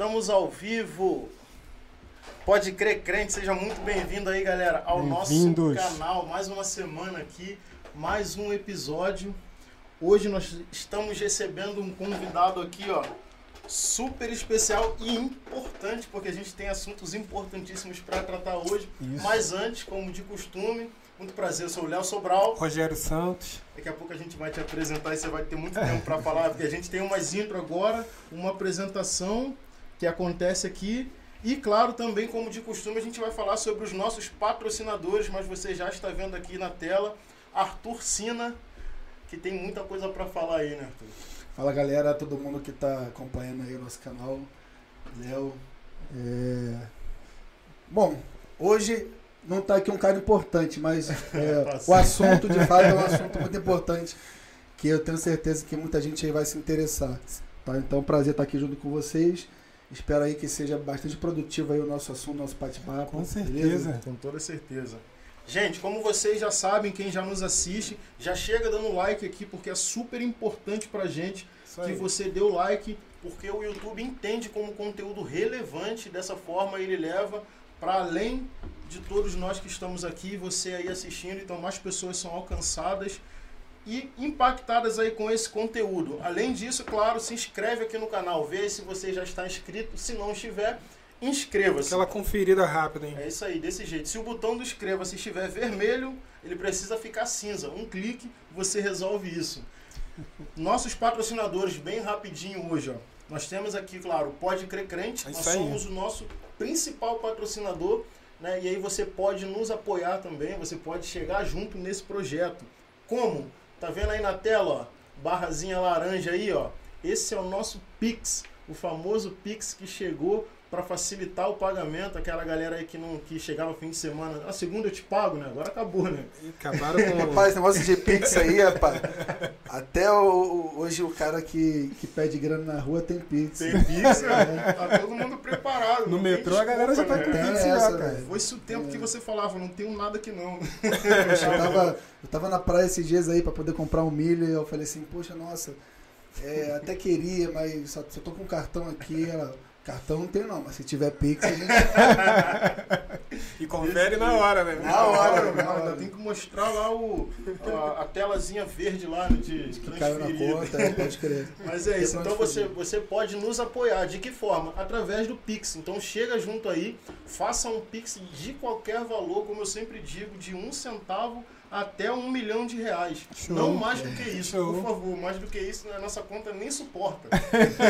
Estamos ao vivo. Pode crer, crente, seja muito bem-vindo aí, galera, ao nosso canal. Mais uma semana aqui, mais um episódio. Hoje nós estamos recebendo um convidado aqui, ó, super especial e importante, porque a gente tem assuntos importantíssimos para tratar hoje. Isso. Mas antes, como de costume, muito prazer, eu sou o Léo Sobral. Rogério Santos. Daqui a pouco a gente vai te apresentar e você vai ter muito tempo para falar, porque a gente tem umas intro agora, uma apresentação que acontece aqui. E claro, também como de costume, a gente vai falar sobre os nossos patrocinadores, mas você já está vendo aqui na tela Arthur Sina, que tem muita coisa para falar aí, né, Arthur? Fala galera, todo mundo que está acompanhando aí o nosso canal, Léo. É... Bom, hoje não está aqui um cara importante, mas é, tá o assunto de fato é um assunto muito importante que eu tenho certeza que muita gente aí vai se interessar. Tá? Então, prazer estar aqui junto com vocês. Espero aí que seja bastante produtivo aí o nosso assunto, nosso bate-papo. Com certeza. Beleza? Com toda certeza. Gente, como vocês já sabem, quem já nos assiste, já chega dando like aqui, porque é super importante pra gente que você dê o like, porque o YouTube entende como conteúdo relevante, dessa forma ele leva para além de todos nós que estamos aqui, você aí assistindo, então mais pessoas são alcançadas e impactadas aí com esse conteúdo. Além disso, claro, se inscreve aqui no canal, vê se você já está inscrito, se não estiver, inscreva-se. Aquela conferida rápida, hein? É isso aí, desse jeito. Se o botão do inscreva-se estiver vermelho, ele precisa ficar cinza. Um clique, você resolve isso. Nossos patrocinadores, bem rapidinho hoje, ó. Nós temos aqui, claro, Pode Crer Crente. É Nós somos o nosso principal patrocinador. Né? E aí você pode nos apoiar também, você pode chegar junto nesse projeto. Como? Tá vendo aí na tela, ó? Barrazinha laranja aí, ó. Esse é o nosso Pix, o famoso Pix que chegou para facilitar o pagamento, aquela galera aí que não que chegava fim de semana, a segunda eu te pago, né? Agora acabou, né? Acabaram com rapaz, esse negócio de Pix aí, rapaz. Até o, hoje o cara que, que pede grana na rua tem Pix. Tem Pix, né? Tá todo mundo preparado. No metrô desculpa, a galera já tá né? com Pix essa, já, cara. Foi isso o tempo é. que você falava, não tenho nada que não. eu, tava, eu tava na praia esses dias aí para poder comprar um milho e eu falei assim, poxa, nossa, é, até queria, mas só, só tô com um cartão aqui, ela Cartão não tem não, mas se tiver Pix a gente. e confere na hora, né? Na hora, na hora. Tem que mostrar lá o, a, a telazinha verde lá de que caiu na conta, é, pode crer. Mas é isso. Então você, você pode nos apoiar. De que forma? Através do Pix. Então chega junto aí, faça um Pix de qualquer valor, como eu sempre digo, de um centavo até um milhão de reais. Show. Não mais do que isso, Show. por favor. Mais do que isso, a nossa conta nem suporta.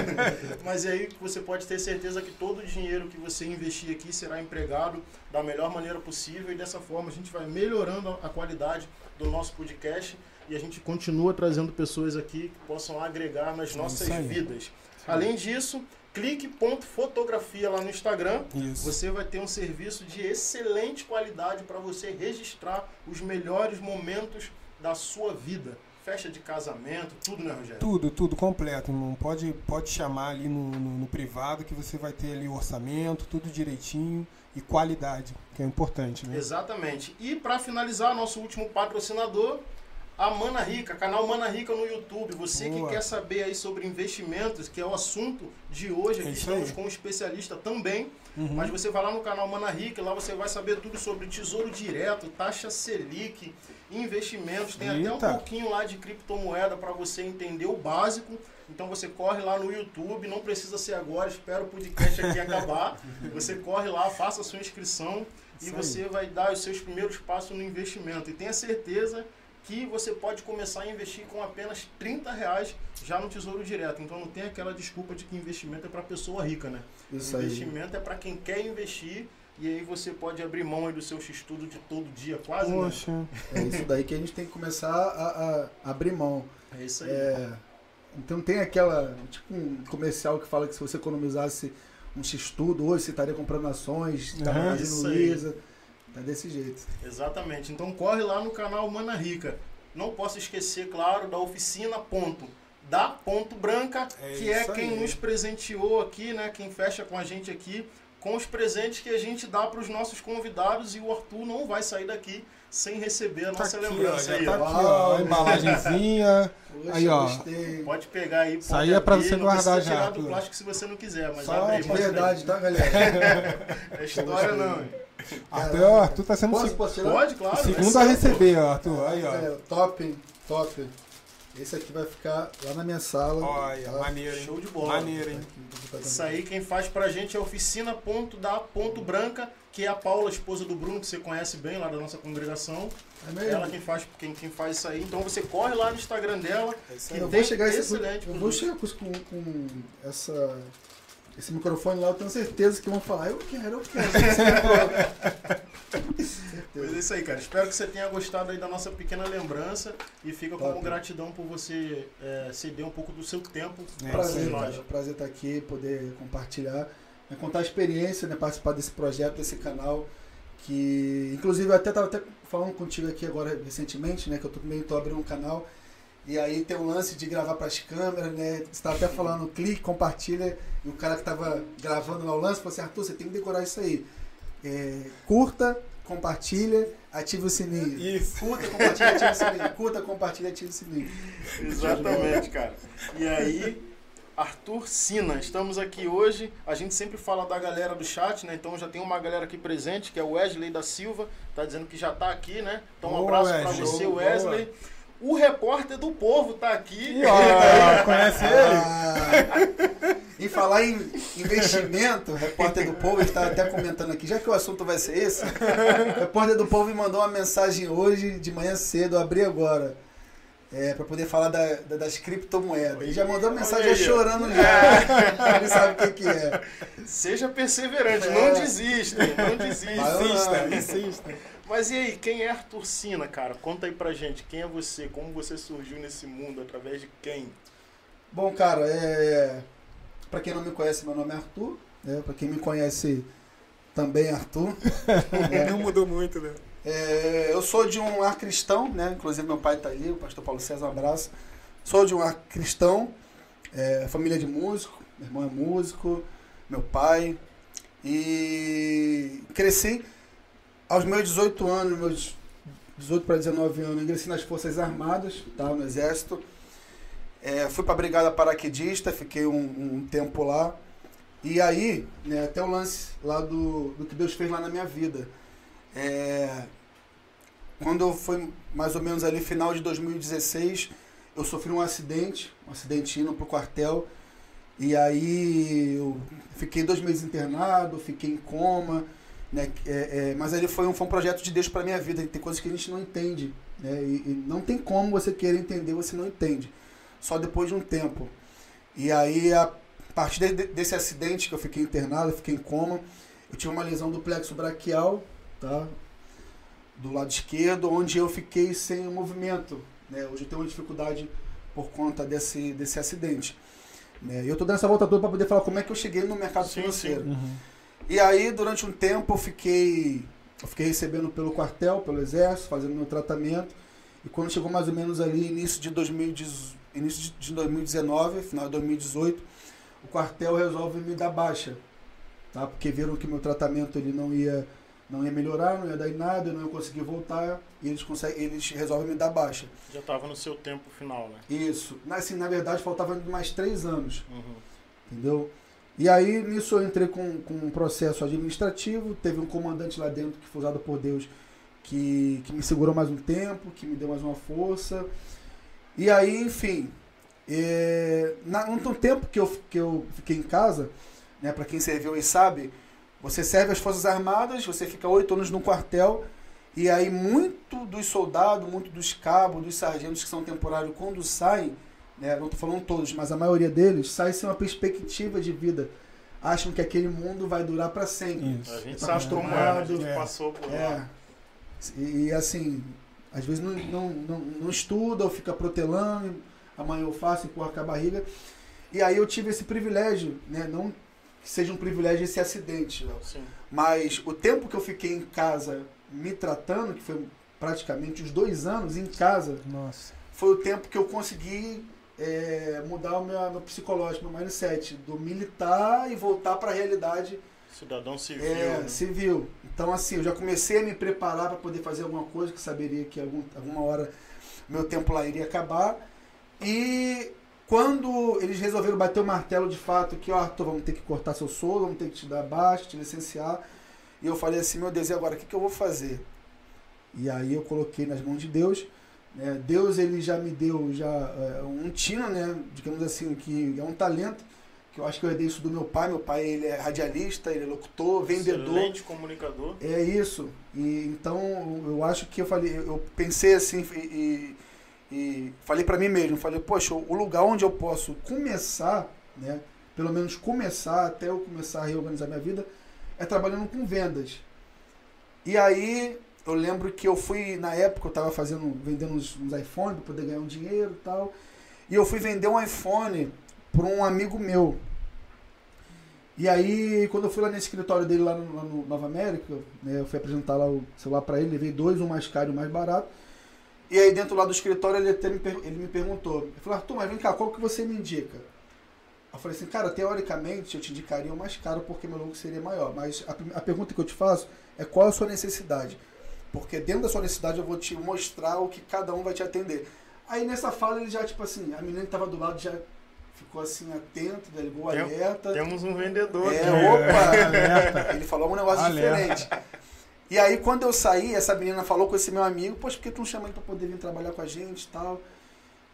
Mas aí você pode ter certeza que todo o dinheiro que você investir aqui será empregado da melhor maneira possível e dessa forma a gente vai melhorando a qualidade do nosso podcast e a gente continua trazendo pessoas aqui que possam agregar nas nossas vidas. Além disso, clique.fotografia lá no Instagram. Isso. Você vai ter um serviço de excelente qualidade para você registrar os melhores momentos da sua vida. Festa de casamento, tudo, né, Rogério? Tudo, tudo completo. Não pode, pode chamar ali no, no, no privado que você vai ter ali o orçamento, tudo direitinho e qualidade, que é importante, né? Exatamente. E para finalizar, nosso último patrocinador, a Mana Rica, canal Mana Rica no YouTube. Você Boa. que quer saber aí sobre investimentos, que é o assunto de hoje, aqui é estamos com um especialista também. Uhum. Mas você vai lá no canal Mana Rica, lá você vai saber tudo sobre tesouro direto, taxa Selic, investimentos. Tem Eita. até um pouquinho lá de criptomoeda para você entender o básico. Então você corre lá no YouTube, não precisa ser agora, espera o podcast aqui acabar. Você corre lá, faça a sua inscrição e você vai dar os seus primeiros passos no investimento. E tenha certeza que você pode começar a investir com apenas 30 reais já no Tesouro Direto. Então não tem aquela desculpa de que investimento é para pessoa rica, né? Isso investimento aí. é para quem quer investir e aí você pode abrir mão aí do seu estudo de todo dia, quase. Né? Poxa. Né? É isso daí que a gente tem que começar a, a abrir mão. É isso aí. É, então tem aquela, tipo um comercial que fala que se você economizasse um X-Tudo, hoje você estaria comprando ações, estaria uhum, fazendo Lisa. É desse jeito. Exatamente. Então corre lá no canal Mana Rica. Não posso esquecer, claro, da oficina ponto. Da Ponto Branca, é que é quem aí. nos presenteou aqui, né? Quem fecha com a gente aqui com os presentes que a gente dá para os nossos convidados e o Arthur não vai sair daqui sem receber a tá nossa aqui, lembrança ó, aí. Tá aqui, ó, a embalagenzinha. aí, ó. Gostei. Pode pegar aí. Isso aí é pra você guardar já. tirar do plástico se você não quiser, mas Só abre aí. verdade, tá, galera? é história não. Arthur, ó, Arthur tá sendo... Posso, posso? Pode, claro. Segundo a receber, ó, Arthur. Aí, ó. É, top, top. Esse aqui vai ficar lá na minha sala. Olha, tá? maneiro, hein? Show de bola. Maneiro, hein? Isso aí quem faz pra gente é oficina que é a Paula, esposa do Bruno, que você conhece bem lá da nossa congregação. É mesmo? Ela quem faz, quem, quem faz isso aí. Então você corre lá no Instagram dela. É eu vou chegar excelente. Eu vou chegar com, com essa esse microfone lá, eu tenho certeza que vão falar, eu quero, eu quero. Mas é isso aí, cara. Espero que você tenha gostado aí da nossa pequena lembrança e fica Top. como gratidão por você é, ceder um pouco do seu tempo. É, prazer, nós. Cara, prazer estar aqui, poder compartilhar, né, contar a experiência, né, participar desse projeto, desse canal. Que, inclusive, eu até estava até falando contigo aqui agora recentemente, né, que eu também estou abrindo um canal. E aí tem o lance de gravar para as câmeras, né? Você estava até falando, clique, compartilha. E o cara que estava gravando lá o lance falou assim: Arthur, você tem que decorar isso aí. É, curta, compartilha, ativa o sininho. Isso. Curta, compartilha, ativa o sininho. Curta, compartilha, ativa o sininho. Exatamente, cara. E aí, Arthur Sina, estamos aqui hoje. A gente sempre fala da galera do chat, né? Então já tem uma galera aqui presente, que é o Wesley da Silva, tá dizendo que já tá aqui, né? Então um abraço para você, Wesley. Boa. O repórter do povo tá aqui. Oh, conhece ele? Ah, em falar em investimento, o repórter do povo está até comentando aqui, já que o assunto vai ser esse, o repórter do povo me mandou uma mensagem hoje de manhã cedo, eu abri agora. É, para poder falar da, da, das criptomoedas. Ele já mandou uma mensagem chorando já. Ele sabe o que, que é. Seja perseverante, é. não desista, não desista. Insista, insista. Mas e aí, quem é Arthur Sina, cara? Conta aí pra gente, quem é você? Como você surgiu nesse mundo? Através de quem? Bom, cara, é... pra quem não me conhece, meu nome é Arthur. Né? Pra quem me conhece, também é Arthur. é. Não mudou muito, né? É... eu sou de um lar cristão, né? Inclusive meu pai tá aí, o pastor Paulo César, um abraço. Sou de um lar cristão, é... família de músico, meu irmão é músico, meu pai. E cresci aos meus 18 anos, meus 18 para 19 anos, ingressei nas Forças Armadas, tá, no Exército. É, fui para a Brigada Paraquedista, fiquei um, um, tempo lá. E aí, né, até o lance lá do, do que Deus fez lá na minha vida. É, quando foi mais ou menos ali final de 2016, eu sofri um acidente, um acidente indo pro quartel. E aí eu fiquei dois meses internado, fiquei em coma. Né? É, é, mas ele foi um, foi um projeto de Deus para minha vida. Tem coisas que a gente não entende. Né? E, e, não tem como você querer entender, você não entende. Só depois de um tempo. E aí, a partir de, desse acidente que eu fiquei internado, eu fiquei em coma, eu tive uma lesão do plexo braquial, tá? do lado esquerdo, onde eu fiquei sem movimento. Né? Hoje eu tenho uma dificuldade por conta desse, desse acidente. Né? E eu estou dando essa volta toda para poder falar como é que eu cheguei no mercado sim, financeiro. Sim. Uhum. E aí, durante um tempo, eu fiquei, eu fiquei recebendo pelo quartel, pelo exército, fazendo meu tratamento. E quando chegou mais ou menos ali, início de, 2010, início de 2019, final de 2018, o quartel resolve me dar baixa. Tá? Porque viram que meu tratamento ele não ia, não ia melhorar, não ia dar em nada, eu não ia conseguir voltar. E eles, conseguem, eles resolvem me dar baixa. Já estava no seu tempo final, né? Isso. Assim, na verdade, faltava mais três anos. Uhum. Entendeu? E aí, nisso, eu entrei com, com um processo administrativo. Teve um comandante lá dentro que foi usado por Deus que, que me segurou mais um tempo, que me deu mais uma força. E aí, enfim, é, na, no tempo que eu, que eu fiquei em casa, né, para quem serviu e sabe, você serve as Forças Armadas, você fica oito anos no quartel, e aí muito dos soldados, muito dos cabos, dos sargentos que são temporários, quando saem, né, não estou falando todos, mas a maioria deles, sai sem uma perspectiva de vida. Acham que aquele mundo vai durar para sempre. Isso. A gente tá sabe como é, a gente é, passou por é. lá. E, e, assim, às vezes não, não, não, não estuda ou fica protelando, amanhã eu faço, empurra com a barriga. E aí eu tive esse privilégio, né? não que seja um privilégio esse acidente, mas o tempo que eu fiquei em casa me tratando, que foi praticamente os dois anos em casa, Nossa. foi o tempo que eu consegui é, mudar o meu, meu psicológico, meu mindset, do militar e voltar para a realidade Cidadão civil. É, né? civil. Então, assim, eu já comecei a me preparar para poder fazer alguma coisa que saberia que algum, alguma hora meu tempo lá iria acabar. E quando eles resolveram bater o martelo de fato que, ó, Arthur, vamos ter que cortar seu solo, vamos ter que te dar baixa, te licenciar. E eu falei assim, meu Deus, e agora o que, que eu vou fazer? E aí eu coloquei nas mãos de Deus. Né? Deus ele já me deu já é, um tino, né? digamos assim, que é um talento que eu acho que eu herdei isso do meu pai. Meu pai ele é radialista, ele é locutor, vendedor. Excelente comunicador. É isso. E então eu acho que eu falei, eu pensei assim e, e falei para mim mesmo, falei, poxa, o lugar onde eu posso começar, né? Pelo menos começar até eu começar a reorganizar minha vida é trabalhando com vendas. E aí eu lembro que eu fui na época eu estava fazendo vendendo uns, uns iPhones para poder ganhar um dinheiro e tal. E eu fui vender um iPhone por um amigo meu. E aí, quando eu fui lá nesse escritório dele, lá no, lá no Nova América, né, eu fui apresentar lá o celular para ele, levei dois, um mais caro e um mais barato. E aí, dentro lá do escritório, ele, até me, ele me perguntou: ele falou, Arthur, mas vem cá, qual que você me indica? Eu falei assim, cara, teoricamente eu te indicaria o mais caro porque meu lucro seria maior. Mas a, a pergunta que eu te faço é qual a sua necessidade? Porque dentro da sua necessidade eu vou te mostrar o que cada um vai te atender. Aí nessa fala ele já, tipo assim, a menina que tava do lado já ficou assim atento, né? ligou o alerta. Temos um vendedor. É, opa! ele falou um negócio alerta. diferente. E aí quando eu saí, essa menina falou com esse meu amigo, poxa, por que tu não chama ele pra poder vir trabalhar com a gente e tal?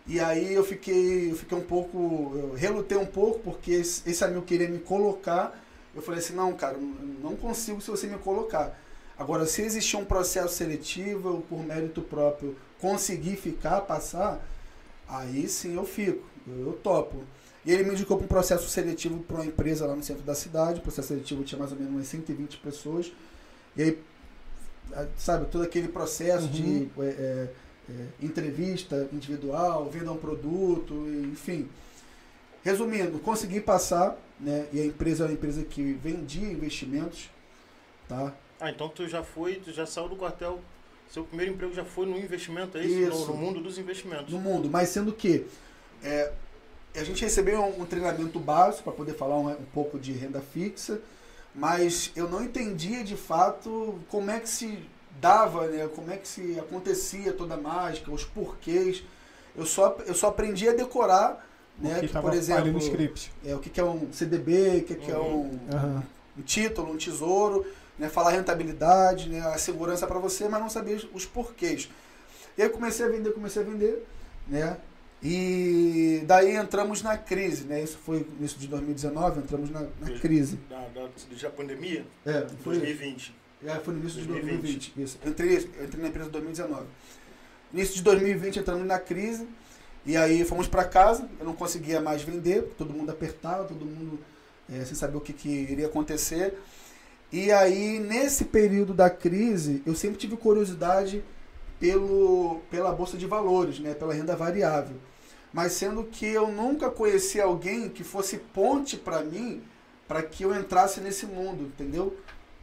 E aí eu fiquei, eu fiquei um pouco, eu relutei um pouco, porque esse, esse amigo queria me colocar. Eu falei assim, não, cara, não consigo se você me colocar. Agora, se existir um processo seletivo, eu, por mérito próprio, conseguir ficar, passar, aí sim eu fico, eu, eu topo. E ele me indicou para um processo seletivo para uma empresa lá no centro da cidade. O processo seletivo tinha mais ou menos umas 120 pessoas. E aí, sabe, todo aquele processo uhum. de é, é, é, entrevista individual, venda um produto, enfim. Resumindo, consegui passar, né? E a empresa é uma empresa que vendia investimentos, tá? Ah, então tu já foi, tu já saiu do quartel, seu primeiro emprego já foi no investimento, é isso? isso. No, no, mundo dos investimentos. No mundo, mas sendo que é, a gente recebeu um, um treinamento básico para poder falar um, um, pouco de renda fixa, mas eu não entendia de fato como é que se dava, né? como é que se acontecia toda a mágica, os porquês. Eu só, eu só aprendi a decorar, né? Que, por exemplo, no script. É, o que, que é um CDB, o que, que é uhum. é um, uhum. um título, um tesouro, né? falar rentabilidade, né? a segurança para você, mas não sabia os porquês. E aí comecei a vender, comecei a vender, né? E daí entramos na crise, né? Isso foi início de 2019, entramos na, na crise. Da, da, da pandemia? É, foi. 2020. É, foi no início 2020. de 2020. Isso. Entrei, entrei na empresa em 2019. Início de 2020 entramos na crise. E aí fomos para casa, eu não conseguia mais vender, todo mundo apertava, todo mundo é, sem saber o que, que iria acontecer. E aí, nesse período da crise, eu sempre tive curiosidade pelo, pela bolsa de valores, né, pela renda variável. Mas sendo que eu nunca conheci alguém que fosse ponte para mim para que eu entrasse nesse mundo, entendeu?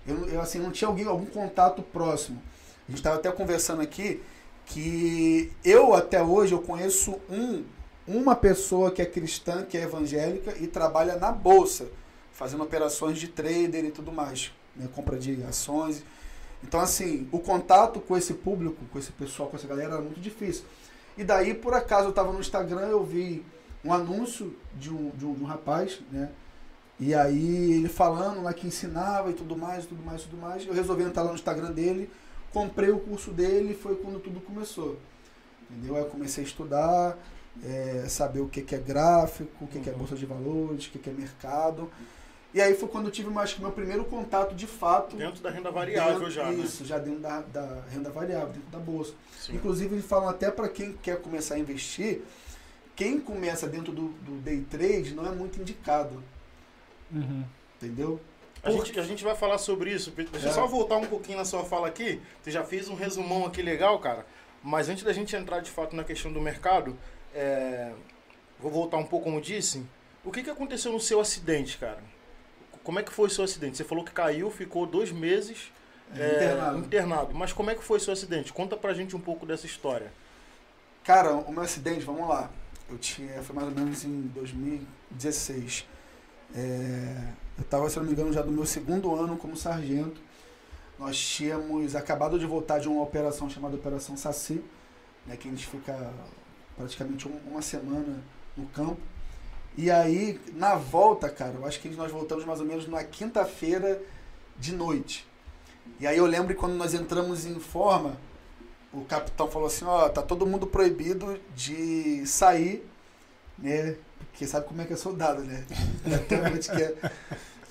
Eu, eu assim não tinha alguém algum contato próximo. A gente estava até conversando aqui que eu até hoje eu conheço um uma pessoa que é cristã, que é evangélica e trabalha na bolsa, fazendo operações de trader e tudo mais, né, compra de ações. Então, assim, o contato com esse público, com esse pessoal, com essa galera era muito difícil. E daí, por acaso, eu estava no Instagram, eu vi um anúncio de um, de um, de um rapaz, né? E aí ele falando lá que ensinava e tudo mais, tudo mais, tudo mais. Eu resolvi entrar lá no Instagram dele, comprei o curso dele e foi quando tudo começou. Entendeu? Aí eu comecei a estudar, é, saber o que, que é gráfico, o que, uhum. que é uhum. bolsa de valores, o que, que é mercado. E aí foi quando eu tive acho que meu primeiro contato de fato. Dentro da renda variável dentro, já. Né? Isso, né? já dentro da, da, renda variável, dentro da bolsa. Sim. Inclusive, eles falam até para quem quer começar a investir, quem começa dentro do, do day trade não é muito indicado. Uhum. Entendeu? A gente, a gente vai falar sobre isso. Deixa eu é. só voltar um pouquinho na sua fala aqui. Você já fez um resumão aqui legal, cara. Mas antes da gente entrar de fato na questão do mercado, é... vou voltar um pouco como disse. O que, que aconteceu no seu acidente, cara? Como é que foi o seu acidente? Você falou que caiu, ficou dois meses é, internado. internado. Mas como é que foi o seu acidente? Conta pra gente um pouco dessa história. Cara, o meu acidente, vamos lá. Eu tinha, foi mais ou menos em 2016. É, eu estava, se não me engano, já do meu segundo ano como sargento. Nós tínhamos acabado de voltar de uma operação chamada Operação Saci, né, que a gente fica praticamente um, uma semana no campo. E aí, na volta, cara, eu acho que nós voltamos mais ou menos na quinta-feira de noite. E aí eu lembro quando nós entramos em forma, o capitão falou assim, ó, tá todo mundo proibido de sair, né? Porque sabe como é que é soldado, né? que é,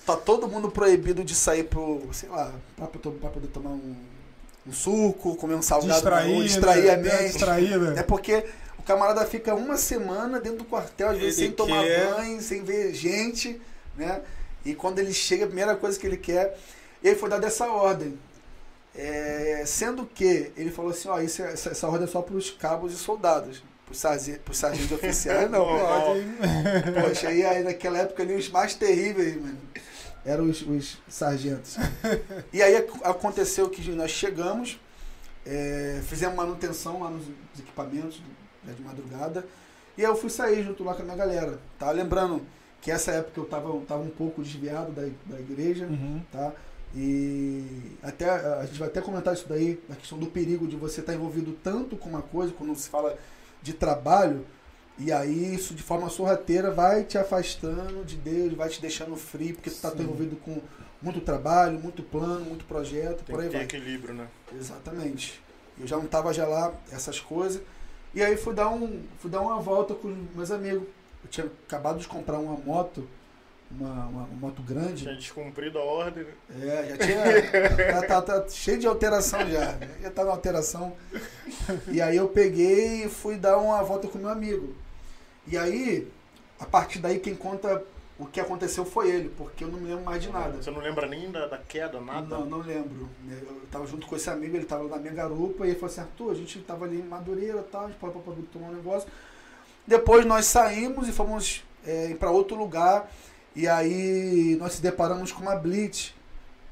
tá todo mundo proibido de sair pro, sei lá, pra, pra poder tomar um, um suco, comer um salgado, distrair, um, distrair a né? mente. Distrair, né? É porque o camarada fica uma semana dentro do quartel, às vezes ele sem tomar quer... banho, sem ver gente, né? E quando ele chega, a primeira coisa que ele quer, ele foi dado essa ordem. É, sendo que ele falou assim, ó, isso, é, essa, essa ordem é só para os cabos e soldados. Para os sargentos oficiais, não. Poxa, aí, aí naquela época ali os mais terríveis, mano, eram os, os sargentos. E aí aconteceu que nós chegamos, é, fizemos manutenção lá nos equipamentos né, de madrugada, e aí eu fui sair junto lá com a minha galera. Tá? Lembrando que essa época eu tava, tava um pouco desviado da, da igreja, uhum. tá? E até a gente vai até comentar isso daí, a questão do perigo de você estar tá envolvido tanto com uma coisa, quando se fala de trabalho, e aí isso de forma sorrateira vai te afastando de Deus, vai te deixando frio, porque tu está envolvido com muito trabalho, muito plano, muito projeto, Tem por aí que ter vai. equilíbrio, né? Exatamente. Eu já não estava já lá, essas coisas. E aí fui dar, um, fui dar uma volta com meus amigos. Eu tinha acabado de comprar uma moto uma, uma, uma, moto grande. Tinha descumprido a ordem. É, já tinha. tá, tá, tá, cheio de alteração já. Já tá na alteração. E aí eu peguei e fui dar uma volta com meu amigo. E aí, a partir daí, quem conta o que aconteceu foi ele, porque eu não me lembro mais de nada. Você não lembra nem da, da queda, nada? Não, não lembro. Eu tava junto com esse amigo, ele tava na minha garupa, e ele falou assim, Arthur, a gente tava ali em Madureira e tal, a gente pode tomar um negócio. Depois nós saímos e fomos é, para outro lugar. E aí nós se deparamos com uma blitz.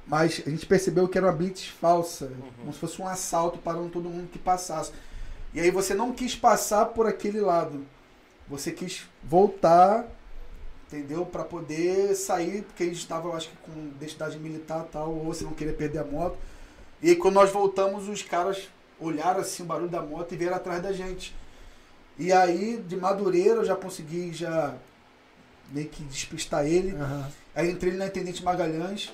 Mas a gente percebeu que era uma blitz falsa, uhum. como se fosse um assalto parando todo mundo que passasse. E aí você não quis passar por aquele lado. Você quis voltar, entendeu? Para poder sair, porque a gente estava, eu acho que com identidade militar tal, ou você não queria perder a moto. E aí quando nós voltamos, os caras olharam assim o barulho da moto e vieram atrás da gente. E aí, de Madureira, eu já consegui já meio que despistar ele. Uhum. Aí entrei na Intendente Magalhães.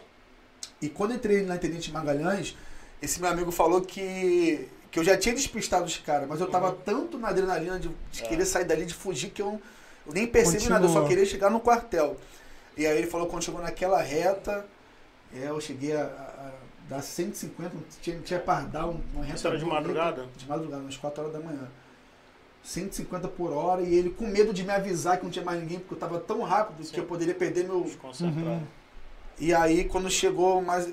E quando entrei na Intendente Magalhães, esse meu amigo falou que, que eu já tinha despistado os caras, mas eu tava uhum. tanto na adrenalina de, de é. querer sair dali, de fugir, que eu, eu nem percebi Continua. nada, eu só queria chegar no quartel. E aí ele falou que quando chegou naquela reta, é, eu cheguei a, a, a dar 150, tinha, tinha pardal, uma reta. Isso era de madrugada? De madrugada, umas 4 horas da manhã. 150 por hora e ele com medo de me avisar que não tinha mais ninguém, porque eu estava tão rápido Sim. que eu poderia perder meu. Uhum. E aí, quando chegou mais,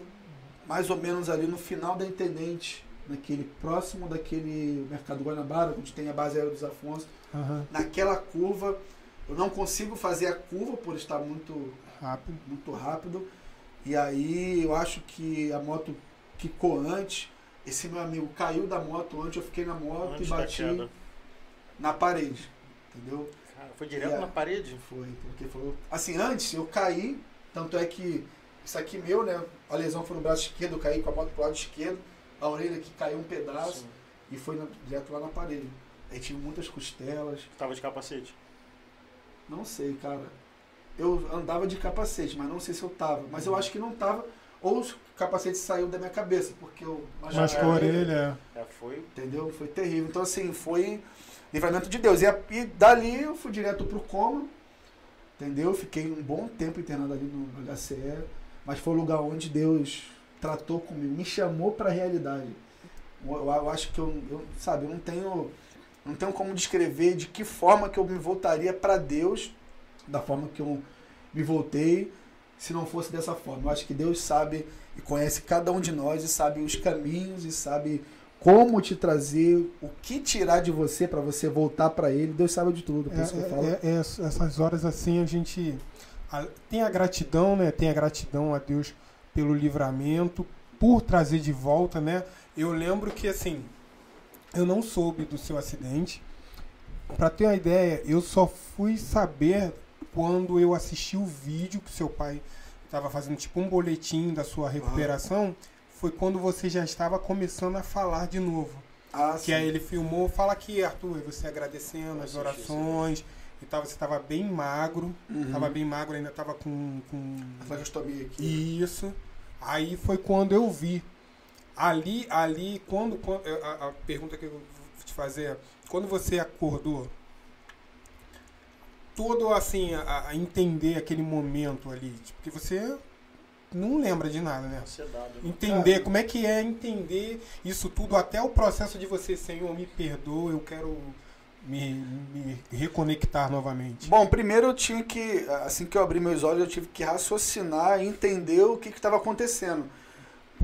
mais ou menos ali no final da Intendente, naquele próximo daquele Mercado Guanabara, onde tem a base aérea dos Afonso, uhum. naquela curva, eu não consigo fazer a curva por estar muito rápido. muito rápido. E aí eu acho que a moto quicou antes. Esse meu amigo caiu da moto antes, eu fiquei na moto antes e bati na parede, entendeu? Cara, foi direto na parede? Foi, porque falou. Assim, antes eu caí, tanto é que isso aqui meu, né? A lesão foi no braço esquerdo, eu caí com a moto pro lado esquerdo, a orelha aqui caiu um pedaço Sim. e foi na, direto lá na parede. Aí tinha muitas costelas. Tava de capacete? Não sei, cara. Eu andava de capacete, mas não sei se eu tava. Mas eu uhum. acho que não tava. Ou o capacete saiu da minha cabeça, porque eu machuquei a orelha. É, foi. Entendeu? Foi terrível. Então, assim, foi livramento de Deus. E, e dali eu fui direto pro coma, entendeu? Fiquei um bom tempo internado ali no HCE, mas foi o lugar onde Deus tratou comigo, me chamou para a realidade. Eu, eu, acho que eu, eu, sabe, eu não tenho, não tenho como descrever de que forma que eu me voltaria para Deus, da forma que eu me voltei, se não fosse dessa forma. Eu acho que Deus sabe e conhece cada um de nós e sabe os caminhos e sabe como te trazer, o que tirar de você para você voltar para Ele. Deus sabe de tudo, por é, isso que eu falo. É, é, essas horas assim a gente a, tem a gratidão, né? Tem a gratidão a Deus pelo livramento, por trazer de volta, né? Eu lembro que assim, eu não soube do seu acidente. Para ter uma ideia, eu só fui saber quando eu assisti o vídeo que seu pai estava fazendo tipo um boletim da sua recuperação, ah. foi quando você já estava começando a falar de novo. Ah, que sim. aí ele filmou, fala aqui, Arthur, você agradecendo as orações e tal, você estava bem magro, estava uhum. bem magro, ainda estava com, com... A aqui. Isso. Aí foi quando eu vi. Ali, ali, quando, quando a, a pergunta que eu vou te fazer é, quando você acordou, todo assim, a, a, entender aquele momento ali, tipo, porque você não lembra de nada, né? Ansiedade, né? Entender, como é que é entender isso tudo, até o processo de você, Senhor, me perdoa, eu quero me, me, reconectar novamente? Bom, primeiro eu tinha que, assim que eu abri meus olhos, eu tive que raciocinar e entender o que estava acontecendo.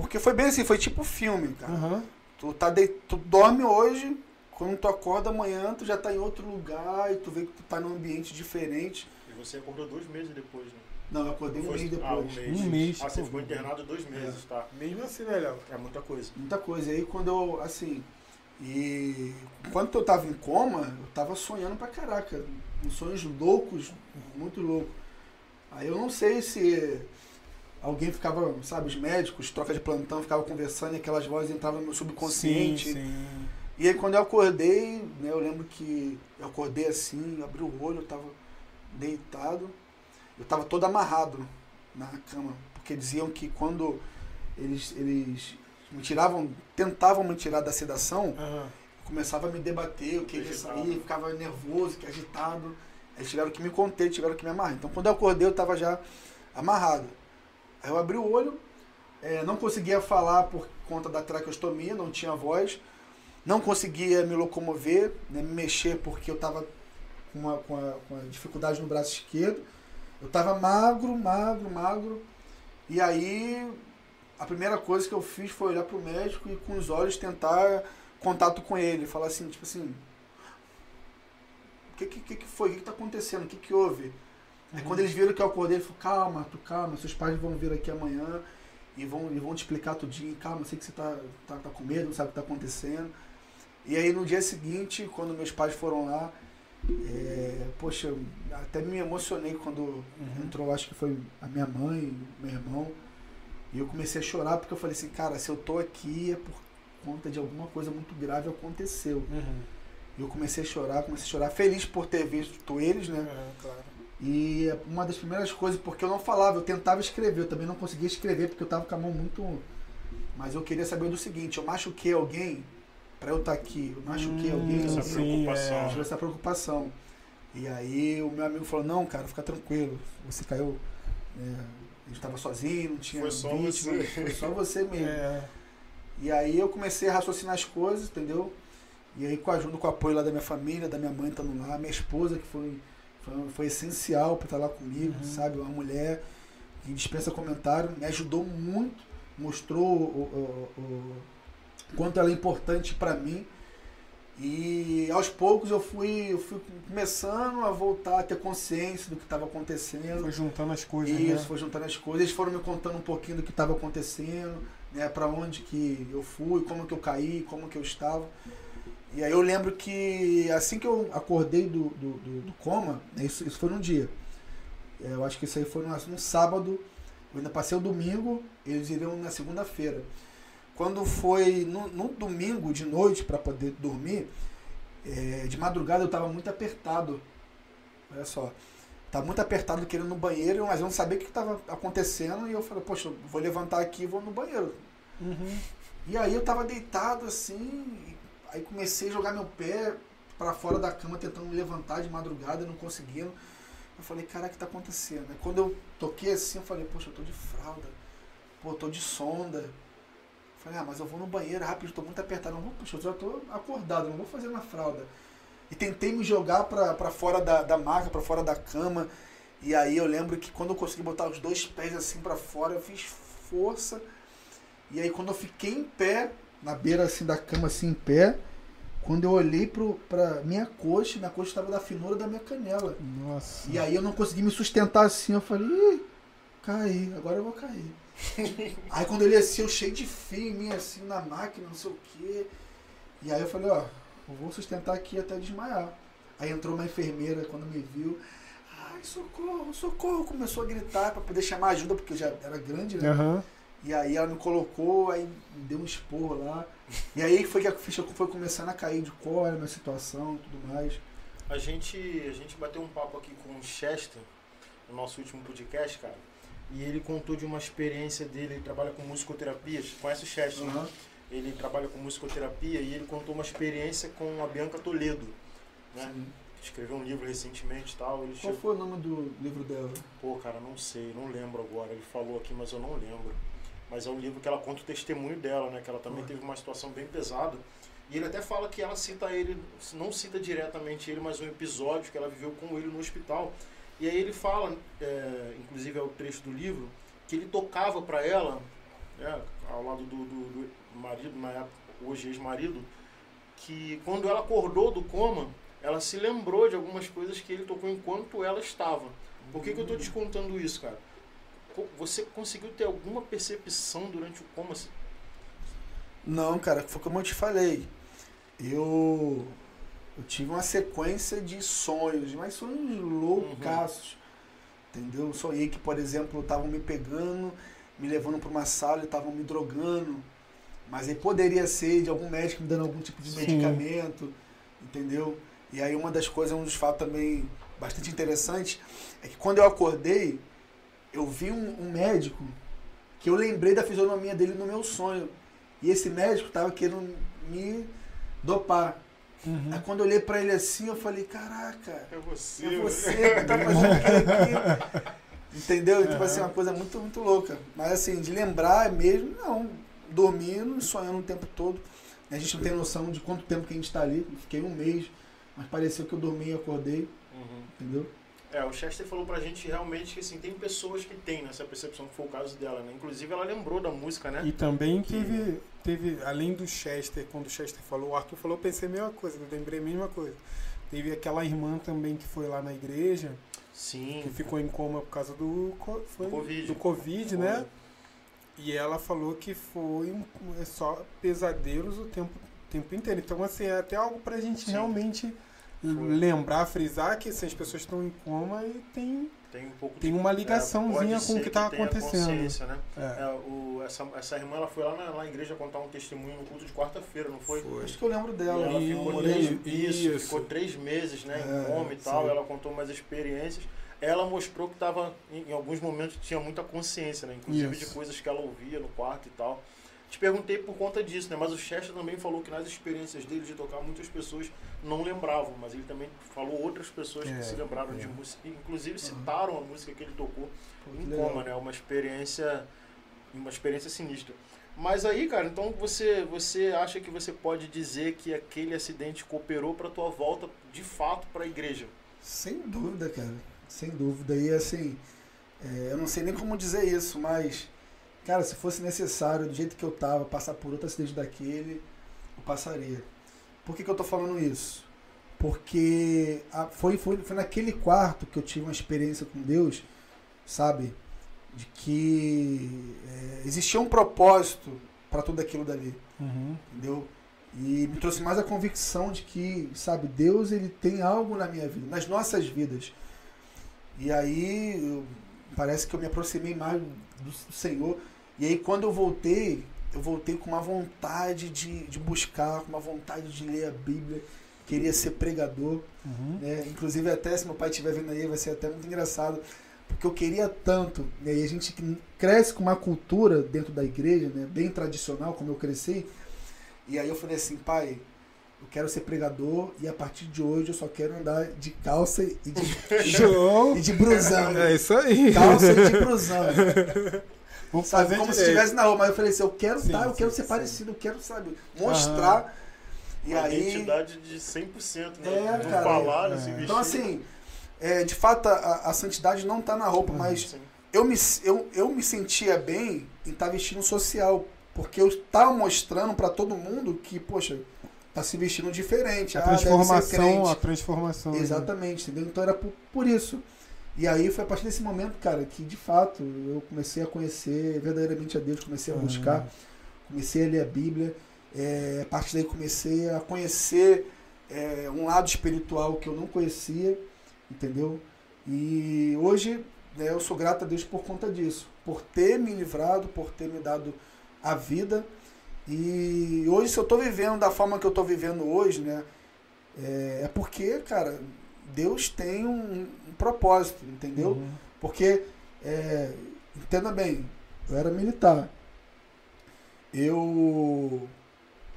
Porque foi bem assim, foi tipo filme, cara. Uhum. Tu, tá de, tu dorme hoje, quando tu acorda amanhã, tu já tá em outro lugar e tu vê que tu tá num ambiente diferente. E você acordou dois meses depois, né? Não, eu acordei um mês depois. Ah, um mês. Um mês. Ah, você ficou internado dois meses, é. tá? Mesmo assim, velho. É muita coisa. Muita coisa. E aí quando eu, assim, e quando eu tava em coma, eu tava sonhando pra caraca. Uns sonhos loucos, muito loucos. Aí eu não sei se alguém ficava, sabe, os médicos, troca de plantão, ficava conversando e aquelas vozes entravam no meu subconsciente. Sim, sim. E aí quando eu acordei, né, eu lembro que eu acordei assim, abri o olho, eu tava deitado. Eu tava todo amarrado na cama. Porque diziam que quando eles, eles me tiravam, tentavam me tirar da sedação, uhum. começava a me debater, eu queria sair, ficava nervoso, que agitado. Eles tiveram que me conter, tiveram que me amarrar. Então quando eu acordei eu estava já amarrado. Aí eu abri o olho, é, não conseguia falar por conta da traqueostomia, não tinha voz, não conseguia me locomover, né, me mexer porque eu estava com uma, com, com dificuldade no braço esquerdo. Eu estava magro, magro, magro. E aí a primeira coisa que eu fiz foi olhar pro médico e com os olhos tentar contato com ele, falar assim, tipo assim, o que, que, que foi? O que, que tá acontecendo? O que, que houve? Aí quando eles viram que eu acordei, ele falou, calma, tu calma, seus pais vão vir aqui amanhã e vão, e vão te explicar tudinho, calma, sei que você tá, tá, tá com medo, não sabe o que tá acontecendo. E aí no dia seguinte, quando meus pais foram lá, é, poxa, até me emocionei quando uhum. entrou, acho que foi a minha mãe, meu irmão. E eu comecei a chorar porque eu falei assim, cara, se eu tô aqui é por conta de alguma coisa muito grave aconteceu. Uhum. E eu comecei a chorar, comecei a chorar, feliz por ter visto eles, né? É, claro. E uma das primeiras coisas, porque eu não falava, eu tentava escrever, eu também não conseguia escrever porque eu tava com a mão muito. Mas eu queria saber do seguinte, eu machuquei alguém para eu estar tá aqui, eu machuquei hum, alguém, essa preocupação. É. essa preocupação. E aí o meu amigo falou, não, cara, fica tranquilo, você caiu. É, gente estava sozinho, não tinha foi só vítima, você. foi só você mesmo. É. E aí eu comecei a raciocinar as coisas, entendeu? E aí com a ajuda, com o apoio lá da minha família, da minha mãe estando lá, minha esposa que foi, foi, foi essencial para estar lá comigo, uhum. sabe? Uma mulher que dispensa comentário, me ajudou muito, mostrou o, o, o quanto ela é importante para mim e aos poucos eu fui, eu fui começando a voltar a ter consciência do que estava acontecendo. Foi juntando as coisas. Isso, né? foi juntando as coisas. Eles foram me contando um pouquinho do que estava acontecendo, né, para onde que eu fui, como que eu caí, como que eu estava. E aí eu lembro que assim que eu acordei do, do, do, do coma, né, isso, isso foi num dia. É, eu acho que isso aí foi num, sábado. Eu ainda passei o domingo, eles iriam na segunda-feira. Quando foi no, no domingo de noite para poder dormir, é, de madrugada eu estava muito apertado. Olha só. Estava muito apertado querendo ir no banheiro, mas eu não sabia o que estava acontecendo. E eu falei, poxa, vou levantar aqui e vou no banheiro. Uhum. E aí eu estava deitado assim, aí comecei a jogar meu pé para fora da cama, tentando me levantar de madrugada, não conseguindo. Eu falei, cara, o que está acontecendo? Quando eu toquei assim, eu falei, poxa, eu tô de fralda, pô, eu tô de sonda. Falei, ah, mas eu vou no banheiro rápido, estou muito apertado. Não vou, puxa, eu já estou acordado, não vou fazer na fralda. E tentei me jogar para fora da, da maca, para fora da cama. E aí eu lembro que quando eu consegui botar os dois pés assim para fora, eu fiz força. E aí quando eu fiquei em pé, na beira assim da cama, assim em pé, quando eu olhei pro, pra minha coxa, minha coxa estava da finura da minha canela. Nossa. E aí eu não consegui me sustentar assim, eu falei, Ih, caí, agora eu vou cair. aí quando ele assim, eu cheio de fio em mim, assim, na máquina, não sei o quê. E aí eu falei, ó, eu vou sustentar aqui até desmaiar. Aí entrou uma enfermeira quando me viu. Ai, socorro, socorro. Começou a gritar para poder chamar ajuda, porque eu já era grande, né? Uhum. E aí ela me colocou, aí me deu um esporro lá. E aí foi que a ficha foi começando a cair de era a minha situação e tudo mais. A gente, a gente bateu um papo aqui com o Chester, no nosso último podcast, cara. E ele contou de uma experiência dele, ele trabalha com musicoterapia, conhece o Chester, uhum. né? Ele trabalha com musicoterapia e ele contou uma experiência com a Bianca Toledo, né? Sim. Escreveu um livro recentemente e tal. Ele Qual chegou... foi o nome do livro dela? Pô, cara, não sei, não lembro agora. Ele falou aqui, mas eu não lembro. Mas é um livro que ela conta o testemunho dela, né? Que ela também uhum. teve uma situação bem pesada. E ele até fala que ela cita ele, não cita diretamente ele, mas um episódio que ela viveu com ele no hospital. E aí ele fala, é, inclusive é o trecho do livro, que ele tocava para ela, né, ao lado do, do, do marido, na época, hoje ex-marido, que quando ela acordou do coma, ela se lembrou de algumas coisas que ele tocou enquanto ela estava. Por que, que eu estou te contando isso, cara? Você conseguiu ter alguma percepção durante o coma? Não, cara, foi como eu te falei. Eu, eu tive uma sequência de sonhos, mas sonhos loucaços. Uhum. Entendeu? Sonhei que, por exemplo, estavam me pegando, me levando para uma sala e estavam me drogando. Mas aí poderia ser de algum médico me dando algum tipo de Sim. medicamento, entendeu? E aí uma das coisas, um dos fatos também bastante interessantes, é que quando eu acordei, eu vi um, um médico que eu lembrei da fisionomia dele no meu sonho. E esse médico estava querendo me dopar. Uhum. Aí quando eu olhei para ele assim, eu falei, caraca, é você, é você que tá fazendo aqui. Entendeu? Então, uhum. assim, uma coisa muito, muito louca. Mas assim, de lembrar mesmo, não. Dormindo e sonhando o tempo todo. A gente não tem noção de quanto tempo que a gente está ali. Fiquei um mês, mas pareceu que eu dormi e acordei. Uhum. Entendeu? É, o Chester falou pra gente realmente que assim, tem pessoas que têm nessa percepção, que foi o caso dela, né? Inclusive ela lembrou da música, né? E também que... teve, teve, além do Chester, quando o Chester falou, o Arthur falou, eu pensei a mesma coisa, eu lembrei a mesma coisa. Teve aquela irmã também que foi lá na igreja. Sim. Que ficou em coma por causa do, foi, do Covid, do COVID né? E ela falou que foi é só pesadelos o tempo, tempo inteiro. Então, assim, é até algo pra gente Sim. realmente lembrar, frisar que assim, as pessoas estão em coma e tem, tem, um pouco tem uma ligaçãozinha é, com o que está acontecendo. Né? É. É, o, essa, essa irmã ela foi lá na, na igreja contar um testemunho no culto de quarta-feira, não foi? foi? Acho que eu lembro dela. E ela e, ficou, três, isso, isso, ficou três meses né, em coma é, e tal. Ela contou umas experiências. Ela mostrou que estava, em, em, alguns momentos, tinha muita consciência, né? inclusive isso. de coisas que ela ouvia no quarto e tal. Te perguntei por conta disso, né? Mas o Chester também falou que nas experiências dele de tocar, muitas pessoas não lembravam, mas ele também falou outras pessoas é, que se lembraram é. de música, inclusive citaram a música que ele tocou Pô, em legal. coma, né? Uma experiência, uma experiência sinistra. Mas aí, cara, então você você acha que você pode dizer que aquele acidente cooperou para tua volta de fato para a igreja? Sem dúvida, cara. Sem dúvida. E assim, é, eu não sei nem como dizer isso, mas Cara, se fosse necessário, do jeito que eu tava, passar por outro acidente daquele, eu passaria. Por que, que eu tô falando isso? Porque a, foi, foi, foi naquele quarto que eu tive uma experiência com Deus, sabe? De que é, existia um propósito para tudo aquilo dali. Uhum. Entendeu? E me trouxe mais a convicção de que, sabe, Deus ele tem algo na minha vida, nas nossas vidas. E aí eu, parece que eu me aproximei mais do Senhor. E aí quando eu voltei, eu voltei com uma vontade de, de buscar, com uma vontade de ler a Bíblia, queria ser pregador. Uhum. Né? Inclusive até se meu pai estiver vendo aí, vai ser até muito engraçado, porque eu queria tanto. Né? E a gente cresce com uma cultura dentro da igreja, né? bem tradicional, como eu cresci. E aí eu falei assim, pai, eu quero ser pregador e a partir de hoje eu só quero andar de calça e de, e de brusão. É isso aí. Calça e de brusão. Vamos sabe, como direito. se estivesse na rua. Mas eu falei assim, eu quero sim, estar, eu quero ser sim. parecido, eu quero, sabe, mostrar. E Uma aí, identidade de 100%, né? É, cara, falar, é. se vestir. Então, assim, é, de fato, a, a, santidade não está na roupa, mas eu me, eu, eu me sentia bem em estar tá vestindo social. Porque eu estava mostrando para todo mundo que, poxa, tá se vestindo diferente. A ah, transformação, a transformação. Né? Exatamente, né? entendeu? Então era por, por isso. E aí foi a partir desse momento, cara, que de fato eu comecei a conhecer verdadeiramente a Deus, comecei a uhum. buscar, comecei a ler a Bíblia. É, a partir daí comecei a conhecer é, um lado espiritual que eu não conhecia, entendeu? E hoje né, eu sou grato a Deus por conta disso, por ter me livrado, por ter me dado a vida. E hoje, se eu estou vivendo da forma que eu estou vivendo hoje, né, é, é, porque, cara, Deus tem um, um propósito, entendeu? Uhum. Porque, é, entenda bem, eu era militar. Eu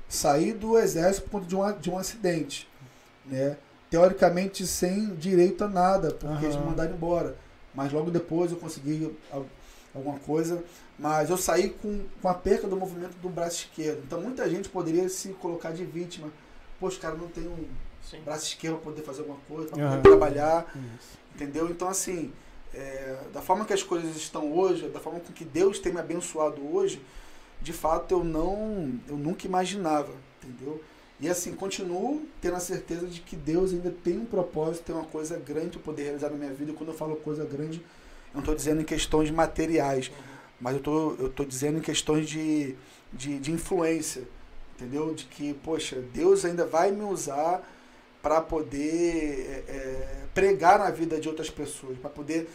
saí do exército por conta de um, de um acidente, né? Teoricamente sem direito a nada, porque uhum. eles me mandaram embora. Mas logo depois eu consegui alguma coisa. Mas eu saí com, com a perca do movimento do braço esquerdo. Então muita gente poderia se colocar de vítima. Poxa, cara não tem um Sim. braço esquerdo para poder fazer alguma coisa, para poder uhum. trabalhar. Isso. Entendeu? Então, assim, é, da forma que as coisas estão hoje, da forma com que Deus tem me abençoado hoje, de fato eu não, eu nunca imaginava, entendeu? E assim, continuo tendo a certeza de que Deus ainda tem um propósito, tem uma coisa grande para poder realizar na minha vida. E quando eu falo coisa grande, não estou dizendo em questões materiais, mas eu tô, eu tô dizendo em questões de, de, de influência, entendeu? De que, poxa, Deus ainda vai me usar para poder é, é, pregar na vida de outras pessoas, para poder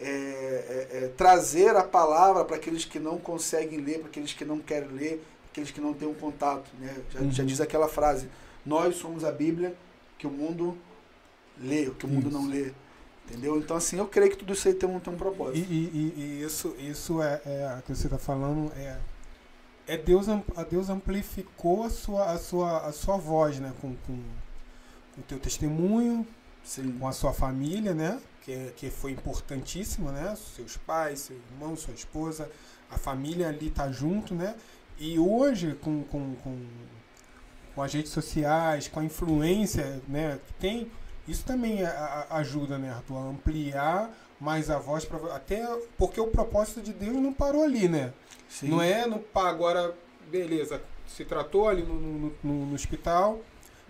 é, é, é, trazer a palavra para aqueles que não conseguem ler, para aqueles que não querem ler, aqueles que não têm um contato. Né? Já, uhum. já diz aquela frase: Nós somos a Bíblia que o mundo lê, que o mundo isso. não lê. Entendeu? Então, assim, eu creio que tudo isso aí tem um, tem um propósito. E, e, e isso, isso é, é que você está falando, é, é Deus, a Deus amplificou a sua, a sua, a sua voz, né? Com, com, o teu testemunho, Sim. com a sua família, né? Que, que foi importantíssimo, né? Seus pais, seu irmão, sua esposa, a família ali tá junto, né? E hoje, com, com, com, com as redes sociais, com a influência né, que tem, isso também a, a, ajuda, né, Arthur, a ampliar mais a voz, pra, até porque o propósito de Deus não parou ali, né? Sim. Não é, não, agora, beleza, se tratou ali no, no, no, no hospital,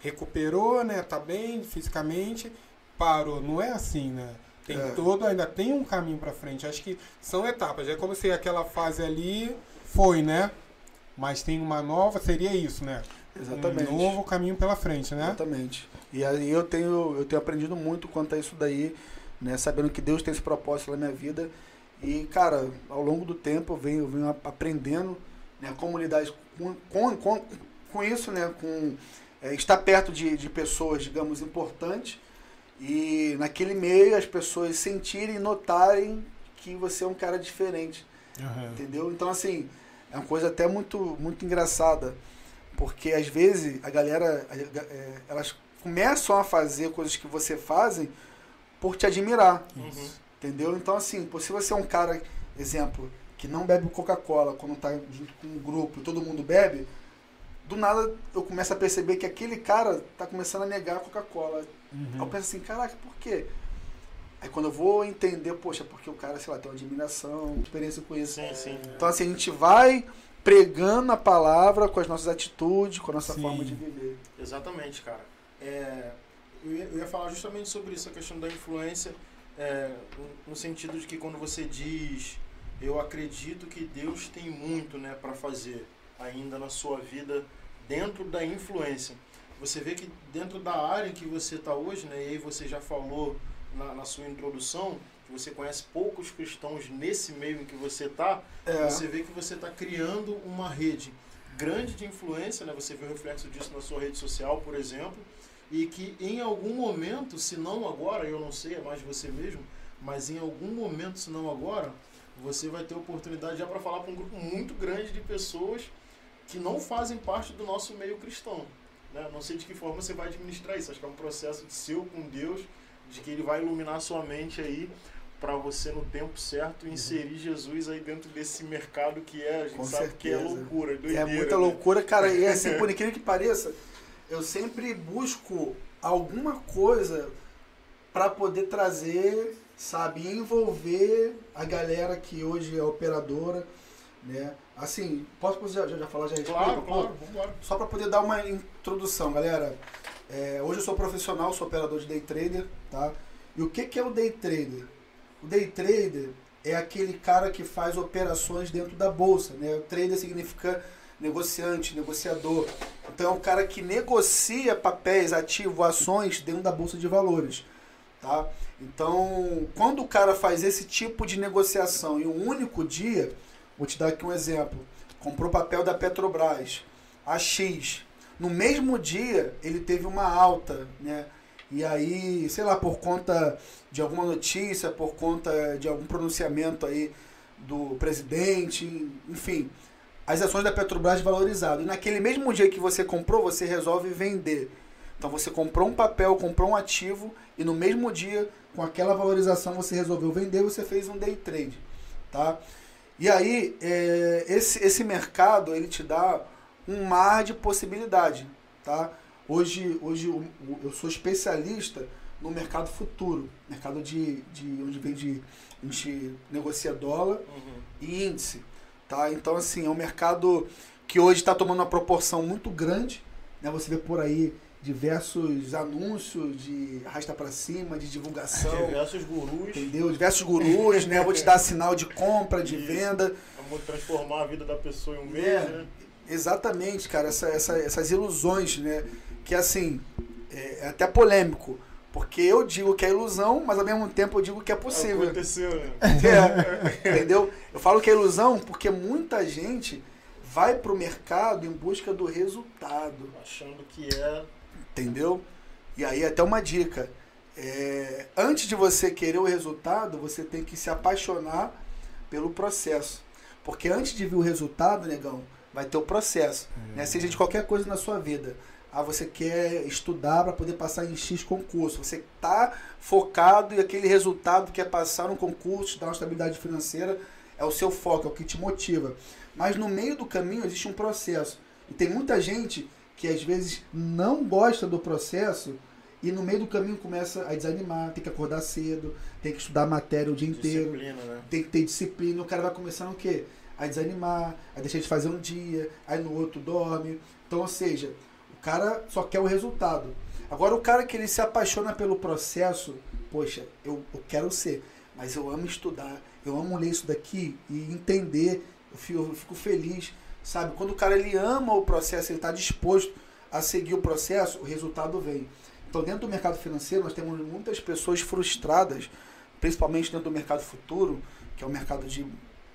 recuperou, né, tá bem fisicamente, parou. Não é assim, né? Tem é. todo, ainda tem um caminho para frente. Acho que são etapas. É como se aquela fase ali foi, né? Mas tem uma nova, seria isso, né? Exatamente. Um novo caminho pela frente, né? Exatamente. E aí eu tenho, eu tenho aprendido muito quanto a isso daí, né? Sabendo que Deus tem esse propósito na minha vida. E, cara, ao longo do tempo eu venho, eu venho aprendendo né, como lidar com, com, com, com isso, né? Com é, estar perto de, de pessoas, digamos, importantes. E naquele meio as pessoas sentirem, notarem que você é um cara diferente. Uhum. Entendeu? Então, assim, é uma coisa até muito, muito engraçada, porque às vezes a galera, é, elas começam a fazer coisas que você fazem por te admirar. Uhum. Entendeu? Então, assim, se você é um cara, exemplo, que não bebe Coca-Cola quando tá junto com um grupo e todo mundo bebe, do nada eu começo a perceber que aquele cara tá começando a negar a Coca-Cola. Uhum. Eu penso assim, caraca, por quê? Aí quando eu vou entender, poxa, porque o cara, sei lá, tem uma admiração, experiência com isso. Sim, sim. Então assim, a gente vai pregando a palavra com as nossas atitudes, com a nossa sim. forma de viver. Exatamente, cara. É, eu, ia, eu, ia, falar justamente sobre isso, a questão da influência, é, no sentido de que quando você diz, eu acredito que Deus tem muito né, para fazer ainda na sua vida dentro da influência. Você vê que dentro da área em que você está hoje, né, e aí você já falou na, na, sua introdução, que você conhece poucos cristãos nesse meio em que você está, é. você vê que você está criando uma rede grande de influência, né? Você vê o reflexo disso na sua rede social, por exemplo, e que em algum momento, se não agora, eu não sei, é mais você mesmo, mas em algum momento, se não agora, você vai ter oportunidade já para falar para um grupo muito grande de pessoas que não fazem parte do nosso meio cristão. Né? Não sei de que forma você vai administrar isso. Acho que é um processo de seu com Deus de que ele vai iluminar sua mente aí para você no tempo certo inserir Jesus aí dentro desse mercado que é, a gente Com sabe certeza. que é loucura, é doideira, É muita né? loucura, cara, e assim, por incrível que pareça, eu sempre busco alguma coisa para poder trazer, sabe, envolver a galera que hoje é operadora, né? Assim, posso já, já, já falar já Claro, claro, vamos Só para poder dar uma introdução, galera. É, hoje eu sou profissional, sou operador de day trader, tá? E o que, que é o day trader? O day trader é aquele cara que faz operações dentro da bolsa, né? O trader significa negociante, negociador. Então é o cara que negocia papéis, ativos, ações dentro da bolsa de valores. Tá? Então, quando o cara faz esse tipo de negociação em um único dia, vou te dar aqui um exemplo. Comprou papel da Petrobras a X. No mesmo dia, ele teve uma alta, né? E aí, sei lá, por conta de alguma notícia, por conta de algum pronunciamento aí do presidente, enfim, as ações da Petrobras valorizaram. E naquele mesmo dia que você comprou, você resolve vender. Então você comprou um papel, comprou um ativo e no mesmo dia, com aquela valorização, você resolveu vender, você fez um day trade, tá? E aí, é, esse, esse mercado, ele te dá um mar de possibilidade, tá? Hoje, hoje eu, eu sou especialista no mercado futuro, mercado de, de onde vende, a gente negocia dólar uhum. e índice, tá? Então, assim, é um mercado que hoje está tomando uma proporção muito grande, né? Você vê por aí diversos anúncios de arrasta para cima, de divulgação. Diversos gurus. Entendeu? Diversos gurus, né? Vou te dar sinal de compra, de Isso. venda. Vamos transformar a vida da pessoa em um mês, é, né? Exatamente, cara. Essa, essa, essas ilusões, né? Que assim, é, é até polêmico. Porque eu digo que é ilusão, mas ao mesmo tempo eu digo que é possível. Aconteceu, né? É, entendeu? Eu falo que é ilusão porque muita gente vai pro mercado em busca do resultado. Achando que é Entendeu? E aí até uma dica. É, antes de você querer o resultado, você tem que se apaixonar pelo processo. Porque antes de vir o resultado, negão, vai ter o processo. Né? É. Seja de qualquer coisa na sua vida. Ah, você quer estudar para poder passar em X concurso. Você está focado e aquele resultado que é passar no concurso, dar uma estabilidade financeira, é o seu foco, é o que te motiva. Mas no meio do caminho existe um processo. E tem muita gente que às vezes não gosta do processo e no meio do caminho começa a desanimar, tem que acordar cedo, tem que estudar matéria o dia inteiro, né? tem que ter disciplina, o cara vai começando o quê? A desanimar, a deixar de fazer um dia, aí no outro dorme. Então, ou seja, cara só quer o resultado. Agora o cara que ele se apaixona pelo processo, poxa, eu, eu quero ser, mas eu amo estudar, eu amo ler isso daqui e entender, eu fico, eu fico feliz Sabe? Quando o cara ele ama o processo, ele está disposto a seguir o processo, o resultado vem. Então, dentro do mercado financeiro, nós temos muitas pessoas frustradas, principalmente dentro do mercado futuro, que é um mercado de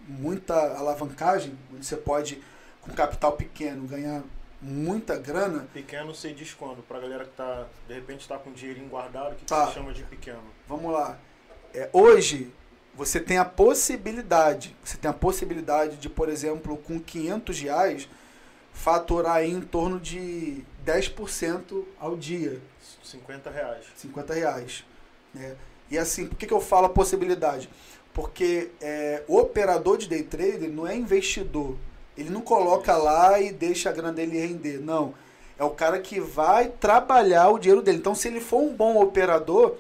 muita alavancagem, onde você pode, com capital pequeno, ganhar muita grana. Pequeno você diz quando? Para a galera que tá, de repente está com dinheirinho guardado, o que, tá. que você chama de pequeno? Vamos lá. É, hoje, você tem a possibilidade, você tem a possibilidade de, por exemplo, com 500 reais, faturar em torno de 10% ao dia. 50 reais. 50 reais. Né? E assim, por que, que eu falo a possibilidade? Porque é, o operador de day trader não é investidor. Ele não coloca lá e deixa a grana dele render. Não. É o cara que vai trabalhar o dinheiro dele. Então, se ele for um bom operador,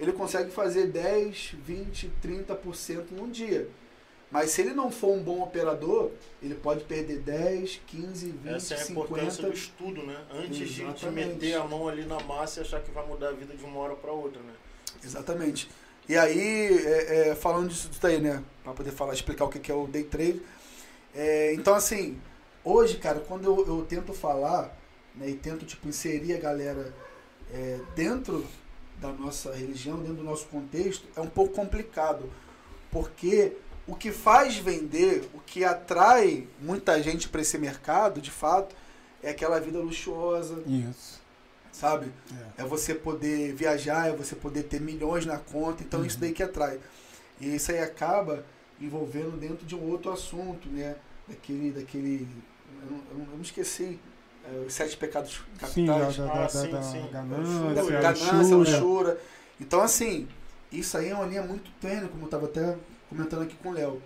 ele consegue fazer 10, 20, 30% num dia. Mas se ele não for um bom operador, ele pode perder 10, 15, 20, Essa é a 50. importância do estudo, né? Antes de, de, meter a mão ali na massa e achar que vai mudar a vida de uma hora para outra, né? Exatamente. E aí, é, é, falando disso daí, né? Para poder falar, explicar o que é o day trade. É, então, assim, hoje, cara, quando eu, eu tento falar né, e tento tipo, inserir a galera é, dentro da nossa religião, dentro do nosso contexto, é um pouco complicado. Porque o que faz vender, o que atrai muita gente para esse mercado, de fato, é aquela vida luxuosa. Isso. Sabe? É. é. você poder viajar, é você poder ter milhões na conta. Então, uhum. isso daí que atrai. E isso aí acaba envolvendo dentro de um outro assunto, né? Daquele. daquele eu não, eu não esqueci é, os sete pecados capitais. Sim, da, da, ah, sim, da, sim. ganância, ganância luxúria. Então, assim, isso aí é uma linha muito tênue, como eu estava até comentando aqui com o Léo.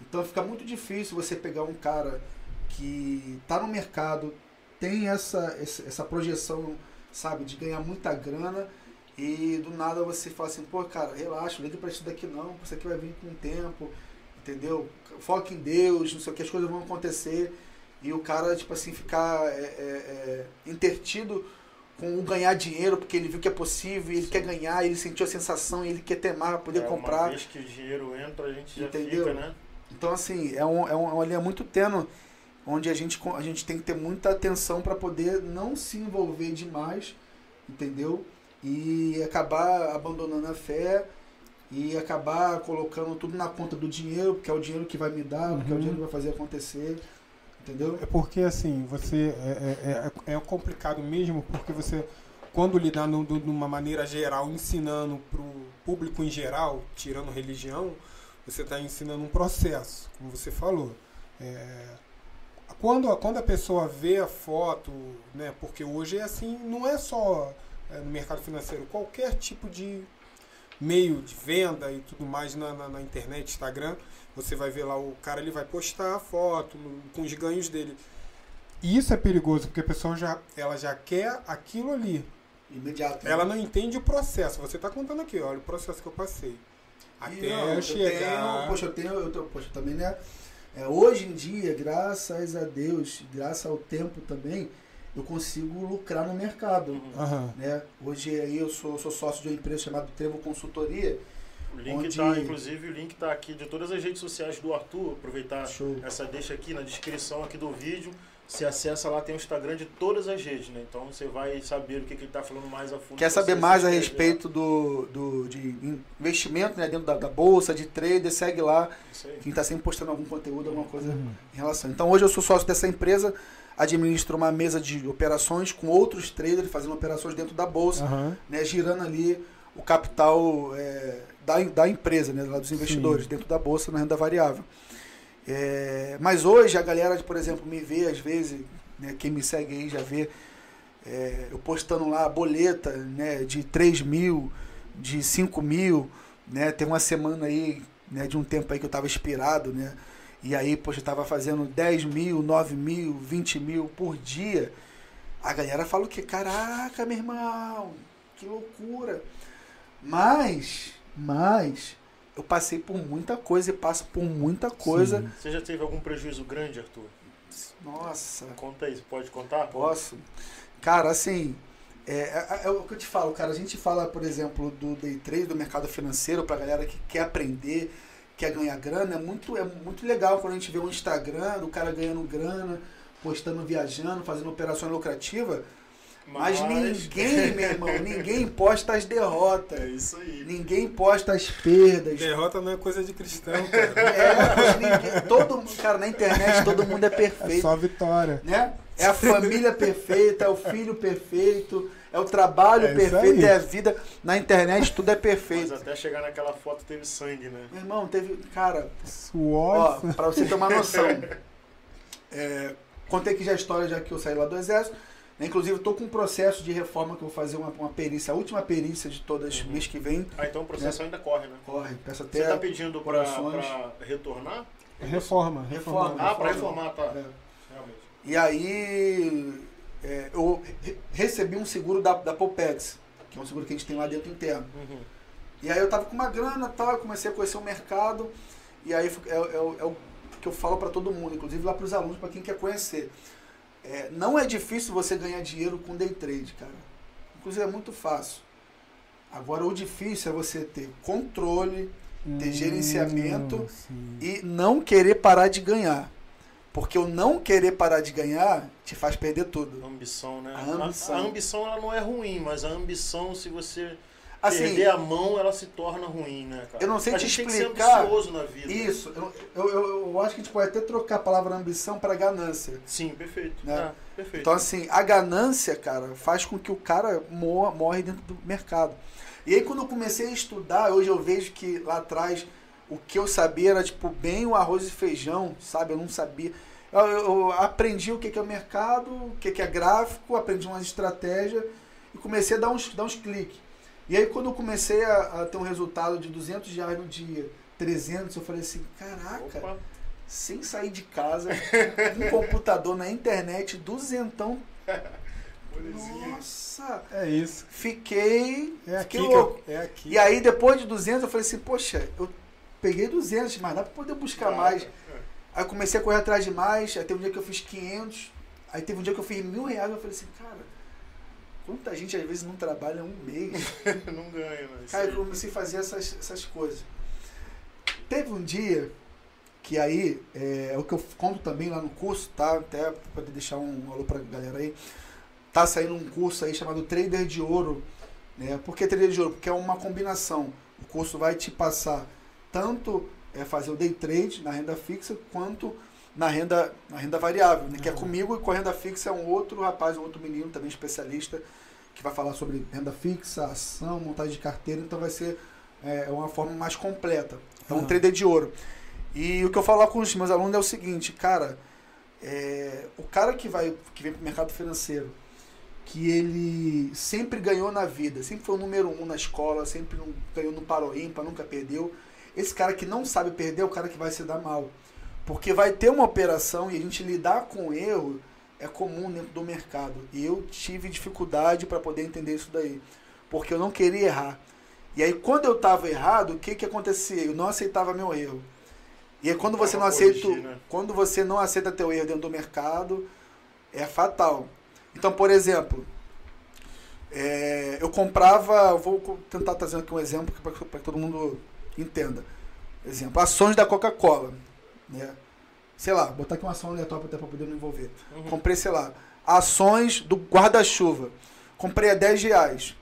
Então fica muito difícil você pegar um cara que está no mercado, tem essa, essa projeção, sabe, de ganhar muita grana e do nada você fala assim, pô, cara, relaxa, liga para isso daqui não, isso aqui vai vir com o tempo, entendeu? Foca em Deus, não sei o que, as coisas vão acontecer e o cara, tipo assim, ficar é, é, é, intertido com o ganhar dinheiro, porque ele viu que é possível, ele Sim. quer ganhar, ele sentiu a sensação, ele quer ter mais para poder é, comprar. Uma vez que o dinheiro entra, a gente já Entendeu? fica, né? Então, assim, é, um, é uma linha muito tênue, onde a gente, a gente tem que ter muita atenção para poder não se envolver demais, entendeu? e acabar abandonando a fé e acabar colocando tudo na conta do dinheiro, porque é o dinheiro que vai me dar, porque é o Uhum. dinheiro que vai fazer acontecer. Entendeu? É porque assim, você é, é, é, é complicado mesmo, porque você, quando lidar no, de uma maneira geral, ensinando para o público em geral, tirando religião, você está ensinando um processo, como você falou. É, quando, a- quando a pessoa vê a foto, né, porque hoje é assim, não é só é, no mercado financeiro, qualquer tipo de meio de venda e tudo mais na, na, na internet, Instagram, você vai ver lá o cara ele vai postar a foto com os ganhos dele. E isso é perigoso porque a pessoa já ela já quer aquilo ali. Imediato. né? Ela não entende o processo. Você está contando aqui, olha o processo que eu passei. Até E, não, eu chegar. tenho, poxa, eu tenho, eu tô- poxa, também, né? É, hoje em dia, graças a Deus, graças ao tempo também, eu consigo lucrar no mercado. Aham. Né? Hoje aí eu sou, sou sócio de uma empresa chamada Trevo Consultoria. O link Onde- tá, inclusive, o link tá aqui de todas as redes sociais do Arthur. Aproveitar Show. essa deixa aqui na descrição aqui do vídeo. Você acessa lá, tem o Instagram de todas as redes, né? Então você vai saber o que, que ele tá falando mais a fundo. Quer saber mais a respeito do, do, de investimento né, dentro da, da bolsa, de trader, segue lá. Quem está sempre postando algum conteúdo, alguma coisa Uhum. em relação. Então hoje eu sou sócio dessa empresa, administro uma mesa de operações com outros traders fazendo operações dentro da bolsa, Aham. né, girando ali o capital é, da, da empresa, né, dos investidores, dentro da bolsa na renda variável. É, mas hoje a galera, por exemplo, me vê às vezes, né, quem me segue aí já vê, é, eu postando lá boleta né, de 3 mil, de 5 mil, né, tem uma semana aí, né, de um tempo aí que eu estava inspirado, né, e aí, poxa, eu tava fazendo 10 mil, 9 mil, 20 mil por dia. A galera fala o quê? Caraca, meu irmão, que loucura. Mas, mas, eu passei por muita coisa e passo por muita coisa. Sim. Você já teve algum prejuízo grande, Arthur? Nossa, Conta você pode contar? posso? Cara, assim, é, é- é o que eu te falo, cara. A gente fala, por exemplo, do day trade, do mercado financeiro, pra galera que quer aprender, quer ganhar grana. É muito, é muito legal quando a gente vê um Instagram do cara ganhando grana, postando, viajando, fazendo operações lucrativas. Mas ninguém, meu irmão, ninguém posta as derrotas. É isso aí. Ninguém posta as perdas. Derrota não é coisa de cristão, cara. É, ninguém, todo mundo, cara, na internet todo mundo é É perfeito. só vitória. Né? É a família perfeita, é o filho perfeito, é o trabalho É perfeito, é a vida. Na internet tudo é Mas perfeito. até chegar naquela foto teve sangue, né? Meu irmão, teve. Cara, Suor. ó, pra você ter uma noção. é, contei aqui já a história já que eu saí lá do exército. né? Inclusive, eu tô com um processo de reforma que eu vou fazer uma, uma perícia, a última perícia de todas, Uhum. mês que vem. Ah, então o processo ainda corre, né? Corre, peço Você até. tá pedindo pra, corações. pra retornar? Reforma. Reforma. Ah, pra Reforma. reformar, tá. É. Realmente. E aí é, eu re- recebi um seguro da, da Popex, que é um seguro que a gente tem lá dentro interno. Uhum. E aí eu tava com uma grana e tal, eu comecei a conhecer o mercado. E aí é, é, o- é o que eu falo para todo mundo, inclusive lá para os alunos, para quem quer conhecer. É, não é difícil você ganhar dinheiro com day trade, cara. Inclusive é muito fácil. Agora o difícil é você ter controle ter gerenciamento Hum, sim. e não querer parar de ganhar. Porque o não querer parar de ganhar te faz perder tudo. Ambição, né? A ambição. A, a ambição ela não é ruim, mas a ambição, se você Assim, perder a mão, ela se torna ruim, né, cara? Eu não sei a te explicar tem que ser ambicioso na vida. Isso, eu, eu, eu- eu acho que a gente pode até trocar a palavra ambição para ganância. Sim, perfeito. Né? É, perfeito. Então, assim, a ganância, cara, faz com que o cara morra, morre dentro do mercado. E aí, quando eu comecei a estudar, hoje eu vejo que lá atrás o que eu sabia era, tipo, bem o arroz e feijão, sabe? Eu não sabia. Eu, eu- aprendi o que que é o mercado, o que que é gráfico, aprendi umas estratégias e comecei a dar uns, dar uns cliques. E aí, quando eu comecei a, a ter um resultado de 200 reais no dia, 300, eu falei assim, caraca, Opa, sem sair de casa, um computador na internet, duzentão. Nossa! É isso. Fiquei, É aqui. fiquei que louco. eu- é aqui. E aí, depois de 200, eu falei assim, poxa, eu peguei 200, mas dá pra poder buscar mais. Aí comecei a correr atrás de mais, aí teve um dia que eu fiz 500, aí teve um dia que eu fiz mil reais, eu falei assim, cara, quanta gente às vezes não trabalha um mês. não ganha? Isso Cara, eu comecei a fazer essas, essas coisas. Teve um dia que aí, é, é o que eu conto também lá no curso, tá? Até poder deixar um alô pra galera aí. Tá saindo um curso aí chamado Trader de Ouro, Né? Por que trader de ouro? Porque é uma combinação. O curso vai te passar tanto é, fazer o day trade na renda fixa, quanto na renda, na renda variável, né? que é comigo, e com a renda fixa é um outro rapaz, um outro menino também especialista, que vai falar sobre renda fixa, ação, montagem de carteira, então vai ser é, uma forma mais completa. É um trader de ouro. E o que eu falo com os meus alunos é o seguinte, cara, é, o cara que vai que vem para o mercado financeiro, que ele sempre ganhou na vida, sempre foi o número um na escola, sempre ganhou no paro ímpar, nunca perdeu. Esse cara que não sabe perder é o cara que vai se dar mal. Porque vai ter uma operação e a gente lidar com erro é comum dentro do mercado. E eu tive dificuldade para poder entender isso daí. Porque eu não queria errar. E aí quando eu estava errado, o que que acontecia? Eu não aceitava meu erro. E aí quando você não aceita, né? quando você não aceita teu erro dentro do mercado, é fatal. Então, por exemplo, é, eu comprava, vou tentar trazer aqui um exemplo para que todo mundo entenda. Exemplo, ações da Coca-Cola, né? Sei lá, botar aqui uma ação aleatória até para poder me envolver. Uhum. Comprei, sei lá, ações do guarda-chuva. Comprei a 10 reais.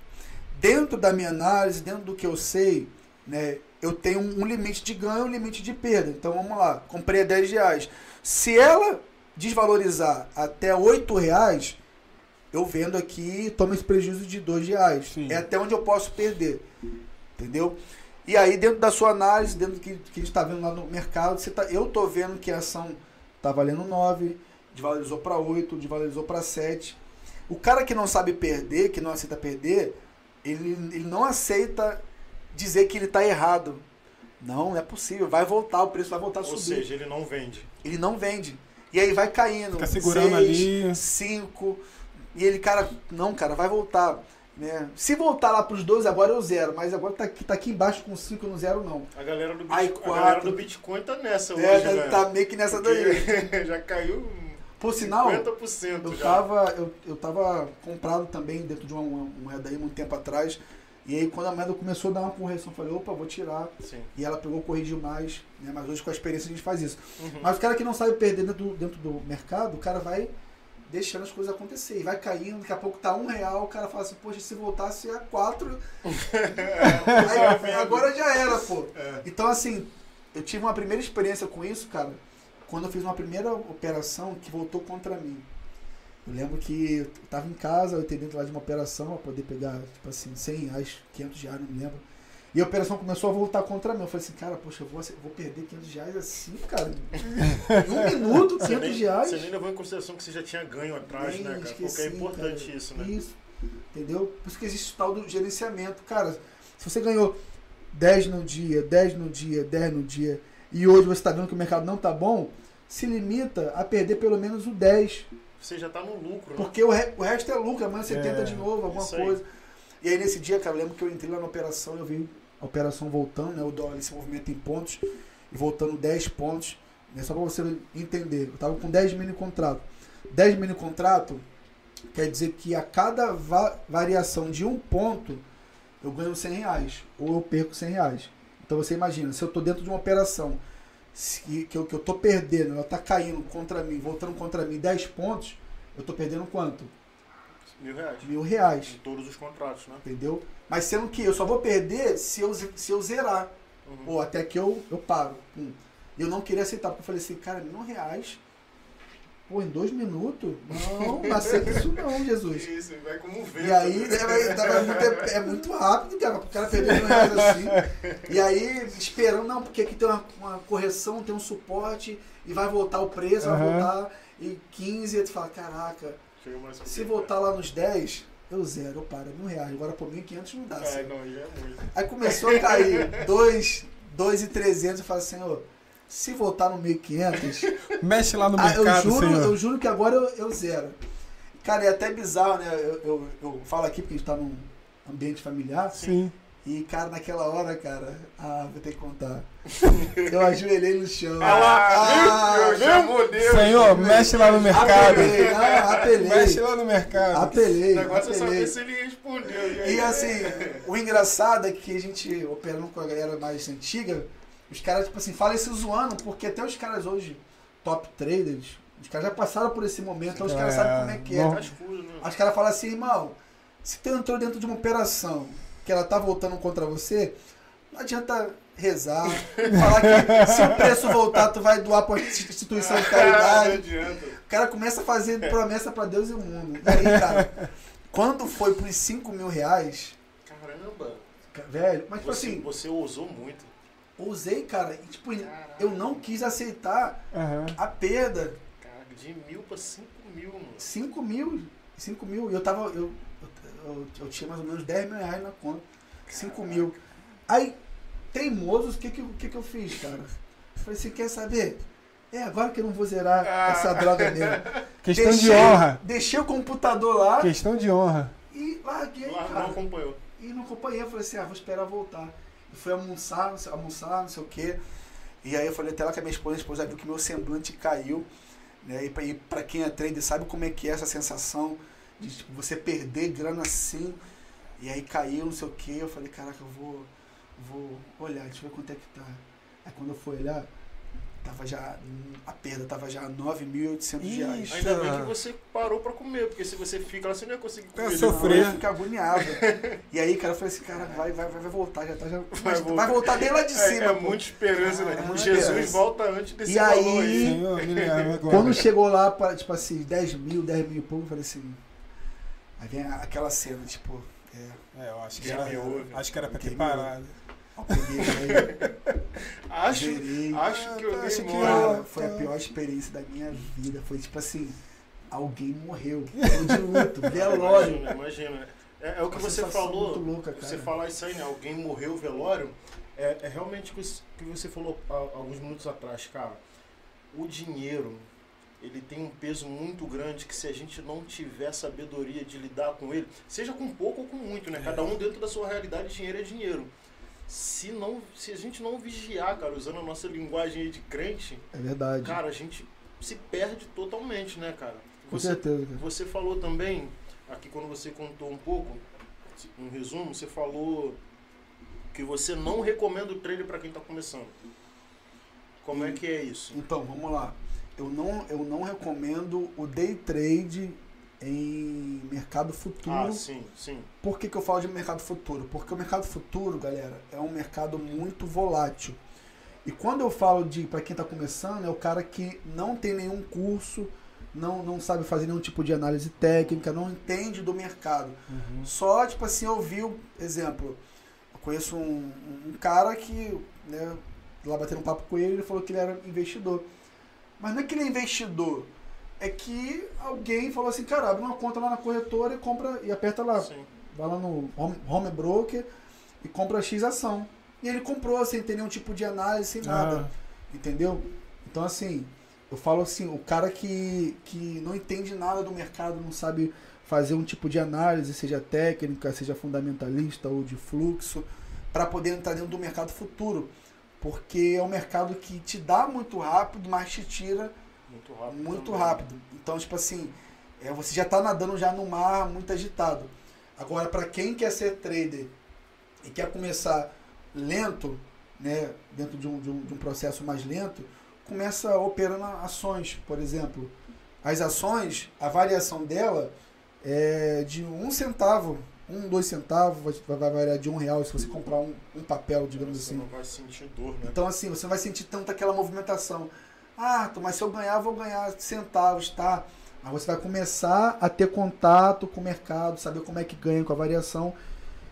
Dentro da minha análise, dentro do que eu sei, né, eu tenho um limite de ganho e um limite de perda. Então vamos lá, comprei a 10 reais. Se ela desvalorizar até 8 reais, eu vendo aqui tomo esse prejuízo de 2 reais. Sim. É até onde eu posso perder. Entendeu? E aí, dentro da sua análise, dentro do que, que a gente está vendo lá no mercado, você tá, eu estou vendo que a ação está valendo 9, desvalorizou para 8, desvalorizou para 7. O cara que não sabe perder, que não aceita perder, ele, ele não aceita dizer que ele está errado. Não, não é possível. Vai voltar, o preço vai voltar a subir. Ou seja, ele não vende. Ele não vende. E aí vai caindo. Fica segurando seis, ali. 5. E ele, cara, não, cara, vai voltar. Né? Se voltar lá para os dois, agora eu zero. Mas agora tá aqui, tá aqui embaixo com 5 no zero, não. A galera do Bitcoin, quatro, a galera do Bitcoin tá nessa é, hoje, né? Tá meio que nessa daí. já caiu por sinal, 50% eu já. tava, eu, eu tava comprado também dentro de uma, uma moeda aí muito tempo atrás. E aí quando a moeda começou a dar uma correção, eu falei, opa, vou tirar. Sim. E ela pegou, corrigiu mais, né? Mas hoje com a experiência a gente faz isso. Uhum. Mas o cara que não sabe perder dentro dentro do mercado, o cara vai deixando as coisas acontecer. E vai caindo, daqui a pouco tá um real, o cara fala assim, poxa, se voltasse a quatro. aí, agora já era, pô. É. Então assim, eu tive uma primeira experiência com isso, cara, quando eu fiz uma primeira operação que voltou contra mim. Eu lembro que eu tava em casa, eu entrei dentro lá de uma operação para poder pegar, tipo assim, 100 reais, 500 reais, não me lembro. E a operação começou a voltar contra mim. Eu falei assim, cara, poxa, eu vou, vou perder 500 reais assim, cara. em um minuto, 500 nem, reais. Você nem levou em consideração que você já tinha ganho atrás, nem, né, cara? Esqueci, Porque é importante cara. isso, né? Isso, entendeu? Por isso que existe o tal do gerenciamento. Cara, se você ganhou 10 no dia, 10 no dia, 10 no dia, e hoje você está vendo que o mercado não tá bom, se limita a perder pelo menos o 10 você já está no lucro. Né? Porque o, re, o resto é lucro, amanhã você é, tenta de novo, alguma coisa. E aí nesse dia, cara, eu lembro que eu entrei lá na operação, eu vi a operação voltando, né? O dólar se movimenta em pontos, e voltando 10 pontos. Né, só para você entender. Eu estava com 10 mini contrato. 10 mini contrato quer dizer que a cada va variação de um ponto eu ganho 100 reais ou eu perco 100 reais. Então você imagina, se eu estou dentro de uma operação se, que, eu, que eu tô perdendo, ela tá caindo contra mim, voltando contra mim 10 pontos, eu tô perdendo quanto? Mil reais. Mil reais. Em todos os contratos, né? Entendeu? Mas sendo que eu só vou perder se eu, se eu zerar. Uhum. Ou até que eu, eu paro. Hum. Eu não queria aceitar, porque eu falei assim, cara, mil reais Pô, em dois minutos? Não, não aceita isso não, Jesus. Isso, vai como vento. E aí né, é, muito, é muito rápido, cara, o cara perder mil reais assim. E aí, esperando, não, porque aqui tem uma, uma correção, tem um suporte, e vai voltar o preço, uhum. vai voltar e 15, e tu fala, caraca, se voltar lá nos 10, eu zero, eu paro, mil reais. Agora por 1.500 não dá. É, assim. não, já é muito. Aí começou a cair 2, 2,300, eu falo assim, ô se voltar no 1500. Mexe lá no mercado, ah, eu juro, senhor. eu juro que agora eu, eu zero. Cara, é até bizarro, né? Eu, eu, eu falo aqui porque a gente tá num ambiente familiar. Sim. E, cara, naquela hora, cara, ah, vou ter que contar. Eu ajoelhei no chão. Ah, ah, chamou Deus. Senhor, mexe lá no mercado. Apelei, ah, apelei. Mexe lá no mercado. Apelei. O negócio apelei. é saber se ele respondeu. E, assim, o engraçado é que a gente, operando com a galera mais antiga, os caras, tipo assim, falam isso zoando, porque até os caras hoje, top traders, os caras já passaram por esse momento, então os caras é, sabem como é que é. Né? Os caras falam assim, irmão, Se tu entrou dentro de uma operação que ela tá voltando contra você, não adianta rezar, falar que se o preço voltar, tu vai doar pra instituição de caridade. Não adianta. O cara começa a fazer promessa para Deus e o mundo. E aí, cara, quando foi pros 5 mil reais. Caramba! Velho, mas tipo você, assim. Você ousou muito. Ousei, cara. E, tipo, eu não quis aceitar uhum. a perda. Cara, de mil pra 5 mil, mano. 5 mil. 5 mil. E eu tava. Eu, eu, eu, tinha mais ou menos 10 mil reais na conta. 5 mil. Aí, teimosos, o que, que, que, que eu fiz, cara? Eu falei, você quer saber? É, agora que eu não vou zerar ah. essa droga mesmo. Questão deixei, de honra. Deixei o computador lá. Questão de honra. E larguei, lá, cara. Não acompanhou. E não acompanhei. Eu falei assim, ah, vou esperar voltar. E fui almoçar, almoçar, não sei o quê. E aí eu falei até lá que a minha esposa, a esposa viu que meu semblante caiu. Né? E, e pra quem é trader sabe como é que é essa sensação de tipo, você perder grana assim. E aí caiu, não sei o quê. Eu falei, caraca, eu vou, vou olhar, deixa eu ver quanto é que tá. Aí quando eu fui olhar, Tava já, a perda tava já 9.800 reais. Ainda bem que você parou pra comer, porque se você fica lá, você não ia conseguir comer. Eu sofrer. Não, fica agoniado. e aí, cara, eu falei assim, cara, vai, vai, vai voltar, já tá, já, vai, voltar. vai voltar bem lá de é, cima. É, é muita esperança, né? É Jesus esperança. volta antes desse e aí, aí. quando chegou lá, pra, tipo assim, 10 mil, 10 mil e pouco, eu falei assim, aí vem aquela cena, tipo... É, é eu acho que, era, acho que era pra ter parado. acho, acho que eu acho que foi a pior experiência da minha vida. Foi tipo assim, alguém morreu. de luto, velório. Imagina, imagina. É, é o que você falou. Louca, você falar isso aí, né? Alguém morreu, velório. É, é realmente o que você falou há, alguns minutos atrás, cara. O dinheiro, ele tem um peso muito grande que se a gente não tiver sabedoria de lidar com ele, seja com pouco ou com muito, né? Cada um dentro da sua realidade, dinheiro é dinheiro se não se a gente não vigiar, cara, usando a nossa linguagem aí de crente, é verdade. Cara, a gente se perde totalmente, né, cara? Com você, certeza. Cara. Você falou também aqui quando você contou um pouco, um resumo, você falou que você não recomenda o trade para quem está começando. Como é que é isso? Então, vamos lá. Eu não, eu não recomendo o day trade em mercado futuro. Ah, sim, sim. Por que, que eu falo de mercado futuro? Porque o mercado futuro, galera, é um mercado muito volátil. E quando eu falo de para quem está começando, é o cara que não tem nenhum curso, não, não sabe fazer nenhum tipo de análise técnica, não entende do mercado. Uhum. Só, tipo assim, ouviu, exemplo, eu conheço um, um cara que, né, lá batendo um papo com ele, ele falou que ele era investidor. Mas não é que ele é investidor, é que alguém falou assim, cara, abre uma conta lá na corretora e compra e aperta lá. Sim. Vai lá no home, home broker e compra X ação. E ele comprou sem ter nenhum tipo de análise, sem nada. Ah. Entendeu? Então assim, eu falo assim, o cara que, que não entende nada do mercado, não sabe fazer um tipo de análise, seja técnica, seja fundamentalista ou de fluxo, para poder entrar dentro do mercado futuro. Porque é um mercado que te dá muito rápido, mas te tira muito rápido. Muito rápido. Então, tipo assim, é, você já está nadando já no mar muito agitado. Agora, para quem quer ser trader e quer começar lento, né, dentro de um, de um, de um processo mais lento, começa operando ações, por exemplo. As ações, a variação dela é de um centavo, um, dois centavos, vai, vai variar de um real se você comprar um, um papel, digamos você assim. Você não vai sentir dor, né? Então, assim, você não vai sentir tanto aquela movimentação. Ah, mas se eu ganhar, vou ganhar centavos, tá? Aí você vai começar a ter contato com o mercado, saber como é que ganha com a variação.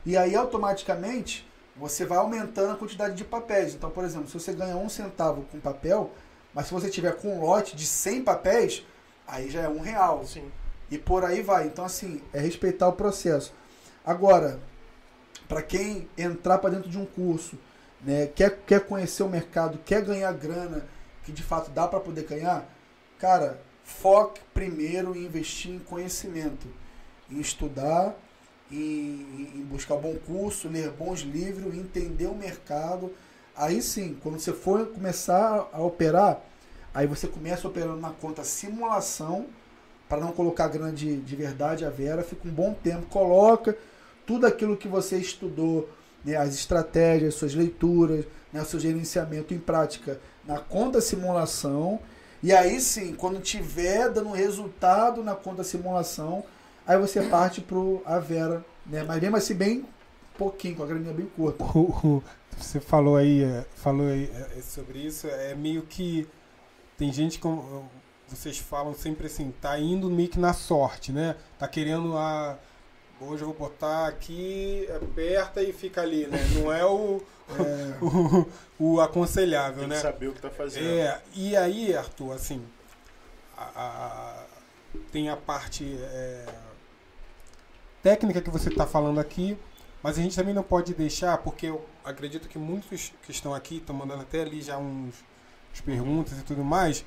E aí, automaticamente, você vai aumentando a quantidade de papéis. Então, por exemplo, se você ganha um centavo com papel, mas se você tiver com um lote de 100 papéis, aí já é um real. Sim. E por aí vai. Então, assim, é respeitar o processo. Agora, para quem entrar para dentro de um curso, né, quer, quer conhecer o mercado, quer ganhar grana, que de fato dá para poder ganhar, cara, foque primeiro em investir em conhecimento, em estudar, em, em buscar bom curso, ler bons livros, entender o mercado. Aí sim, quando você for começar a operar, aí você começa operando na conta simulação, para não colocar grande de verdade a vera, fica um bom tempo, coloca tudo aquilo que você estudou, né, as estratégias, suas leituras, né, seu gerenciamento em prática na conta simulação. E aí sim, quando tiver dando resultado na conta simulação, Aí você parte pro a Vera, né? Mas mesmo assim bem pouquinho, com a graninha bem curta. Você falou aí, é, falou aí é, sobre isso, é meio que tem gente como vocês falam sempre assim, tá indo meio que na sorte, né? Tá querendo a hoje eu vou botar aqui, aperta e fica ali, né? Não é o, é. o, o, aconselhável, Tem né? saber o que tá fazendo. É, e aí, Arthur, assim, a, a, tem a parte é, técnica que você está falando aqui, mas a gente também não pode deixar, porque eu acredito que muitos que estão aqui estão mandando até ali já uns, uns perguntas e tudo mais.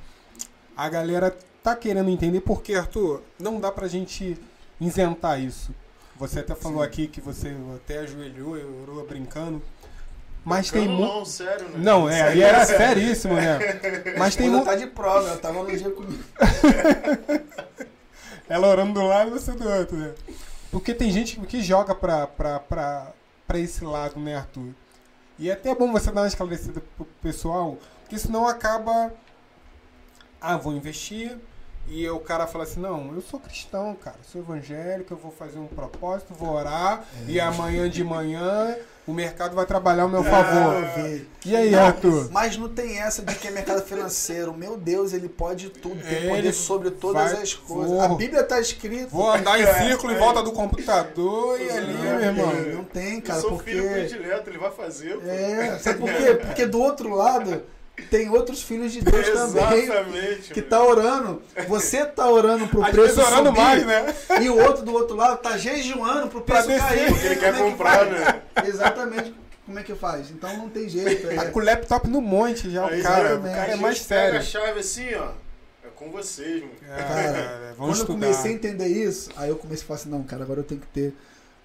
A galera tá querendo entender porque, Arthur, não dá pra gente isentar isso. Você até falou Sim. aqui que você até ajoelhou, orou brincando. Mas brincando tem muito. Não, sério, né? Não, é, ali era seríssimo, né? Mas tem muito. tá de prova, ela tava no dia comigo. ela orando do lado e você do outro, né? Porque tem gente que joga pra, pra, pra, pra esse lado, né, Arthur? E é até bom você dar uma esclarecida pro pessoal, porque senão acaba. Ah, vou investir. E o cara fala assim: Não, eu sou cristão, cara, sou evangélico, eu vou fazer um propósito, vou orar, é. e amanhã de manhã o mercado vai trabalhar ao meu favor. E aí, não, Arthur? Mas não tem essa de que é mercado financeiro. Meu Deus, ele pode tudo, tem ele poder sobre todas vai, as coisas. Vou, a Bíblia está escrita. Vou andar em círculo é, em volta do computador e ali, meu irmão. Não tem, cara. Eu sou porque... filho predileto, ele vai fazer. É, sabe por quê? Porque do outro lado tem outros filhos de Deus também que tá orando. Você tá orando pro Às preço orando subir, mais, né? E o outro do outro lado tá jejuando pro preço cair. Porque ele quer é comprar, que né? Exatamente. Como é que faz? Então não tem jeito. É. Tá com o laptop no monte já, o cara, o cara é mais sério. Pega a chave assim, ó. É com vocês, mano. É, cara, quando estudar. eu comecei a entender isso, aí eu comecei a falar assim, não, cara, agora eu tenho que ter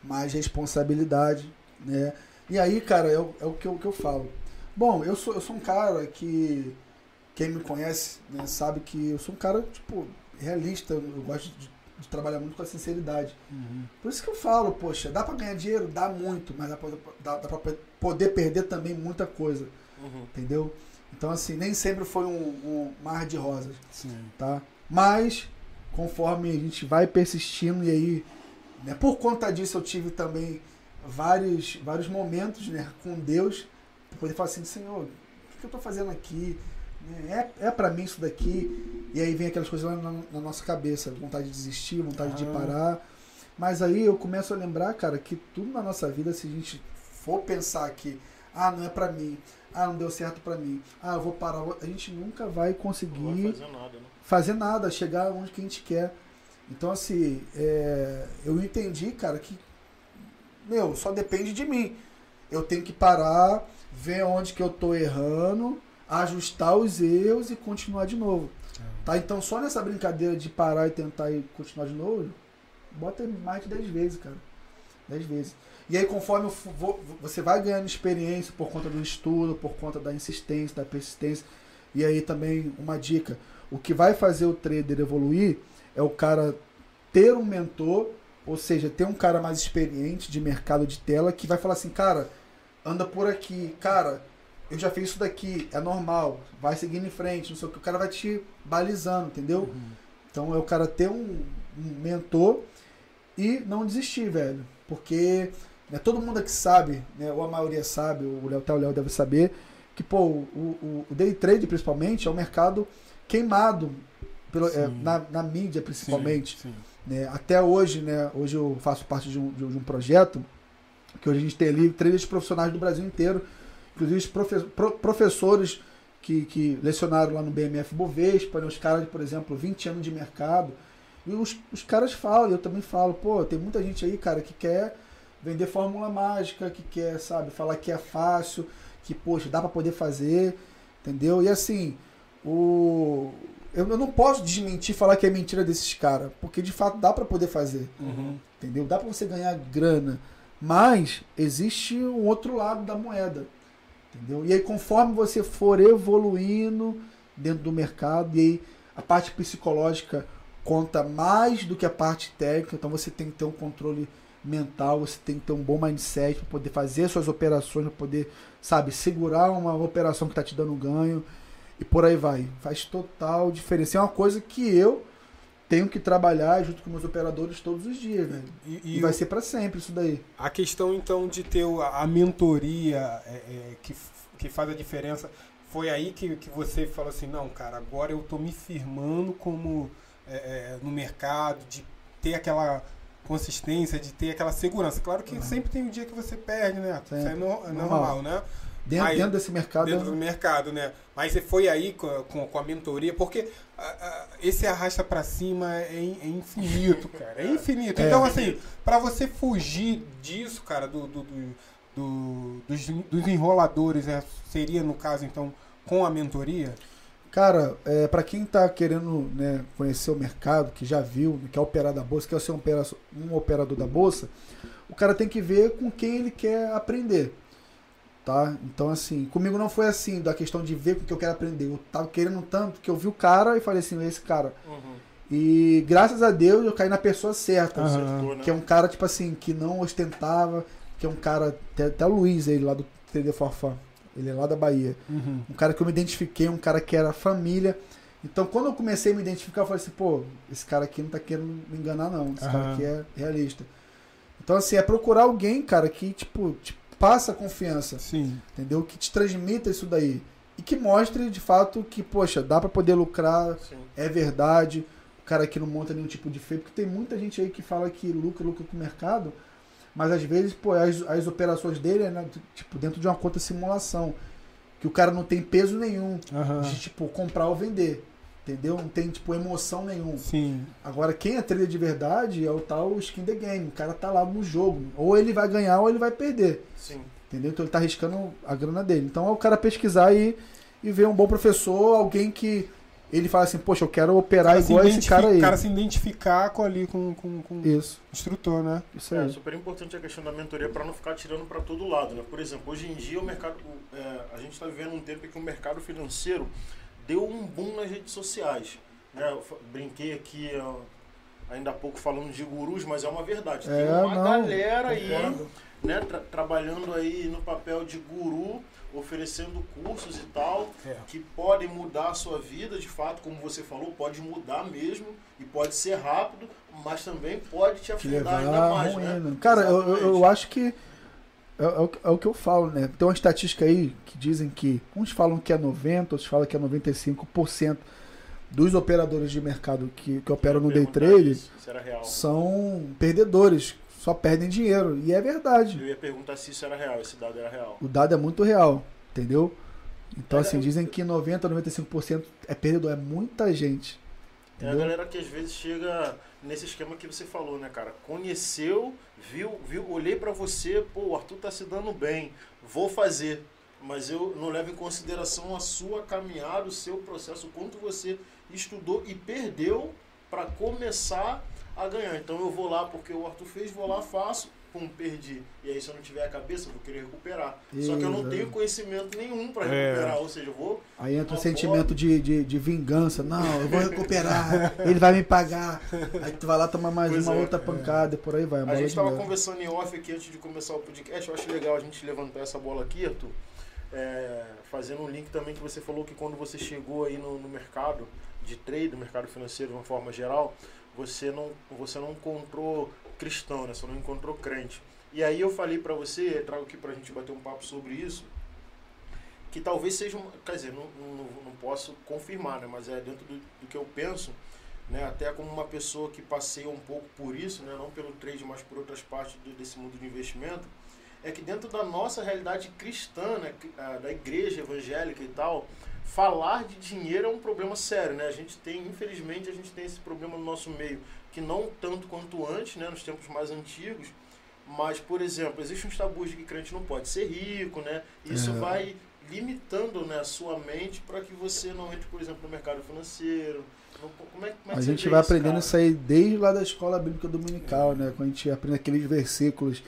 mais responsabilidade, né? E aí, cara, é o, é o que, eu, que eu falo Bom, eu sou, eu sou um cara que. Quem me conhece né, sabe que eu sou um cara, tipo, realista. Eu gosto de, de trabalhar muito com a sinceridade. Uhum. Por isso que eu falo, poxa, dá pra ganhar dinheiro? Dá muito, mas dá pra, dá, dá pra poder perder também muita coisa. Uhum. Entendeu? Então, assim, nem sempre foi um, um mar de rosas. Sim. Tá? Mas, conforme a gente vai persistindo, e aí, né, por conta disso, eu tive também vários, vários momentos né, com Deus poder falar assim, Senhor, o que eu estou fazendo aqui? É, é para mim isso daqui? E aí vem aquelas coisas lá na, na nossa cabeça, vontade de desistir, vontade ah. de parar. Mas aí eu começo a lembrar, cara, que tudo na nossa vida, se a gente for pensar que, ah, não é para mim, ah, não deu certo para mim, ah, eu vou parar, a gente nunca vai conseguir vai fazer, nada, né? fazer nada, chegar onde que a gente quer. Então, assim, é, eu entendi, cara, que, meu, só depende de mim. Eu tenho que parar, ver onde que eu tô errando, ajustar os erros e continuar de novo. É. Tá? Então só nessa brincadeira de parar e tentar e continuar de novo, bota mais de 10 vezes, cara. 10 vezes. E aí conforme vou, você vai ganhando experiência por conta do estudo, por conta da insistência, da persistência. E aí também uma dica, o que vai fazer o trader evoluir é o cara ter um mentor, ou seja, ter um cara mais experiente de mercado de tela que vai falar assim, cara, anda por aqui, cara, eu já fiz isso daqui, é normal, vai seguindo em frente, não sei o que, o cara vai te balizando, entendeu? Uhum. Então é o cara ter um, um, mentor e não desistir, velho. Porque né, todo mundo aqui sabe, né, ou a maioria sabe, o Léo, até o Léo deve saber, que pô, o, o, o, day trade principalmente é um mercado queimado pelo, é, na, na, mídia principalmente. Sim, sim. Né? Até hoje, né, hoje eu faço parte de um, de um projeto que hoje a gente tem ali traders profissionais do Brasil inteiro, inclusive profe professores que, que lecionaram lá no BMF Bovespa, né, os caras, por exemplo, 20 anos de mercado. E os, os caras falam, eu também falo, pô, tem muita gente aí, cara, que quer vender fórmula mágica, que quer, sabe, falar que é fácil, que, poxa, dá para poder fazer, entendeu? E assim, o... Eu, eu não posso desmentir falar que é mentira desses caras, porque de fato dá para poder fazer, uhum. entendeu? Dá para você ganhar grana, mas existe um outro lado da moeda. Entendeu? E aí, conforme você for evoluindo dentro do mercado, e aí a parte psicológica conta mais do que a parte técnica, então você tem que ter um controle mental, você tem que ter um bom mindset para poder fazer suas operações, para poder, sabe, segurar uma operação que está te dando ganho e por aí vai. Faz total diferença. É uma coisa que eu tenho que trabalhar junto com meus operadores todos os dias, velho. E, e, e vai o... ser para sempre isso daí. A questão, então, de ter a mentoria é, é, que, que faz a diferença, foi aí que, que você falou assim, não, cara, agora eu tô me firmando como é, é no mercado, de ter aquela consistência, de ter aquela segurança. Claro que uhum. sempre tem um dia que você perde, né? Isso é, no, é normal, né? Dentro, Mas, dentro, desse mercado. Dentro do mercado, né? Mas você foi aí com, com, com a mentoria, porque esse arrasta para cima é, é, infinito, cara. É infinito. É. Então, assim, para você fugir disso, cara, do, do, do, do dos, dos, enroladores, né? seria, no caso, então, com a mentoria? Cara, é, para quem está querendo né, conhecer o mercado, que já viu, quer operar da bolsa, quer ser um operador da bolsa, o cara tem que ver com quem ele quer aprender. Tá? Então, assim, comigo não foi assim, da questão de ver com o que eu quero aprender. Eu tava querendo tanto que eu vi o cara e falei assim, esse cara. Uhum. E graças a Deus eu caí na pessoa certa. Uhum. Que é um cara, tipo assim, que não ostentava, que é um cara, até, até o Luiz, ele lá do 3D Forfã. Ele é lá da Bahia. Uhum. Um cara que eu me identifiquei, um cara que era família. Então, quando eu comecei a me identificar, eu falei assim, pô, esse cara aqui não tá querendo me enganar, não. Esse uhum. cara aqui é realista. Então, assim, é procurar alguém, cara, que, tipo, te passa confiança. Sim. Entendeu? Que te transmita isso daí. E que mostre, de fato, que, poxa, dá para poder lucrar, Sim. é verdade. O cara aqui não monta nenhum tipo de feio. Porque tem muita gente aí que fala que lucra, lucra com o mercado mas às vezes, pô, as, as operações dele é né, tipo, dentro de uma conta simulação. Que o cara não tem peso nenhum uhum. de tipo comprar ou vender. Entendeu? Não tem, tipo, emoção nenhuma. Sim. Agora, quem é trader de verdade é o tal skin the game. O cara tá lá no jogo. Ou ele vai ganhar ou ele vai perder. Sim. Entendeu? Então ele tá arriscando a grana dele. Então é o cara pesquisar e, e ver um bom professor, alguém que ele fala assim, poxa, eu quero operar igual esse cara aí. O cara se identificar com ali com, com, com Isso. o instrutor, né? Isso aí. É super importante a questão da mentoria para não ficar tirando para todo lado, né? Por exemplo, hoje em dia o mercado, é, a gente está vivendo um tempo em que o mercado financeiro deu um boom nas redes sociais. Né? Eu brinquei aqui ainda há pouco falando de gurus, mas é uma verdade. Tem é, uma não, galera aí né, tra trabalhando aí no papel de guru oferecendo cursos e tal, é. que podem mudar a sua vida, de fato, como você falou, pode mudar mesmo e pode ser rápido, mas também pode te afundar ainda mais. Né? Cara, eu, eu acho que é, é, é, o que eu falo, né? Tem uma estatística aí que dizem que uns falam que é 90%, outros falam que é 95% dos operadores de mercado que, que operam no day trade são perdedores só perdem dinheiro. E é verdade. Eu ia perguntar se isso era real, esse dado era real. O dado é muito real, entendeu? Então, é, assim, dizem que 90% a 95% é perdedor, é muita gente. Tem a galera que às vezes chega nesse esquema que você falou, né, cara? Conheceu, viu, viu olhei para você, pô, o Arthur tá se dando bem, vou fazer. Mas eu não levo em consideração a sua caminhada, o seu processo, quanto você estudou e perdeu para começar a ganhar. Então eu vou lá porque o Arthur fez, vou lá, faço, pum, perdi. E aí se eu não tiver a cabeça, eu vou querer recuperar. Só que eu não tenho conhecimento nenhum para é. recuperar, é. ou seja, eu vou. Aí entra o sentimento de, de, de, vingança. Não, eu vou recuperar, ele vai me pagar. Aí tu vai lá tomar mais pois uma é. outra pancada e por aí vai. A, a gente estava conversando em off aqui antes de começar o podcast. Eu acho legal a gente levantar essa bola aqui, Arthur. É, fazendo um link também que você falou que quando você chegou aí no, no mercado de trade, no mercado financeiro de uma forma geral, você não, você não encontrou cristão, né? Você não encontrou crente. E aí eu falei para você, trago aqui pra gente bater um papo sobre isso, que talvez seja, uma, quer dizer, não, não, não posso confirmar, né? Mas é dentro do, do que eu penso, né? Até como uma pessoa que passeia um pouco por isso, né? Não pelo trade, mas por outras partes do, desse mundo de investimento, é que dentro da nossa realidade cristã, né? da igreja evangélica e tal, falar de dinheiro é um problema sério, né? A gente tem, infelizmente, a gente tem esse problema no nosso meio, que não tanto quanto antes, né? Nos tempos mais antigos, mas, por exemplo, existe um tabu de que crente não pode ser rico, né? Isso é. vai limitando né, a sua mente para que você não entre, por exemplo, no mercado financeiro. Como é, como é a gente vai aprendendo isso aí desde lá da escola bíblica dominical, é. né? Quando a gente aprende aqueles versículos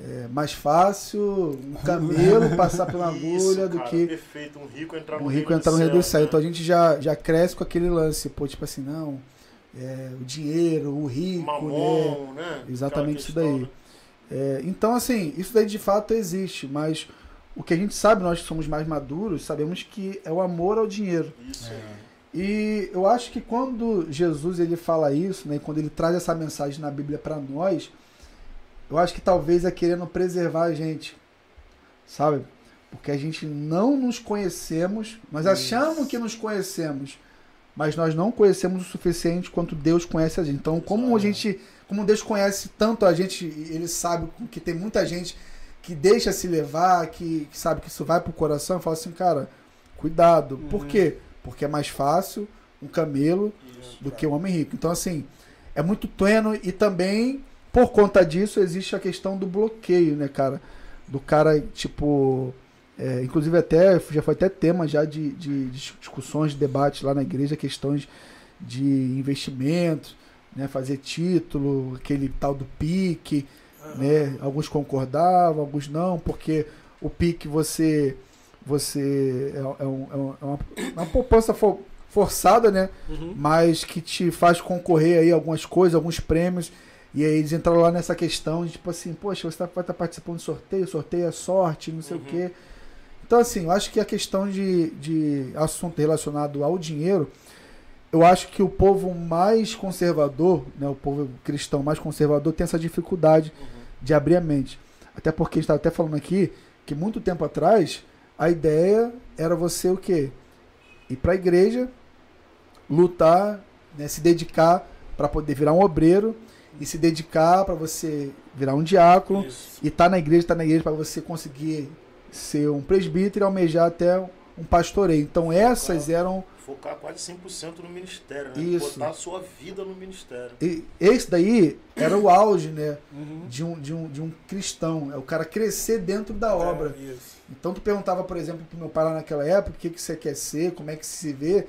é mais fácil um camelo passar pela agulha do que perfeito, um rico entrar no, um rico entrar no reino do céu. Né? Então a gente já, já cresce com aquele lance, pô, tipo assim, não, é, o dinheiro, o rico, Mamon, né? né? Exatamente isso daí. Né? É, então, assim, isso daí de fato existe, mas o que a gente sabe, nós que somos mais maduros, sabemos que é o amor ao dinheiro. Isso. É. E eu acho que quando Jesus ele fala isso, né, quando ele traz essa mensagem na Bíblia para nós, eu acho que talvez é querendo preservar a gente, sabe? Porque a gente não nos conhecemos, nós achamos que nos conhecemos, mas nós não conhecemos o suficiente quanto Deus conhece a gente. Então, como a gente, como Deus conhece tanto a gente, ele sabe que tem muita gente que deixa se levar, que, que sabe que isso vai pro coração, fala assim, cara, cuidado. Uhum. Por quê? Porque é mais fácil um camelo Isso, do que um homem rico. Então, assim, é muito tênue e também, por conta disso, existe a questão do bloqueio, né, cara? Do cara, tipo. É, inclusive até já foi até tema já de, de, de discussões, de debates lá na igreja, questões de investimentos, né, fazer título, aquele tal do PIC, uhum. né? Alguns concordavam, alguns não, porque o PIC você você é, é, um, é, uma, é uma poupança for, forçada, né? Uhum. Mas que te faz concorrer aí algumas coisas, alguns prêmios. E aí eles entraram lá nessa questão de tipo assim, poxa, você tá, vai estar tá participando de sorteio, sorteio é sorte, não sei uhum. o quê. Então, assim, eu acho que a questão de, de assunto relacionado ao dinheiro, eu acho que o povo mais conservador, né, o povo cristão mais conservador, tem essa dificuldade uhum. de abrir a mente. Até porque a gente estava até falando aqui que muito tempo atrás a ideia era você o quê? Ir para a igreja, lutar, né, se dedicar para poder virar um obreiro e se dedicar para você virar um diácono Isso. e estar tá na igreja, estar tá na igreja para você conseguir ser um presbítero e almejar até um pastoreio. Então essas eram focar quase 100% no ministério, né? Isso. Botar a sua vida no ministério. E esse daí era o auge, né? Uhum. De, um, de, um, de um cristão. É o cara crescer dentro da é, obra. É, então tu perguntava, por exemplo, pro meu pai lá naquela época, o que, que você quer ser, como é que se vê.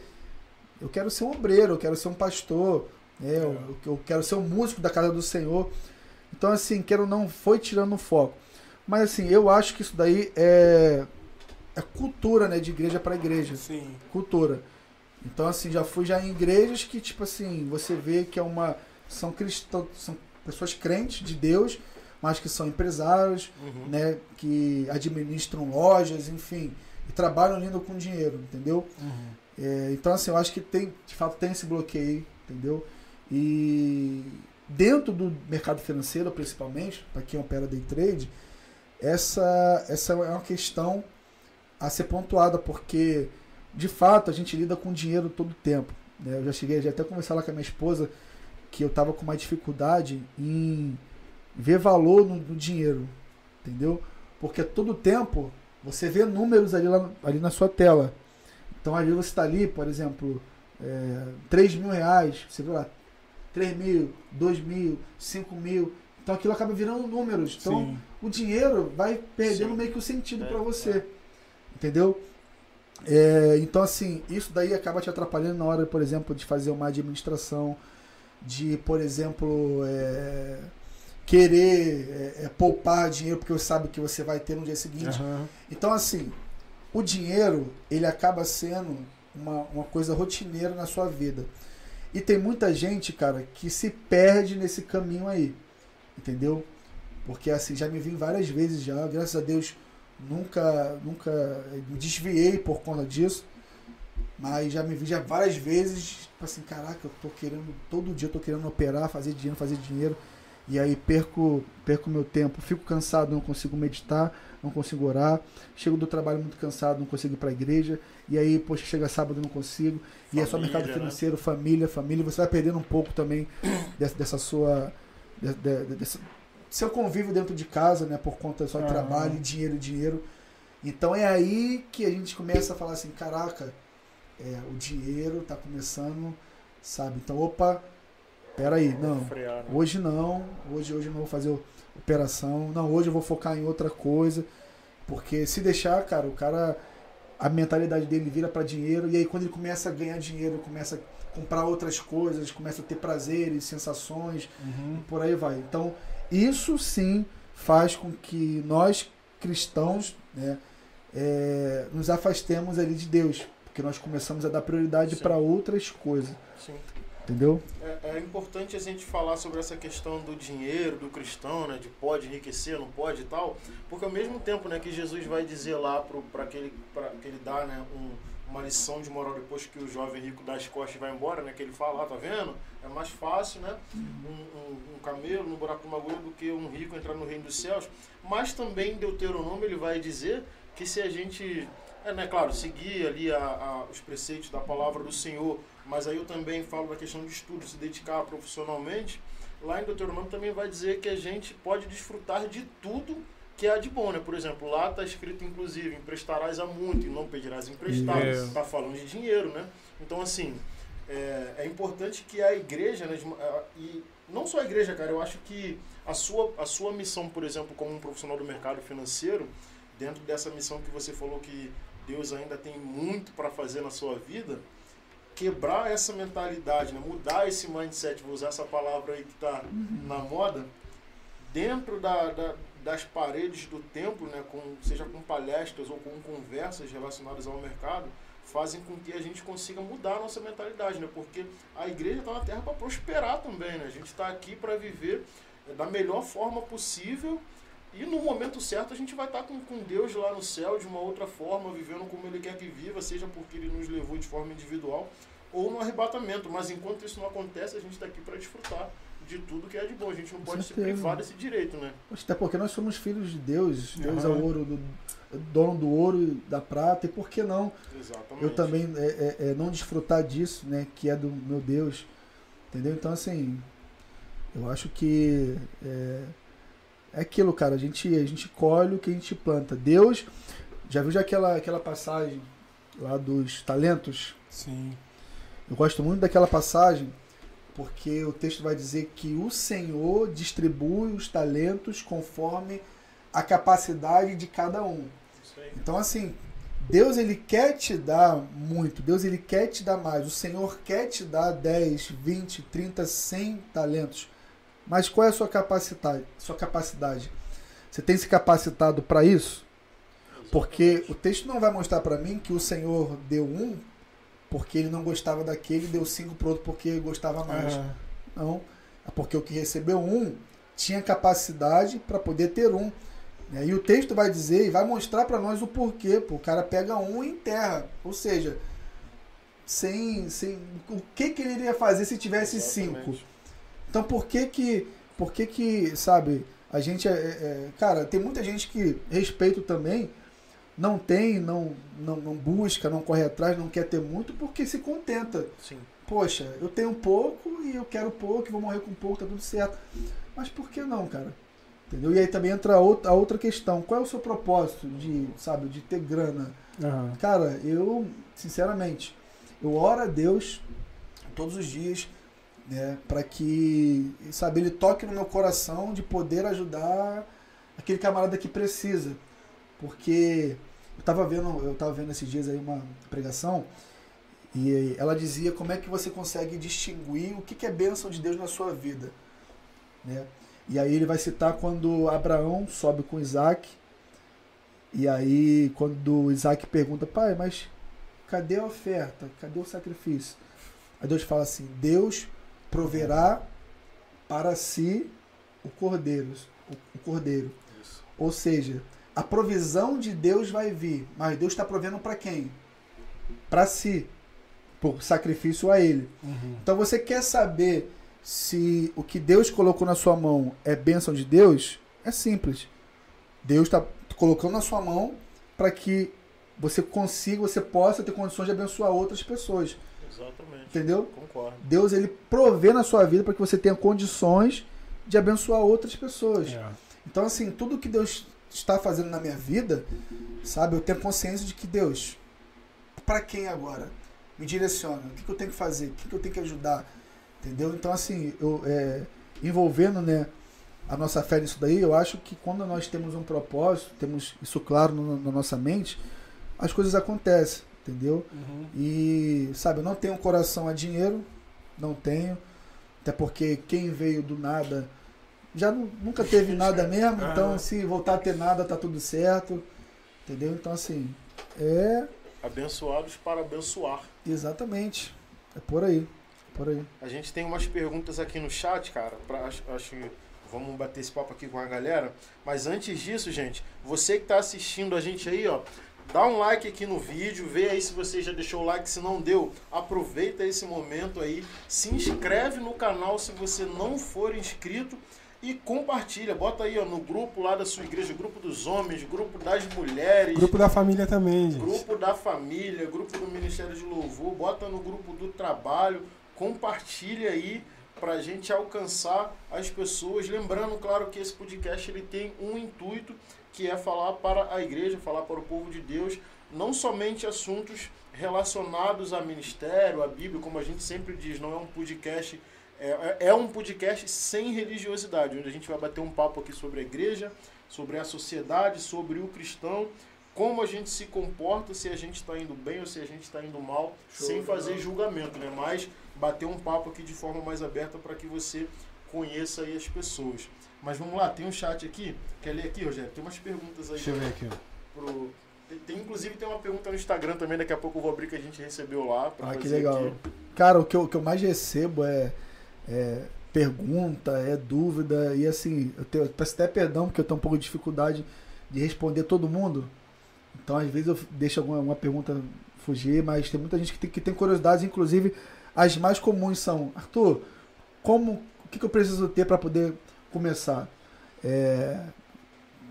Eu quero ser um obreiro, eu quero ser um pastor, né? É. Eu, eu quero ser um músico da casa do Senhor. Então, assim, quero não foi tirando o foco. Mas assim, eu acho que isso daí é, é cultura, né? De igreja para igreja. Sim. Cultura. Então, assim, já fui já em igrejas que, tipo assim, você vê que é uma. São cristãos, são pessoas crentes de Deus, mas que são empresários, uhum. né? Que administram lojas, enfim, e trabalham lindo com dinheiro, entendeu? Uhum. É, então, assim, eu acho que tem, de fato, tem esse bloqueio, entendeu? E dentro do mercado financeiro, principalmente, para quem opera day trade, essa, essa é uma questão a ser pontuada, porque de fato, a gente lida com dinheiro todo o tempo. Né? Eu já cheguei já até conversar lá com a minha esposa que eu estava com uma dificuldade em ver valor no, no, dinheiro, entendeu? Porque todo tempo você vê números ali, lá, ali na sua tela. Então ali você está ali, por exemplo, é, 3 mil reais, você vê lá, 3 mil, 2 mil, 5 mil. Então aquilo acaba virando números. Então Sim. o dinheiro vai perdendo Sim. meio que o sentido é, para você. É. Entendeu? É, então, assim, isso daí acaba te atrapalhando na hora, por exemplo, de fazer uma administração, de, por exemplo, é, querer é, é poupar dinheiro porque você sabe que você vai ter no dia seguinte. Uhum. Então, assim, o dinheiro, ele acaba sendo uma, uma coisa rotineira na sua vida. E tem muita gente, cara, que se perde nesse caminho aí. Entendeu? Porque, assim, já me vi várias vezes já, graças a Deus Nunca, nunca me desviei por conta disso. Mas já me vi já várias vezes, tipo assim, caraca, eu tô querendo, todo dia eu tô querendo operar, fazer dinheiro, fazer dinheiro. E aí perco, perco meu tempo, fico cansado, não consigo meditar, não consigo orar. Chego do trabalho muito cansado, não consigo ir para a igreja. E aí, poxa, chega sábado, não consigo. Família, e é só mercado né? financeiro, né? família, família. Você vai perdendo um pouco também dessa, dessa sua. Dessa, seu convívio dentro de casa, né? Por conta do seu trabalho, dinheiro, dinheiro. Então é aí que a gente começa a falar assim, caraca, é, o dinheiro tá começando, sabe? Então, opa, peraí, não. Frear, né? Hoje não, hoje, hoje eu não vou fazer operação, não, hoje eu vou focar em outra coisa. Porque se deixar, cara, o cara, a mentalidade dele vira para dinheiro, e aí quando ele começa a ganhar dinheiro, começa a comprar outras coisas, começa a ter prazeres, sensações, uhum. por aí vai. Então, isso sim faz com que nós cristãos né, é, nos afastemos ali de Deus, porque nós começamos a dar prioridade para outras coisas. Sim. Entendeu? É, é, importante a gente falar sobre essa questão do dinheiro, do cristão, né? De pode enriquecer, não pode e tal. Porque ao mesmo tempo né, que Jesus vai dizer lá para que, ele, que ele dá né, um, uma lição de moral depois que o jovem rico das costas vai embora, né? Que ele fala, ah, tá vendo? É mais fácil, né? Um, um, um camelo no buraco de uma agulha do que um rico entrar no reino dos céus. Mas também Deuteronômio ele vai dizer que se a gente, é né, claro, seguir ali a, a, os preceitos da palavra do Senhor, mas aí eu também falo da questão de estudo, se dedicar profissionalmente, lá em Deuteronômio também vai dizer que a gente pode desfrutar de tudo que é de bom, né? Por exemplo, lá está escrito, inclusive, emprestarás a muito e não pedirás emprestado. Está falando de dinheiro, né? Então, assim, é, é, importante que a igreja, né? E não só a igreja, cara, eu acho que a sua, a sua missão, por exemplo, como um profissional do mercado financeiro, dentro dessa missão que você falou que Deus ainda tem muito para fazer na sua vida, quebrar essa mentalidade, né? mudar esse mindset, vou usar essa palavra aí que está uhum. na moda, dentro da, da, das paredes do templo, né, com, seja com palestras ou com conversas relacionadas ao mercado, fazem com que a gente consiga mudar a nossa mentalidade, né? Porque a igreja está na terra para prosperar também, né? A gente está aqui para viver eh, da melhor forma possível e no momento certo a gente vai estar tá com, com Deus lá no céu de uma outra forma, vivendo como Ele quer que viva, seja porque Ele nos levou de forma individual ou no arrebatamento. Mas enquanto isso não acontece, a gente está aqui para desfrutar de tudo que é de bom. A gente não pode se privar desse direito, né? Até porque nós somos filhos de Deus. Deus uhum. é o ouro, do, dono do ouro e da prata. E por que não Exatamente. eu também é, é, é, não desfrutar disso, né? Que é do meu Deus. Entendeu? Então, assim, eu acho que é, é aquilo, cara. A gente, a gente colhe o que a gente planta. Deus, já viu já aquela, aquela passagem lá dos talentos? Sim. Eu gosto muito daquela passagem porque o texto vai dizer que o Senhor distribui os talentos conforme a capacidade de cada um. Então assim, Deus ele quer te dar muito, Deus ele quer te dar mais, o Senhor quer te dar 10, 20, 30, 100 talentos. Mas qual é a sua capacidade? Sua capacidade? Você tem se capacitado para isso? Porque o texto não vai mostrar para mim que o Senhor deu um porque ele não gostava daquele deu cinco pro outro porque gostava mais. É. Não. É porque o que recebeu um tinha capacidade para poder ter um. Né? E o texto vai dizer e vai mostrar para nós o porquê. Pô, o cara pega um e enterra. Ou seja, sem, sem o que, que ele iria fazer se tivesse Exatamente. cinco? Então por que que, por que que, sabe, a gente é, é, cara, tem muita gente que respeito também não tem, não, não, não, busca, não corre atrás, não quer ter muito, porque se contenta. Sim. Poxa, eu tenho pouco e eu quero pouco, e vou morrer com pouco, tá tudo certo. Mas por que não, cara? Entendeu? E aí também entra a outra, a outra questão. Qual é o seu propósito de, sabe, de ter grana? Uhum. Cara, eu, sinceramente, eu oro a Deus todos os dias, né, para que, sabe, ele toque no meu coração de poder ajudar aquele camarada que precisa. Porque eu estava vendo, eu tava vendo esses dias aí uma pregação e ela dizia como é que você consegue distinguir o que, que é bênção de Deus na sua vida. Né? E aí ele vai citar quando Abraão sobe com Isaac. E aí quando Isaac pergunta, pai, mas cadê a oferta? Cadê o sacrifício? Aí Deus fala assim, Deus proverá para si o cordeiro. O cordeiro. Isso. Ou seja, a provisão de Deus vai vir, mas Deus está provendo para quem? Para si, por sacrifício a Ele. Uhum. Então você quer saber se o que Deus colocou na sua mão é bênção de Deus? É simples. Deus está colocando na sua mão para que você consiga, você possa ter condições de abençoar outras pessoas. Exatamente. Entendeu? Concordo. Deus ele provê na sua vida para que você tenha condições de abençoar outras pessoas. É. Então assim, tudo que Deus está fazendo na minha vida, sabe? Eu tenho consciência de que Deus, para quem agora? Me direciona. O que, que eu tenho que fazer? O que, que eu tenho que ajudar? Entendeu? Então, assim, eu, é, envolvendo né, a nossa fé nisso daí, eu acho que quando nós temos um propósito, temos isso claro no, na nossa mente, as coisas acontecem, entendeu? Uhum. E, sabe, eu não tenho coração a dinheiro, não tenho, até porque quem veio do nada já nunca teve nada mesmo, então se voltar a ter nada, tá tudo certo. Entendeu? Então, assim, é. Abençoados para abençoar. Exatamente. É por aí. Por aí. A gente tem umas perguntas aqui no chat, cara. Pra, acho, acho que vamos bater esse papo aqui com a galera. Mas antes disso, gente, você que está assistindo a gente aí, ó, Dá um like aqui no vídeo, vê aí se você já deixou o like, se não deu, aproveita esse momento aí, se inscreve no canal se você não for inscrito e compartilha. Bota aí ó, no grupo lá da sua igreja, grupo dos homens, grupo das mulheres. Grupo da família também, gente. Grupo da família, grupo do Ministério de Louvor, bota no grupo do trabalho, compartilha aí para a gente alcançar as pessoas. Lembrando, claro, que esse podcast ele tem um intuito que é falar para a igreja, falar para o povo de Deus, não somente assuntos relacionados a ministério, a Bíblia, como a gente sempre diz, não é um podcast, é, é, é um podcast sem religiosidade, onde a gente vai bater um papo aqui sobre a igreja, sobre a sociedade, sobre o cristão, como a gente se comporta, se a gente está indo bem ou se a gente está indo mal, Show, sem fazer julgamento, né? Mas bater um papo aqui de forma mais aberta para que você conheça aí as pessoas. Mas vamos lá, tem um chat aqui. Quer ler aqui, Rogério? Tem umas perguntas aí. Deixa eu ver aqui. Pro... Tem, inclusive tem uma pergunta no Instagram também, daqui a pouco eu vou abrir que a gente recebeu lá. ah, que legal. Aqui. Cara, o que, eu, o que eu mais recebo é, é pergunta, é dúvida, e assim, eu, tenho, eu peço até perdão porque eu tenho um pouco de dificuldade de responder todo mundo. Então, às vezes, eu deixo alguma, alguma pergunta fugir, mas tem muita gente que tem, que tem curiosidades, inclusive as mais comuns são, Arthur, como, o que, que eu preciso ter para poder começar. É,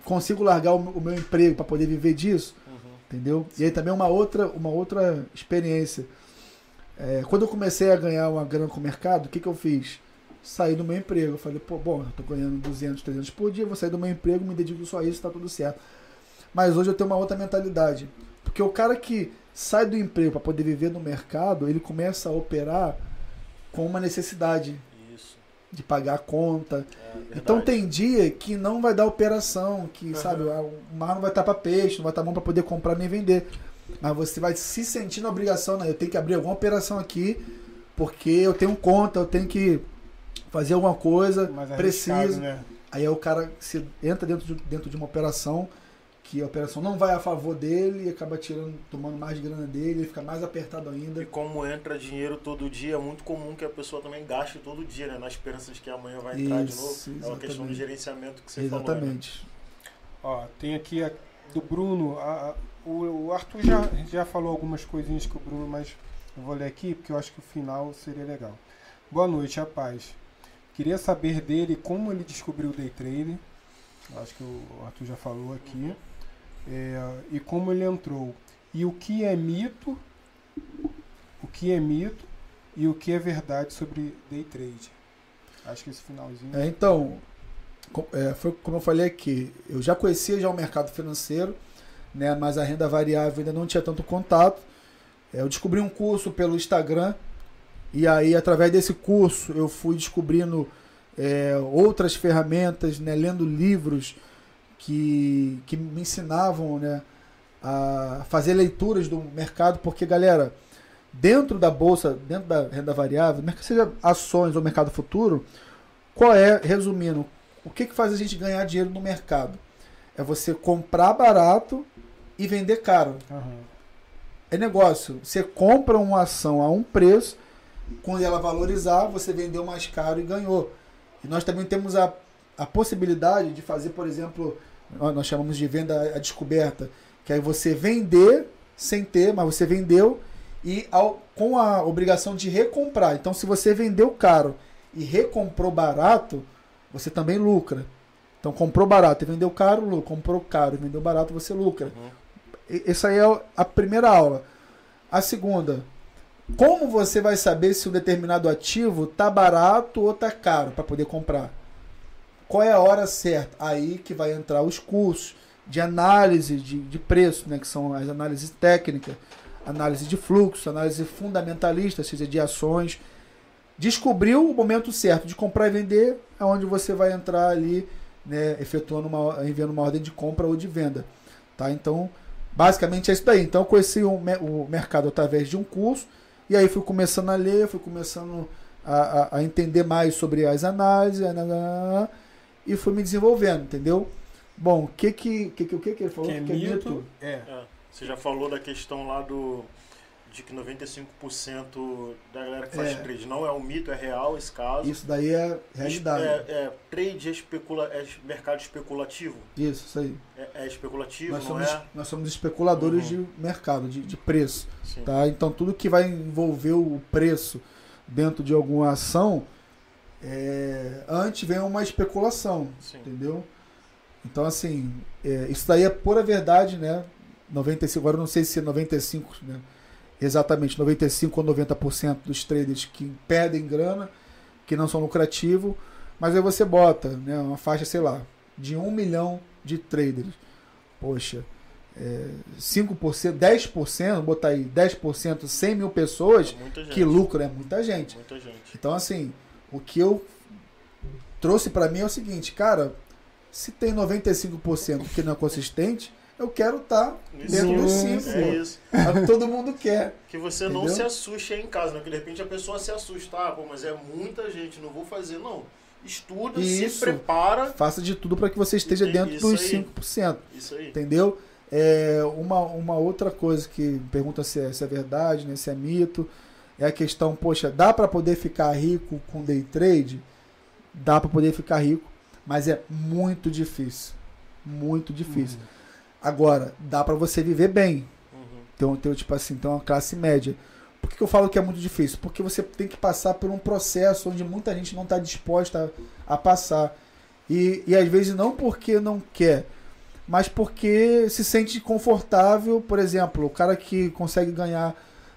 consigo largar o, o, meu emprego para poder viver disso, uhum. entendeu? E aí também uma outra, uma outra experiência. É, quando eu comecei a ganhar uma grana com o mercado, o que, que eu fiz? Saí do meu emprego. Eu falei, pô, bom, eu tô ganhando 200, 300 por dia, vou sair do meu emprego, me dedico só a isso, tá tudo certo. Mas hoje eu tenho uma outra mentalidade. Porque o cara que sai do emprego para poder viver no mercado, ele começa a operar com uma necessidade de pagar a conta. É, então tem dia que não vai dar operação, que uhum. sabe, o mar não vai estar para peixe, não vai estar bom para poder comprar nem vender. Mas você vai se sentir na obrigação, né? Eu tenho que abrir alguma operação aqui, porque eu tenho conta, eu tenho que fazer alguma coisa, é preciso. Né? Aí o cara se entra dentro de, dentro de uma operação que a operação não vai a favor dele e acaba tirando, tomando mais grana dele, ele fica mais apertado ainda. E como entra dinheiro todo dia, é muito comum que a pessoa também gaste todo dia, né? Na esperança de que amanhã vai entrar Isso, de novo. Exatamente. É uma questão de gerenciamento que você exatamente. falou. Né? Ó, tem aqui a, do Bruno, a, a, o, Arthur já, já falou algumas coisinhas com o Bruno, mas eu vou ler aqui porque eu acho que o final seria legal. Boa noite, a paz. Queria saber dele como ele descobriu o day trading. Acho que o Arthur já falou aqui. É, e como ele entrou. E o que é mito, o que é mito e o que é verdade sobre day trade. Acho que esse finalzinho. É, então, é, foi como eu falei aqui, eu já conhecia já o mercado financeiro, né, mas a renda variável ainda não tinha tanto contato. É, eu descobri um curso pelo Instagram. E aí através desse curso eu fui descobrindo é, outras ferramentas, né, lendo livros que, que me ensinavam né, a fazer leituras do mercado, porque, galera, dentro da bolsa, dentro da renda variável, seja ações ou mercado futuro, qual é, resumindo, o que, que faz a gente ganhar dinheiro no mercado? É você comprar barato e vender caro. Uhum. É negócio. Você compra uma ação a um preço, quando ela valorizar, você vendeu mais caro e ganhou. E nós também temos a, a possibilidade de fazer, por exemplo, nós chamamos de venda à descoberta, que aí você vender sem ter, mas você vendeu e ao, com a obrigação de recomprar. Então, se você vendeu caro e recomprou barato, você também lucra. Então, comprou barato e vendeu caro, lucra. Comprou caro e vendeu barato, você lucra. Uhum. Essa aí é a primeira aula. A segunda, como você vai saber se um determinado ativo tá barato ou tá caro para poder comprar? Qual é a hora certa? Aí que vai entrar os cursos de análise de, de preço, né, que são as análises técnicas, análise de fluxo, análise fundamentalista, seja de ações. Descobriu o momento certo de comprar e vender, é onde você vai entrar ali, né, efetuando uma, enviando uma ordem de compra ou de venda. Tá? Então, basicamente é isso daí. Então, eu conheci o, o mercado através de um curso, e aí fui começando a ler, fui começando a, a, a entender mais sobre as análises, e fui me desenvolvendo, entendeu? Bom, o que que, que, que, o que, que ele falou? Que é, que é mito? É. é. Você já falou da questão lá do de que 95% da galera que faz é. trade não é um mito, é real esse caso. Isso daí é realidade. É, é trade é, especula, é mercado especulativo. Isso, isso aí. É, é especulativo, nós somos, é? Nós somos especuladores uhum. de mercado, de, de preço. Sim. Tá? Então tudo que vai envolver o preço dentro de alguma ação, é, antes vem uma especulação, Sim. entendeu? Então assim, é, isso daí é pura verdade, né? 95, agora eu não sei se é 95, né? Exatamente 95 ou 90% dos traders que perdem grana, que não são lucrativos, mas aí você bota né, uma faixa, sei lá, de 1 milhão de traders. Poxa, é, 5%, 10%, botar aí 10%, 100 mil pessoas, é que lucro é muita gente. muita gente. Então, assim, o que eu trouxe para mim é o seguinte, cara, se tem 95% que não é consistente, eu quero estar tá dentro do cinco. É isso. Todo mundo quer. Que você entendeu? não se assuste aí em casa, né? Que de repente a pessoa se assusta, ah, pô, mas é muita gente, não vou fazer, não. Estuda, isso. se prepara. Faça de tudo para que você esteja dentro isso dos aí. 5%. Isso aí. Entendeu? É, uma, uma outra coisa que pergunta se é, se é verdade, né, se é mito, é a questão, poxa, dá para poder ficar rico com day trade? Dá para poder ficar rico, mas é muito difícil. Muito difícil. Uhum. Agora, dá para você viver bem. Uhum. Então, então, tipo assim, então uma classe média. Por que, que eu falo que é muito difícil? Porque você tem que passar por um processo onde muita gente não está disposta a, a passar. E, e às vezes não porque não quer, mas porque se sente confortável. Por exemplo, o cara que consegue ganhar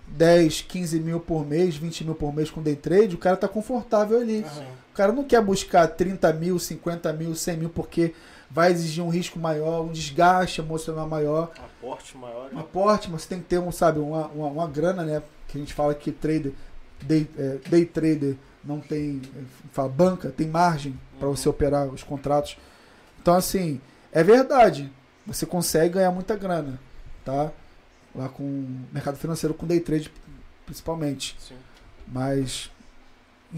10, 15 mil por mês, 20 mil por mês com day trade, o cara está confortável ali. Uhum. O cara não quer buscar 30 mil, 50 mil, 100 mil, porque vai exigir um risco maior, um desgaste emocional maior. Um aporte maior. Um aporte, mas você tem que ter um, sabe, uma, uma, uma grana, né? Que a gente fala que trader, day, é, day trader não tem, fala, banca, tem margem para você uhum. operar os contratos. Então, assim, é verdade. Você consegue ganhar muita grana, tá? Lá com o mercado financeiro, com day trade principalmente. Sim. Mas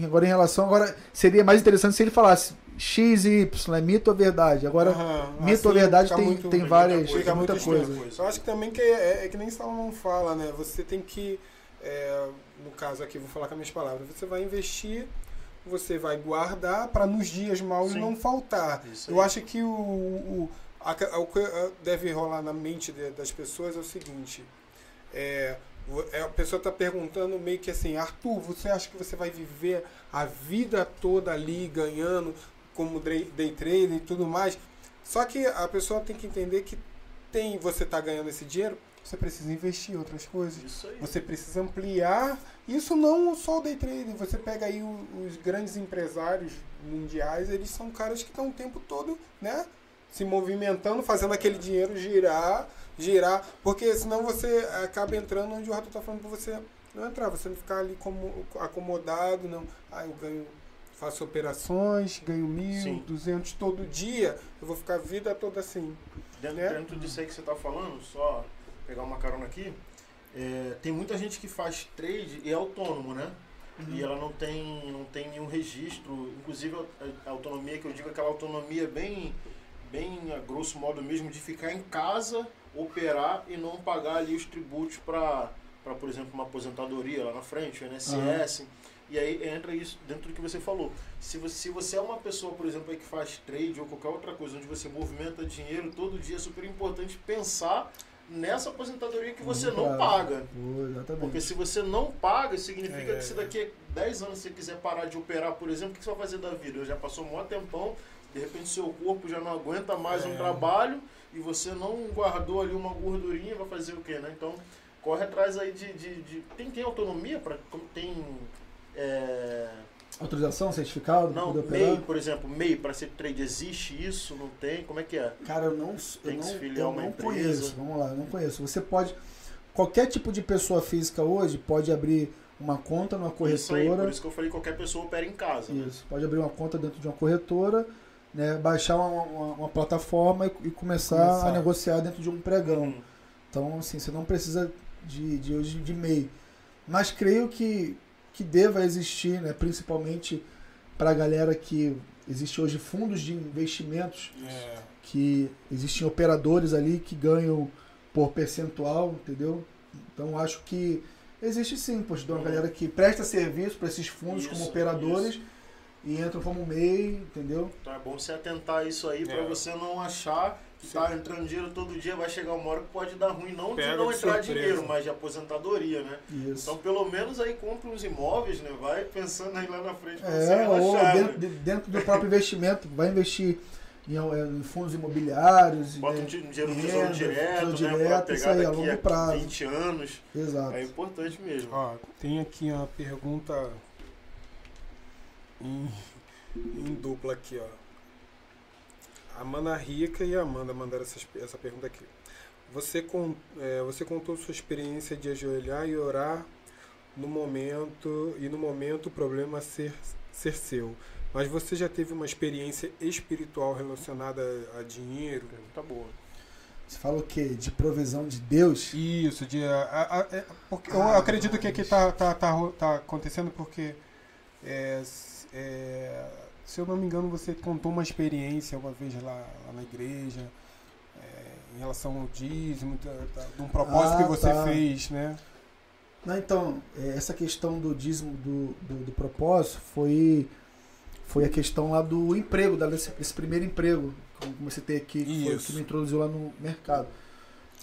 agora em relação agora seria mais interessante se ele falasse X e Y, é mito ou verdade? Agora, uhum. mito assim, ou verdade tem, muito, tem várias, muita, muita coisa. coisa. Eu acho que também que é, é, é que nem Salomão fala, né? Você tem que, é, no caso aqui, vou falar com as minhas palavras, você vai investir, você vai guardar para nos dias maus Sim. não faltar. Eu acho que o, o, a, o que deve rolar na mente das pessoas é o seguinte, é, a pessoa está perguntando meio que assim, Arthur, você acha que você vai viver a vida toda ali ganhando? como day trader e tudo mais. Só que a pessoa tem que entender que tem você está ganhando esse dinheiro, você precisa investir em outras coisas. Você precisa ampliar. Isso não só o day trading. Você pega aí os grandes empresários mundiais, eles são caras que estão o tempo todo, né? Se movimentando, fazendo aquele dinheiro girar, girar. Porque senão você acaba entrando onde o Rato está falando para você não entrar, você não ficar ali como acomodado, não. Ah, eu ganho faço operações, ganho mil, Sim. duzentos todo dia, eu vou ficar a vida toda assim. Dentro, né? dentro disso aí que você está falando, só pegar uma carona aqui, é, tem muita gente que faz trade e é autônomo, né? Uhum. E ela não tem, não tem nenhum registro, inclusive a, a autonomia que eu digo é aquela autonomia bem, bem a grosso modo mesmo, de ficar em casa, operar e não pagar ali os tributos para, por exemplo, uma aposentadoria lá na frente, o INSS. Uhum. E aí entra isso dentro do que você falou. Se você, se você é uma pessoa, por exemplo, que faz trade ou qualquer outra coisa, onde você movimenta dinheiro todo dia, é super importante pensar nessa aposentadoria que você não paga. Porque se você não paga, significa é. que se daqui a 10 anos você quiser parar de operar, por exemplo, o que você vai fazer da vida? Já passou um maior tempão, de repente seu corpo já não aguenta mais é. um trabalho e você não guardou ali uma gordurinha, vai fazer o quê, né? Então, corre atrás aí de... de, de... Tem, tem autonomia? para tem é... Autorização, certificado? Não, MEI, por exemplo, MEI para ser trade, existe isso? Não tem? Como é que é? Cara, eu não, tem eu não, eu não conheço. Vamos lá, eu não conheço. Você pode. Qualquer tipo de pessoa física hoje pode abrir uma conta numa corretora. Isso aí, por isso que eu falei qualquer pessoa opera em casa. Né? Isso, né? pode abrir uma conta dentro de uma corretora, né, baixar uma, uma, uma plataforma e, e começar, começar, a negociar dentro de um pregão. Hum. Então, assim, você não precisa de, de hoje de MEI. Mas creio que que deva existir, né, principalmente para a galera que existe hoje fundos de investimentos, é. que existem operadores ali que ganham por percentual, entendeu? Então acho que Existe sim, pois, uma galera que presta serviço para esses fundos isso, como operadores. Isso e entram como MEI, entendeu? Então é bom você atentar a isso aí é. para você não achar que Sim. tá entrando dinheiro todo dia, vai chegar uma hora que pode dar ruim, não Pega de não entrar surpresa. dinheiro, mas de aposentadoria, né? Isso. Então pelo menos aí compra uns imóveis, né? Vai pensando aí lá na frente pra é, você relaxar. Ou dentro, né? dentro do próprio investimento, vai investir em, em, fundos imobiliários. Bota um dinheiro no tesouro direto, tesouro né? Direto, isso aí, a longo prazo. 20 anos. Exato. É importante mesmo. Ó, tem aqui uma pergunta em, em dupla aqui, ó. A Amanda Rica e a Amanda mandaram essa, essa pergunta aqui. Você, com, é, você contou sua experiência de ajoelhar e orar no momento e no momento o problema ser, ser seu. Mas você já teve uma experiência espiritual relacionada a, a dinheiro? Tá boa. Você fala o quê? De provisão de Deus? Isso, de. A, a, a, é, porque, ah, eu acredito que aqui está tá, tá, tá acontecendo porque é, é, se eu não me engano, você contou uma experiência uma vez lá, lá na igreja é, em relação ao dízimo, de um propósito ah, que você tá. fez, né? Não, então, é, essa questão do dízimo do, do, do, propósito foi, foi a questão lá do emprego, desse, desse primeiro emprego, como você tem aqui, que, foi, que me introduziu lá no mercado.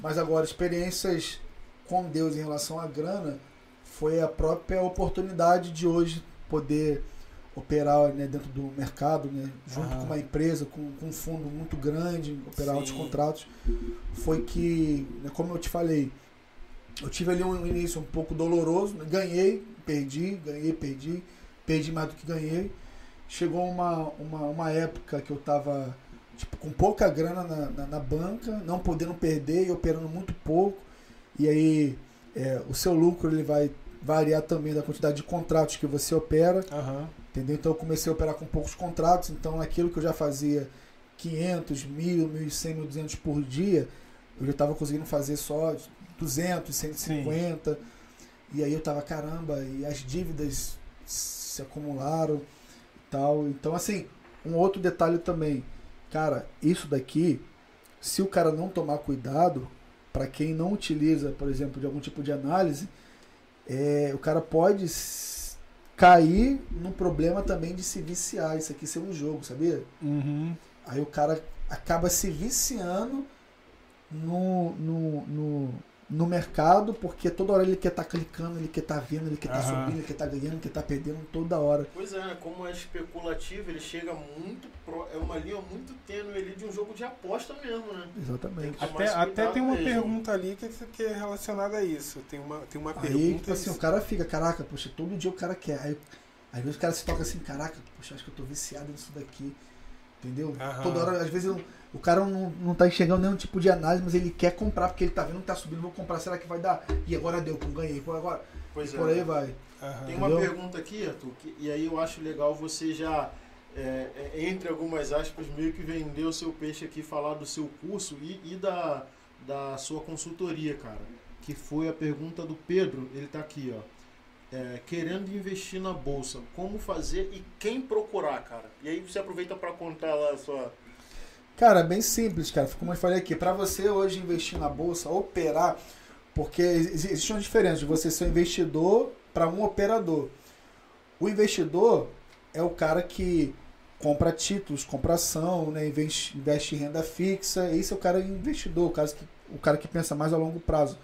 Mas agora, experiências com Deus em relação à grana foi a própria oportunidade de hoje poder operar né, dentro do mercado, né, junto com uma empresa, com, com, um fundo muito grande, operar Sim. outros contratos, foi que, né, como eu te falei, eu tive ali um início um pouco doloroso, né, ganhei, perdi, ganhei, perdi, perdi mais do que ganhei. Chegou uma, uma, uma época que eu estava tipo, com pouca grana na, na, na, banca, não podendo perder e operando muito pouco. E aí é, o seu lucro ele vai variar também da quantidade de contratos que você opera. Uhum. Entendeu? Então eu comecei a operar com poucos contratos, então aquilo que eu já fazia 500, 1000, 1100, 1200 por dia, eu já estava conseguindo fazer só 200, 150. Sim. E aí eu tava, caramba, e as dívidas se acumularam e tal. Então, assim, um outro detalhe também. Cara, isso daqui, se o cara não tomar cuidado, para quem não utiliza, por exemplo, de algum tipo de análise, é, o cara pode cair no problema também de se viciar. Isso aqui ser um jogo, sabia? Uhum. Aí o cara acaba se viciando no, no, no, no mercado, porque toda hora ele quer estar tá clicando, ele quer estar tá vendo, ele quer estar tá subindo, ele quer estar tá ganhando, ele quer estar tá perdendo toda hora. Pois é, como é especulativo, ele chega muito pro, é uma linha muito tênue ali de um jogo de aposta mesmo, né? Exatamente. Tem até, até tem uma mesmo. pergunta ali que, que é relacionada a isso. Tem uma, tem uma Aí, pergunta. Tipo assim, o cara fica, caraca, poxa, todo dia o cara quer. Aí, às vezes o cara se toca assim, caraca, poxa, acho que eu tô viciado nisso daqui. Entendeu? Aham. Toda hora, às vezes eu o cara não, não tá enxergando nenhum tipo de análise, mas ele quer comprar, porque ele tá vendo que tá subindo, vou comprar, será que vai dar? E agora deu, com ganhei, por agora. Pois é. Por aí vai. Uhum. Tem uma pergunta aqui, Arthur, que, e aí eu acho legal você já, é, é, entre algumas aspas, meio que vender o seu peixe aqui, falar do seu curso e, e da, da sua consultoria, cara. Que foi a pergunta do Pedro, ele tá aqui, ó. É, querendo investir na bolsa, como fazer e quem procurar, cara. E aí você aproveita para contar lá a sua Cara, bem simples, cara. Como eu falei aqui, para você hoje investir na bolsa, operar, porque existe uma diferença de você ser um investidor para um operador. O investidor é o cara que compra títulos, compra ação, né, investe, investe em renda fixa. Esse é o cara investidor, o cara, que, o cara que pensa mais a longo prazo.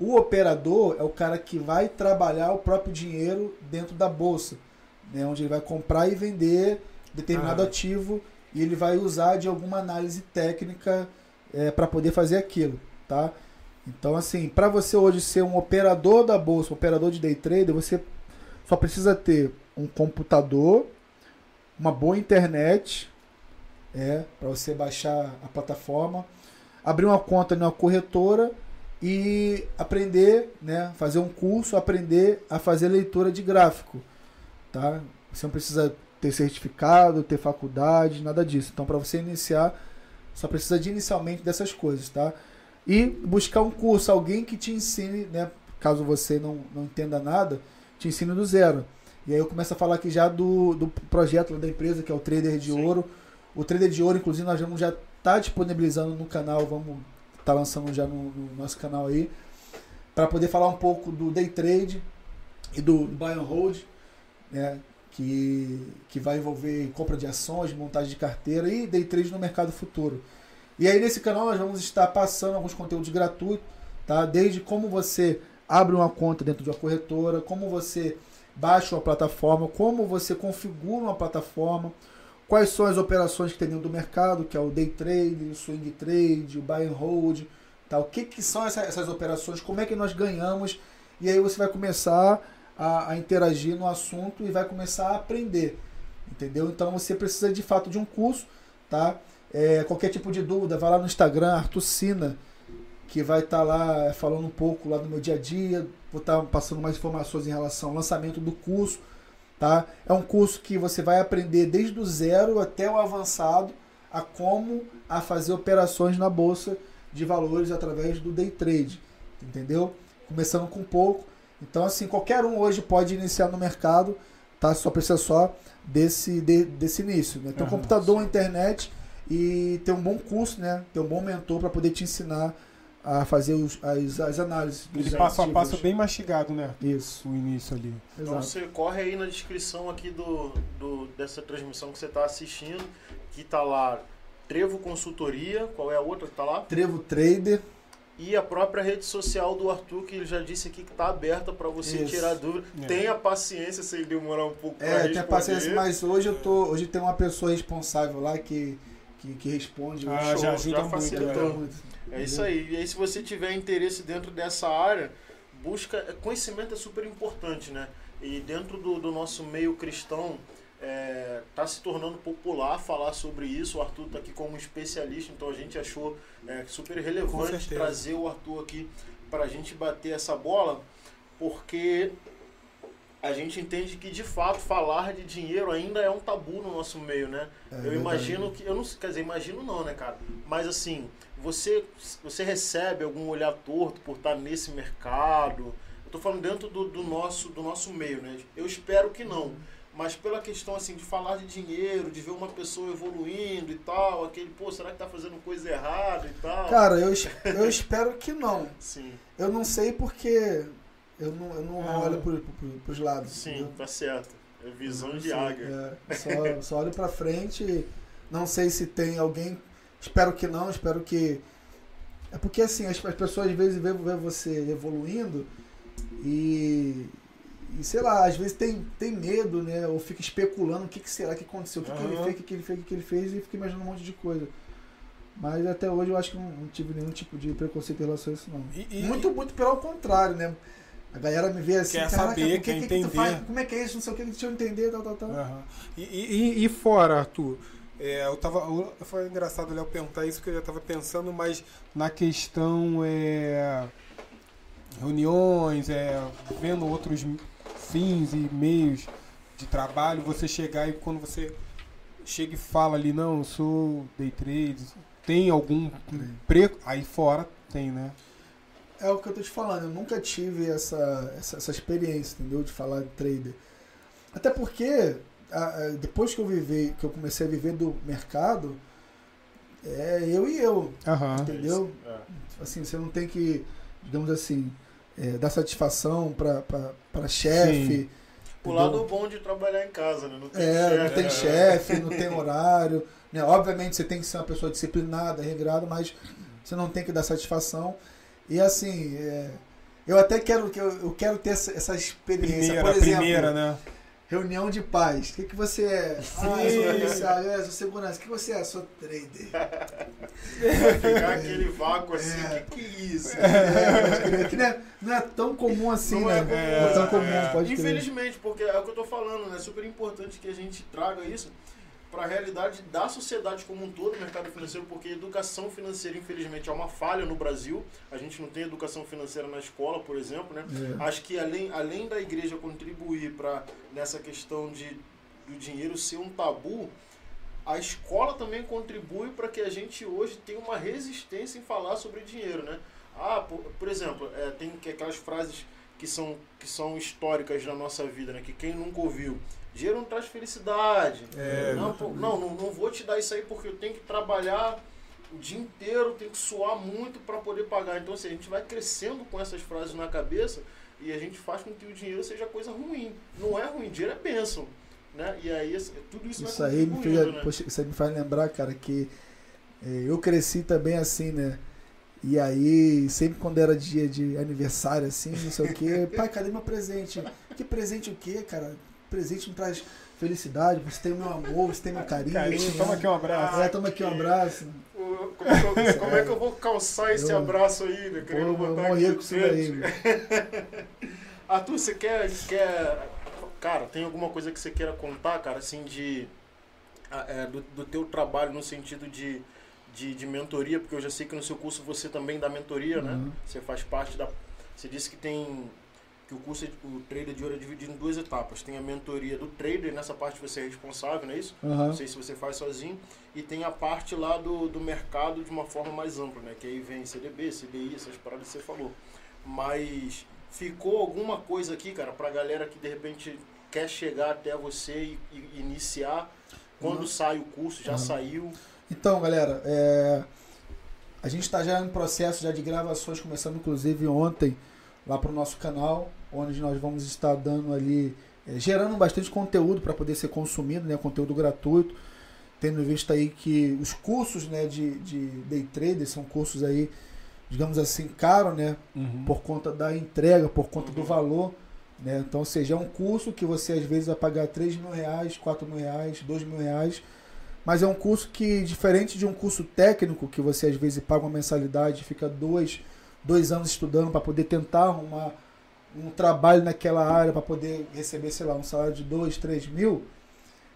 O operador é o cara que vai trabalhar o próprio dinheiro dentro da bolsa, né, onde ele vai comprar e vender determinado ah. ativo e ele vai usar de alguma análise técnica é, para poder fazer aquilo, tá? Então, assim, para você hoje ser um operador da bolsa, um operador de day trader, você só precisa ter um computador, uma boa internet, é, para você baixar a plataforma, abrir uma conta numa corretora e aprender, né, fazer um curso, aprender a fazer leitura de gráfico, tá? Você não precisa ter certificado, ter faculdade, nada disso. Então, para você iniciar, só precisa de inicialmente dessas coisas, tá? E buscar um curso, alguém que te ensine, né? Caso você não, não entenda nada, te ensine do zero. E aí eu começo a falar aqui já do, do projeto da empresa, que é o Trader de Sim. Ouro. O Trader de Ouro, inclusive, nós vamos já estar tá disponibilizando no canal, vamos estar tá lançando já no, no, nosso canal aí. para poder falar um pouco do day trade e do buy and hold, né? Que, que vai envolver compra de ações, montagem de carteira e day trade no mercado futuro. E aí nesse canal nós vamos estar passando alguns conteúdos gratuitos, tá? Desde como você abre uma conta dentro de uma corretora, como você baixa uma plataforma, como você configura uma plataforma, quais são as operações que tem dentro do mercado, que é o day trade, o swing trade, o buy and hold, tá? O que, que são essa, essas operações, como é que nós ganhamos, e aí você vai começar a, a interagir no assunto e vai começar a aprender, entendeu? Então você precisa de fato de um curso, tá? É, qualquer tipo de dúvida, vai lá no Instagram, Arthur Sina, que vai estar tá lá é, falando um pouco lá do meu dia a dia, vou estar tá passando mais informações em relação ao lançamento do curso, tá? É um curso que você vai aprender desde o zero até o avançado a como a fazer operações na bolsa de valores através do day trade, entendeu? Começando com pouco. Então assim, qualquer um hoje pode iniciar no mercado, tá? Só precisa só desse de, desse início, né? Ter um uhum, computador, sim. internet e ter um bom curso, né? Ter um bom mentor para poder te ensinar a fazer os, as, as análises. Ele passo a passo bem mastigado, né? Isso. O início ali. Então Exato. você corre aí na descrição aqui do, do dessa transmissão que você está assistindo, que está lá Trevo Consultoria, qual é a outra que está lá? Trevo Trader. E a própria rede social do Arthur, que ele já disse aqui que está aberta para você Isso. tirar dúvida. É. Tenha paciência se ele demorar um pouco É, tenha paciência, mas hoje eu tô. Hoje tem uma pessoa responsável lá que, que, que responde. Ah, já ajuda já muito. É. muito. É isso aí. E aí, se você tiver interesse dentro dessa área, busca. Conhecimento é super importante, né? E dentro do, do nosso meio cristão, está é, tá se tornando popular falar sobre isso. O Arthur está aqui como especialista, então a gente achou é, super relevante trazer o Arthur aqui para a gente bater essa bola, porque a gente entende que de fato falar de dinheiro ainda é um tabu no nosso meio, né? É eu imagino que. Eu não quer dizer, imagino não, né, cara? Mas assim, você, você recebe algum olhar torto por estar nesse mercado? Eu tô falando dentro do, do nosso, do nosso meio, né? Eu espero que não. Mas pela questão assim de falar de dinheiro, de ver uma pessoa evoluindo e tal, aquele, pô, será que tá fazendo coisa errada e tal? Cara, eu, eu espero que não. Sim. Eu não sei porque eu não, eu não ah. olho pro, pro, pros lados. Sim, entendeu? tá certo. É visão de águia. É, só, só olho pra frente. Não sei se tem alguém. Espero que não, espero que. É porque assim, as, as pessoas às vezes veem você evoluindo e, e sei lá, às vezes tem, tem medo, né? Ou fica especulando o que, que será que aconteceu, o que, uhum. que ele fez, o que, que ele fez, o que, que ele fez, e fica imaginando um monte de coisa. Mas até hoje eu acho que não, não tive nenhum tipo de preconceito em relação a isso, não. E, e, muito, muito pelo contrário, né? A galera me vê assim, quer saber, quer que, entender. Que como é que é isso, não sei o que, deixa eu entender, tal, tal, tal. Uhum. E, e, e, fora, Arthur, é, eu tava. Foi engraçado o Léo perguntar isso que eu já estava pensando, mas na questão é, reuniões, é, vendo outros fins e meios de trabalho, você chegar e quando você chega e fala ali, não, eu sou day trade, tem algum pre... aí fora tem, né? É o que eu tô te falando, eu nunca tive essa, essa, essa experiência, entendeu? De falar de trader. Até porque, a, a, depois que eu vivi, que eu comecei a viver do mercado, é eu e eu. Uhum. Entendeu? É. Assim, você não tem que, digamos assim, é, dar satisfação para chefe. O lado bom de trabalhar em casa, né? Não tem é, chefe. não tem chefe, não tem horário. Né? Obviamente você tem que ser uma pessoa disciplinada, regrada, mas você não tem que dar satisfação. E assim, é, eu até quero que eu, eu, quero ter essa, essa experiência. Primeira, Por exemplo, primeira, né? Reunião de paz. O que, que você é? Sim. Ah, sou policial, é, sou segurança. O que você é? Sou trader. Vai ficar aquele vácuo assim. O é. que, que é isso? É, que não, é, não é tão comum assim, não né? É, não é tão comum, pode Infelizmente, porque é o que eu tô falando, né? É super importante que a gente traga isso para a realidade da sociedade como um todo, mercado financeiro, porque educação financeira, infelizmente, é uma falha no Brasil. A gente não tem educação financeira na escola, por exemplo, né? É. Acho que além, além da igreja contribuir para nessa questão de do dinheiro ser um tabu, a escola também contribui para que a gente hoje tenha uma resistência em falar sobre dinheiro, né? Ah, por, por exemplo, é, tem aquelas frases que são, que são históricas na nossa vida, né? Que quem nunca ouviu. Dinheiro não traz felicidade. É, não, não, não, não, vou te dar isso aí porque eu tenho que trabalhar o dia inteiro, tem que suar muito para poder pagar. Então, assim, a gente vai crescendo com essas frases na cabeça e a gente faz com que o dinheiro seja coisa ruim. Não é ruim, dinheiro é bênção. Né? E aí, tudo isso, isso aí me fez, né? poxa, Isso aí me faz lembrar, cara, que é, eu cresci também assim, né? E aí, sempre quando era dia de aniversário, assim, não sei o quê, pai, cadê meu presente? Que presente o quê, cara? Presente não traz felicidade, você tem o meu amor, você tem meu carinho. carinho toma aqui um abraço. É, toma aqui um abraço. Como é, que eu, como é que eu vou calçar esse eu, abraço aí, né? Querendo pô, botar aqui com isso daí. Arthur, você quer, quer. Cara, tem alguma coisa que você queira contar, cara, assim, de. É, do, do teu trabalho no sentido de, de, de, mentoria, porque eu já sei que no seu curso você também dá mentoria, né? uhum. né? Você faz parte da. Você disse que tem que o curso, o trader de ouro é dividido em duas etapas. Tem a mentoria do trader, nessa parte você é responsável, não é isso? Uhum. Não sei se você faz sozinho. E tem a parte lá do, do mercado de uma forma mais ampla, né? Que aí vem CDB, CDI, essas paradas que você falou. Mas ficou alguma coisa aqui, cara, pra galera que de repente quer chegar até você e, e iniciar quando uhum. sai o curso, já uhum. saiu? Então, galera, é... a gente está já em processo já de gravações, começando inclusive ontem lá para o nosso canal, onde nós vamos estar dando ali, é, gerando bastante conteúdo para poder ser consumido, né, conteúdo gratuito, tendo visto aí que os cursos né, de, de day trader são cursos aí, digamos assim, caros, né, uhum. por conta da entrega, por conta do valor, né, então, ou seja, é um curso que você às vezes vai pagar 3 mil reais, 4 mil reais, 2 mil reais, mas é um curso que, diferente de um curso técnico, que você às vezes paga uma mensalidade, fica dois dois anos estudando para poder tentar arrumar um trabalho naquela área para poder receber, sei lá, um salário de dois, três mil,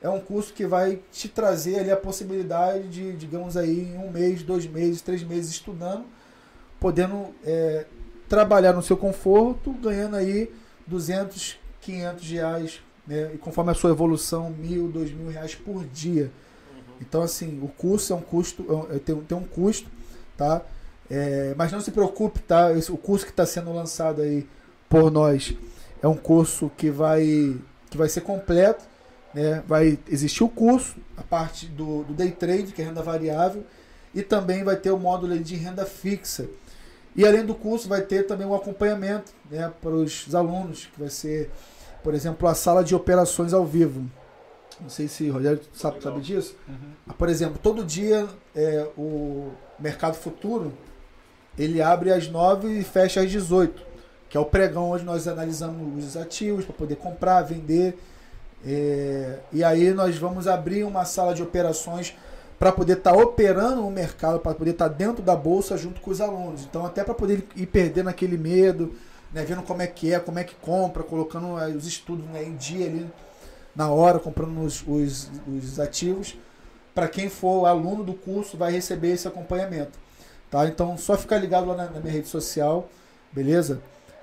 é um curso que vai te trazer ali a possibilidade de, digamos aí, em um mês, dois meses, três meses estudando, podendo é, trabalhar no seu conforto, ganhando aí 200, 500 reais, né? E conforme a sua evolução, mil, dois mil reais por dia. Uhum. Então, assim, o curso é um custo, é, tem, tem um custo, tá? É, mas não se preocupe, tá? Esse, o curso que está sendo lançado aí por nós é um curso que vai, que vai ser completo. Né? Vai existir o curso, a parte do, do day trade, que é renda variável, e também vai ter o módulo de renda fixa. E além do curso, vai ter também um acompanhamento né, para os alunos, que vai ser, por exemplo, a sala de operações ao vivo. Não sei se o Rogério sabe, sabe disso. Uhum. Por exemplo, todo dia é, o Mercado Futuro ele abre às 9 e fecha às 18, que é o pregão onde nós analisamos os ativos para poder comprar, vender. É, e aí nós vamos abrir uma sala de operações para poder estar tá operando o mercado, para poder estar tá dentro da bolsa junto com os alunos. Então, até para poder ir perdendo aquele medo, né, vendo como é que é, como é que compra, colocando é, os estudos né, em dia ali na hora, comprando os, os, os ativos. Para quem for aluno do curso, vai receber esse acompanhamento. Tá? Então, só ficar ligado lá na, na minha rede social, beleza?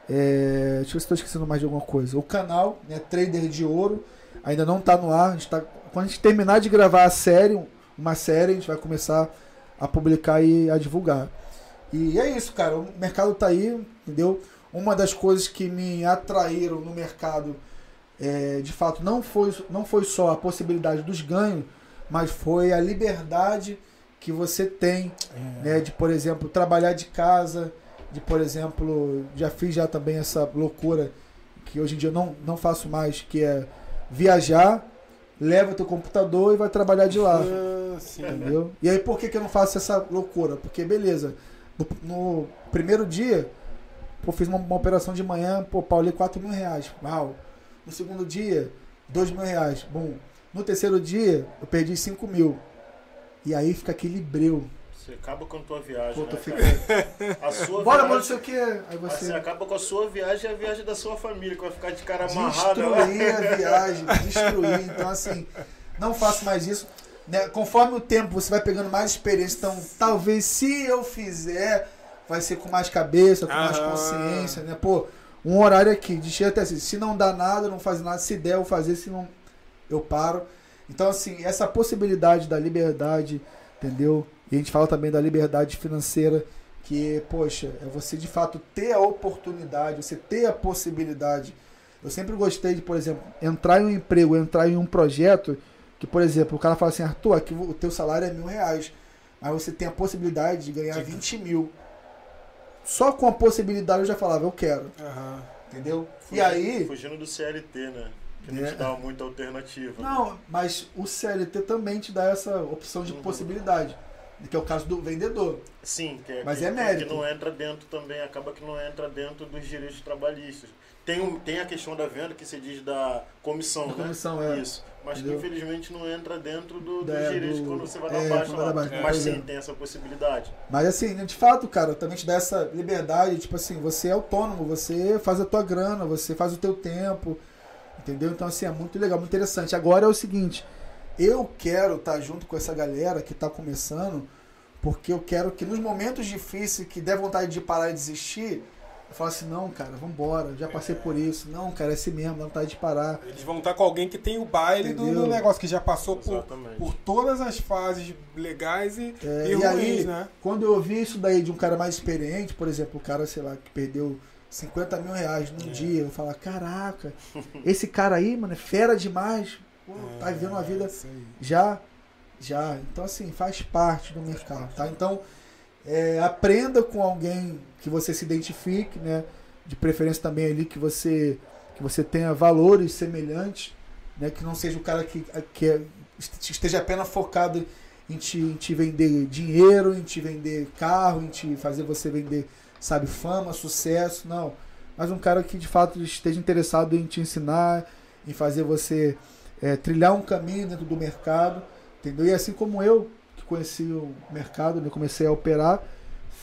É, deixa eu ver se estou esquecendo mais de alguma coisa. O canal, né, Trader de Ouro, ainda não está no ar. A tá, quando a gente terminar de gravar a série, uma série, a gente vai começar a publicar e a divulgar. E é isso, cara. O mercado está aí, entendeu? Uma das coisas que me atraíram no mercado, é, de fato, não foi, não foi só a possibilidade dos ganhos, mas foi a liberdade que você tem, é. né? De, por exemplo, trabalhar de casa, de, por exemplo, já fiz já também essa loucura que hoje em dia eu não, não faço mais, que é viajar, leva teu computador e vai trabalhar de lá. Ah, entendeu? E aí por que, que eu não faço essa loucura? Porque, beleza, no, no primeiro dia, pô, fiz uma, uma, operação de manhã, pô, paulei 4 mil reais. Uau. No segundo dia, 2 mil reais. Bom. No terceiro dia, eu perdi 5 mil. E aí fica aquele breu. Você acaba com a tua viagem. Pô, né, fica... a sua Bora, viagem... não sei o que. Aí você... você acaba com a sua viagem e a viagem da sua família, que vai ficar de cara amarrado. Destruir a viagem, destruir. Então, assim, não faço mais isso. Né? Conforme o tempo você vai pegando mais experiência, então talvez se eu fizer, vai ser com mais cabeça, com mais consciência, né? Pô, um horário aqui, de até assim, se não dá nada, não faz nada, se der eu fazer, se não eu paro. Então, assim, essa possibilidade da liberdade, entendeu? E a gente fala também da liberdade financeira, que, poxa, é você de fato ter a oportunidade, você ter a possibilidade. Eu sempre gostei de, por exemplo, entrar em um emprego, entrar em um projeto, que, por exemplo, o cara fala assim, Arthur, aqui o teu salário é mil reais. Mas você tem a possibilidade de ganhar 20 mil. Só com a possibilidade eu já falava, eu quero. Aham. Entendeu? Fugindo, e aí. Fugindo do CLT, né? Que não É. te dá muita alternativa. Não, mas o CLT também te dá essa opção de Uhum. possibilidade. Que é o caso do vendedor. Sim, que é, Mas que, é mérito. que não entra dentro também, acaba que não entra dentro dos direitos trabalhistas. Tem, um, tem a questão da venda que se diz da comissão, Da né? comissão, é. Isso. Mas que Entendeu? infelizmente não entra dentro do, dos direitos do- quando você vai é, dar baixa quando vai dar baixa, Mas sim, é. tem essa possibilidade. Mas assim, de fato, cara, também te dá essa liberdade, tipo assim, você é autônomo, você faz a tua grana, você faz o teu tempo, entendeu? Então assim, é muito legal, muito interessante. Agora é o seguinte, eu quero estar junto com essa galera que está começando, porque eu quero que nos momentos difíceis que der vontade de parar e desistir, eu falo assim, não, cara, vambora, já passei por isso, não, cara, é assim mesmo, dá vontade de parar. Eles vão estar com alguém que tem o baile do, do negócio, que já passou por, por todas as fases legais e, É, e e ruins, aí, né? Quando eu ouvi isso daí de um cara mais experiente, por exemplo, o cara, sei lá, que perdeu 50 mil reais num É. dia, eu falo, caraca, esse cara aí, mano, é fera demais. Pô, tá vivendo uma vida É, já, já. Então, assim, faz parte do mercado, tá? Então, é, aprenda com alguém que você se identifique, né? De preferência também ali que você, que você tenha valores semelhantes, né? Que não seja o cara que, que é- esteja apenas focado em te, em te vender dinheiro, em te vender carro, em te fazer você vender, sabe, fama, sucesso, não. Mas um cara que de fato esteja interessado em te ensinar, em fazer você é, trilhar um caminho dentro do mercado, entendeu? E assim como eu, que conheci o mercado, né, comecei a operar,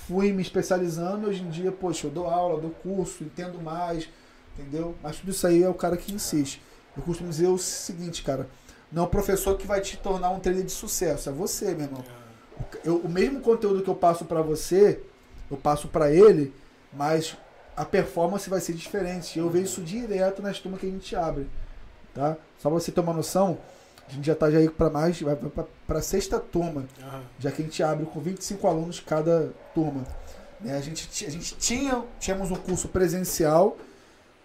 fui me especializando, hoje em dia, poxa, eu dou aula, dou curso, entendo mais, entendeu? Mas tudo isso aí é o cara que insiste. Eu costumo dizer o seguinte, cara, não é o professor que vai te tornar um trader de sucesso, é você, meu irmão. Eu- o mesmo conteúdo que eu passo para você, eu passo para ele, mas a performance vai ser diferente. Eu vejo isso direto nas turmas que a gente abre, tá? Só pra você ter uma noção, a gente já tá já aí para mais, vai para sexta turma, Aham. já que a gente abre com 25 alunos cada turma. Né? A, gente, a gente tinha, tínhamos um curso presencial,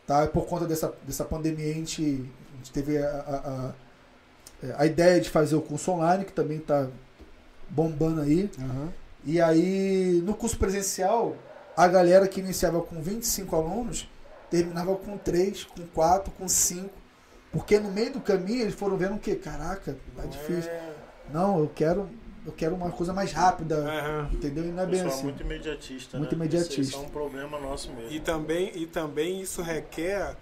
tá? Por conta dessa, dessa pandemia a gente, a gente teve a, a, a- ideia de fazer o curso online, que também está bombando aí. Aham. E aí, no curso presencial, a galera que iniciava com 25 alunos terminava com 3, com 4, com 5. Porque no meio do caminho eles foram vendo que, caraca, tá difícil. É, Não, eu quero, eu quero uma coisa mais rápida, Aham. entendeu? E não é bem assim. muito imediatista, Muito né? imediatista. Isso, é um problema nosso mesmo. E também, e também isso requer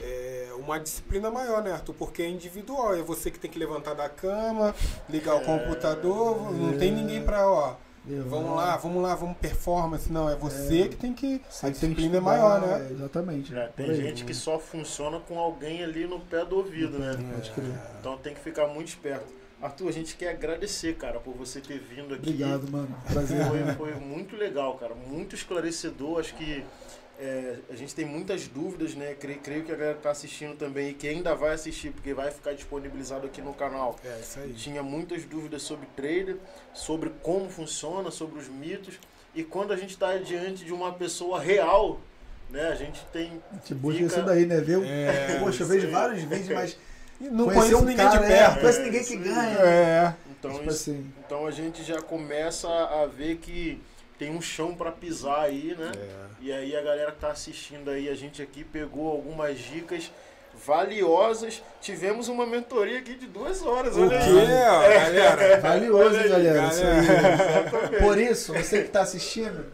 é, uma disciplina maior, né, Arthur? Porque é individual. É você que tem que levantar da cama, ligar o É. computador. Não tem ninguém pra, ó, Eu- vamos lá, vamos lá, vamos performance. Não, é você que tem que. A disciplina é maior, né? é, exatamente. É, tem Por aí. gente que só funciona com alguém ali no pé do ouvido, né? Pode crer. Então tem que ficar muito esperto. Arthur, a gente quer agradecer, cara, por você ter vindo aqui. Obrigado, mano. Prazer. Foi, foi muito legal, cara. Muito esclarecedor. Acho que é, a gente tem muitas dúvidas, né? Creio, creio que a galera que tá assistindo também e que ainda vai assistir, porque vai ficar disponibilizado aqui no canal. É, isso aí. Tinha muitas dúvidas sobre trader, sobre como funciona, sobre os mitos. E quando a gente está diante de uma pessoa real, né? A gente tem. A gente busca Fica- isso daí, né? Viu? É, Poxa, eu vejo aí. vários vídeos, mas Não conheço um ninguém cara, de é, perto. não conhece É, ninguém isso que ganha. É. Então, Tipo isso- assim, então a gente já começa a ver que tem um chão para pisar aí, né? É. E aí a galera que tá assistindo aí, a gente aqui pegou algumas dicas valiosas. Tivemos uma mentoria aqui de duas horas, O olha aí. quê, ó, galera? valioso, aí, galera. Isso aí. Exatamente. Por isso, você que está assistindo,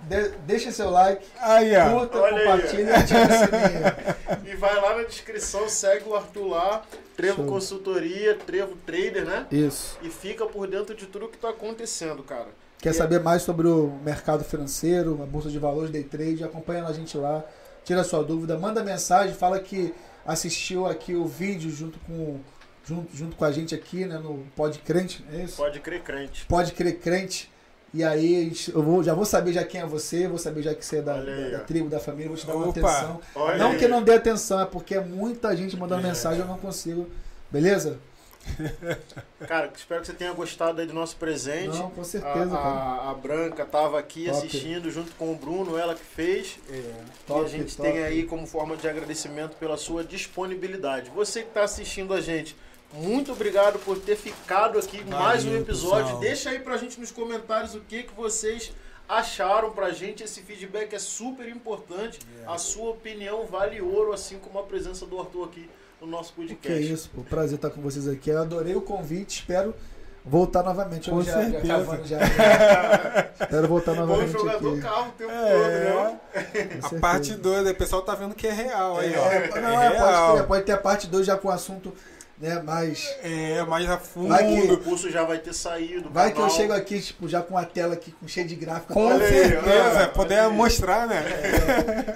de- deixa seu like, Aí, curta, Olha aí, compartilha e ativa o sininho. E vai lá na descrição, segue o Arthur lá, Trevo Show. Consultoria, Trevo Trader, né? Isso. E fica por dentro de tudo que tá acontecendo, cara. Quer E- saber mais sobre o mercado financeiro, a bolsa de valores, day trade? Acompanha a gente lá, tira sua dúvida, manda mensagem, fala que assistiu aqui o vídeo junto com, junto, junto com a gente aqui, né, no Pode Crente, é isso? Pode crer crente. Pode Crer Crente. E aí eu vou, já vou saber já quem é você, vou saber já que você é da, da- da tribo, da família, vou te dar uma Opa. atenção. Olha não aí. que não dê atenção, é porque é muita gente mandando É. mensagem, eu não consigo. Beleza? Cara, espero que você tenha gostado aí do nosso presente. Não, com A, certeza, cara. a, a Branca estava aqui Top. assistindo junto com o Bruno, ela que fez. É. e a gente top. tem aí como forma de agradecimento pela sua disponibilidade. Você que está assistindo a gente, Muito obrigado por ter ficado aqui Valeu, mais um episódio. Pessoal. Deixa aí pra gente nos comentários o que, que vocês acharam pra gente. Esse feedback é super importante. Yeah. A sua opinião vale ouro, assim como a presença do Arthur aqui no nosso podcast. Que é isso, pô. Prazer estar com vocês aqui. Eu adorei o convite, espero voltar novamente. Com já, certeza. Já, já, já, Espero voltar novamente. Bom jogador aqui. calmo o tempo é, todo, né? A parte 2, o pessoal tá vendo que é real aí, é, ó. Não, é, é real. Pode, pode ter a parte 2 já com o assunto né, mais... É, mais a fundo. Vai que, o curso já vai ter saído. Vai canal. que eu chego aqui, tipo, já com a tela aqui, com cheio de gráfico. Com certeza, é, poder mostrar, né?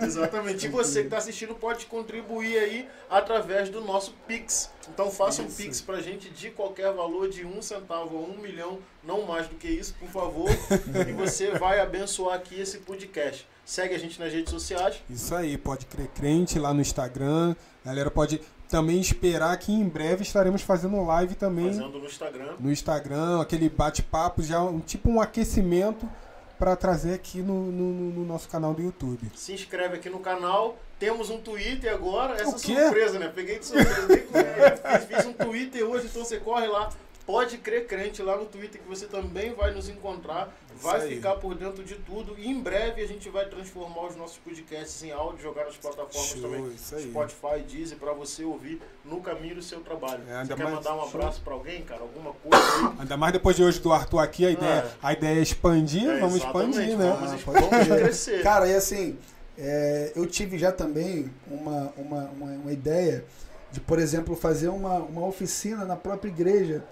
É, exatamente. E você que está assistindo pode contribuir aí através do nosso Pix. Então faça um Pix pra gente de qualquer valor, de um centavo ou um milhão, não mais do que isso, por favor. e você vai abençoar aqui esse podcast. Segue a gente nas redes sociais. Isso aí, pode crer crente lá no Instagram. A galera pode também esperar que em breve estaremos fazendo live também. Fazendo no Instagram. No Instagram, aquele bate-papo, já um, tipo um aquecimento para trazer aqui no, no, no, nosso canal do YouTube. Se inscreve aqui no canal. Temos um Twitter agora. Essa surpresa, né? Peguei de surpresa. fiz, fiz um Twitter hoje, então você corre lá. Pode crer crente lá no Twitter que você também vai nos encontrar vai ficar por dentro de tudo. E em breve a gente vai transformar os nossos podcasts em áudio, jogar nas plataformas Show, também, Spotify, Deezer, para você ouvir no caminho do seu trabalho. É, você quer mais... mandar um abraço para alguém, cara? Alguma coisa aí? Ainda mais depois de hoje do Arthur aqui, a ideia, é. a ideia é expandir, é, vamos expandir, né? Vamos, ah, vamos crescer. Cara, e assim, é, eu tive já também uma, uma, uma, uma ideia de, por exemplo, fazer uma, uma oficina na própria igreja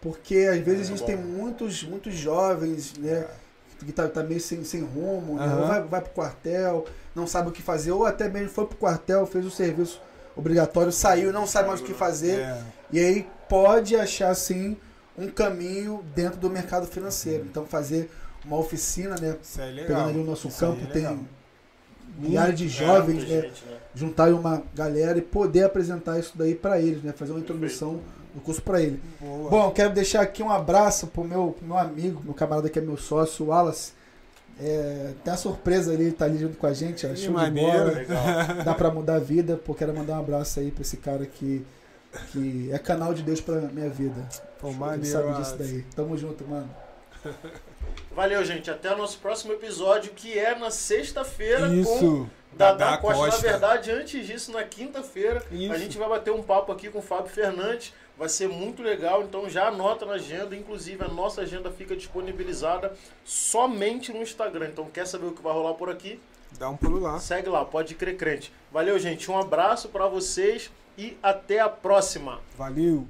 porque às vezes é, a gente bom. tem muitos, muitos jovens, né? Que tá, tá meio sem, sem rumo, uhum. né? ou vai, vai pro quartel, não sabe o que fazer, ou até mesmo foi pro quartel, fez o serviço obrigatório, saiu, não sabe mais o que fazer. É. E aí pode achar assim um caminho dentro do mercado financeiro. Uhum. Então fazer uma oficina, né? Isso é legal. Pegando ali o nosso Isso campo, é tem milhares de jovens, né? Gente, né? Juntar uma galera e poder apresentar isso daí para eles, né? Fazer uma introdução. Do curso para ele. Boa. Bom, quero deixar aqui um abraço pro meu, pro meu amigo, meu camarada que é meu sócio, o Wallace. É, tem a surpresa ali, ele tá ali junto com a gente, ó, show maneiro, de bola. Legal. Dá para mudar a vida, pô, quero mandar um abraço aí para esse cara que, que é canal de Deus para minha vida. Pô, maneiro, sabe disso daí. Tamo junto, mano. Valeu, gente. Até o nosso próximo episódio, que é na sexta-feira com Dadá Costa. Costa. Na verdade, antes disso, na quinta-feira, a gente vai bater um papo aqui com o Fábio Fernandes Vai ser muito legal, então já anota na agenda. Inclusive, a nossa agenda fica disponibilizada somente no Instagram. Então, quer saber o que vai rolar por aqui? Dá um pulo lá. Segue lá, pode crer crente. Valeu, gente. Um abraço para vocês e até a próxima. Valeu.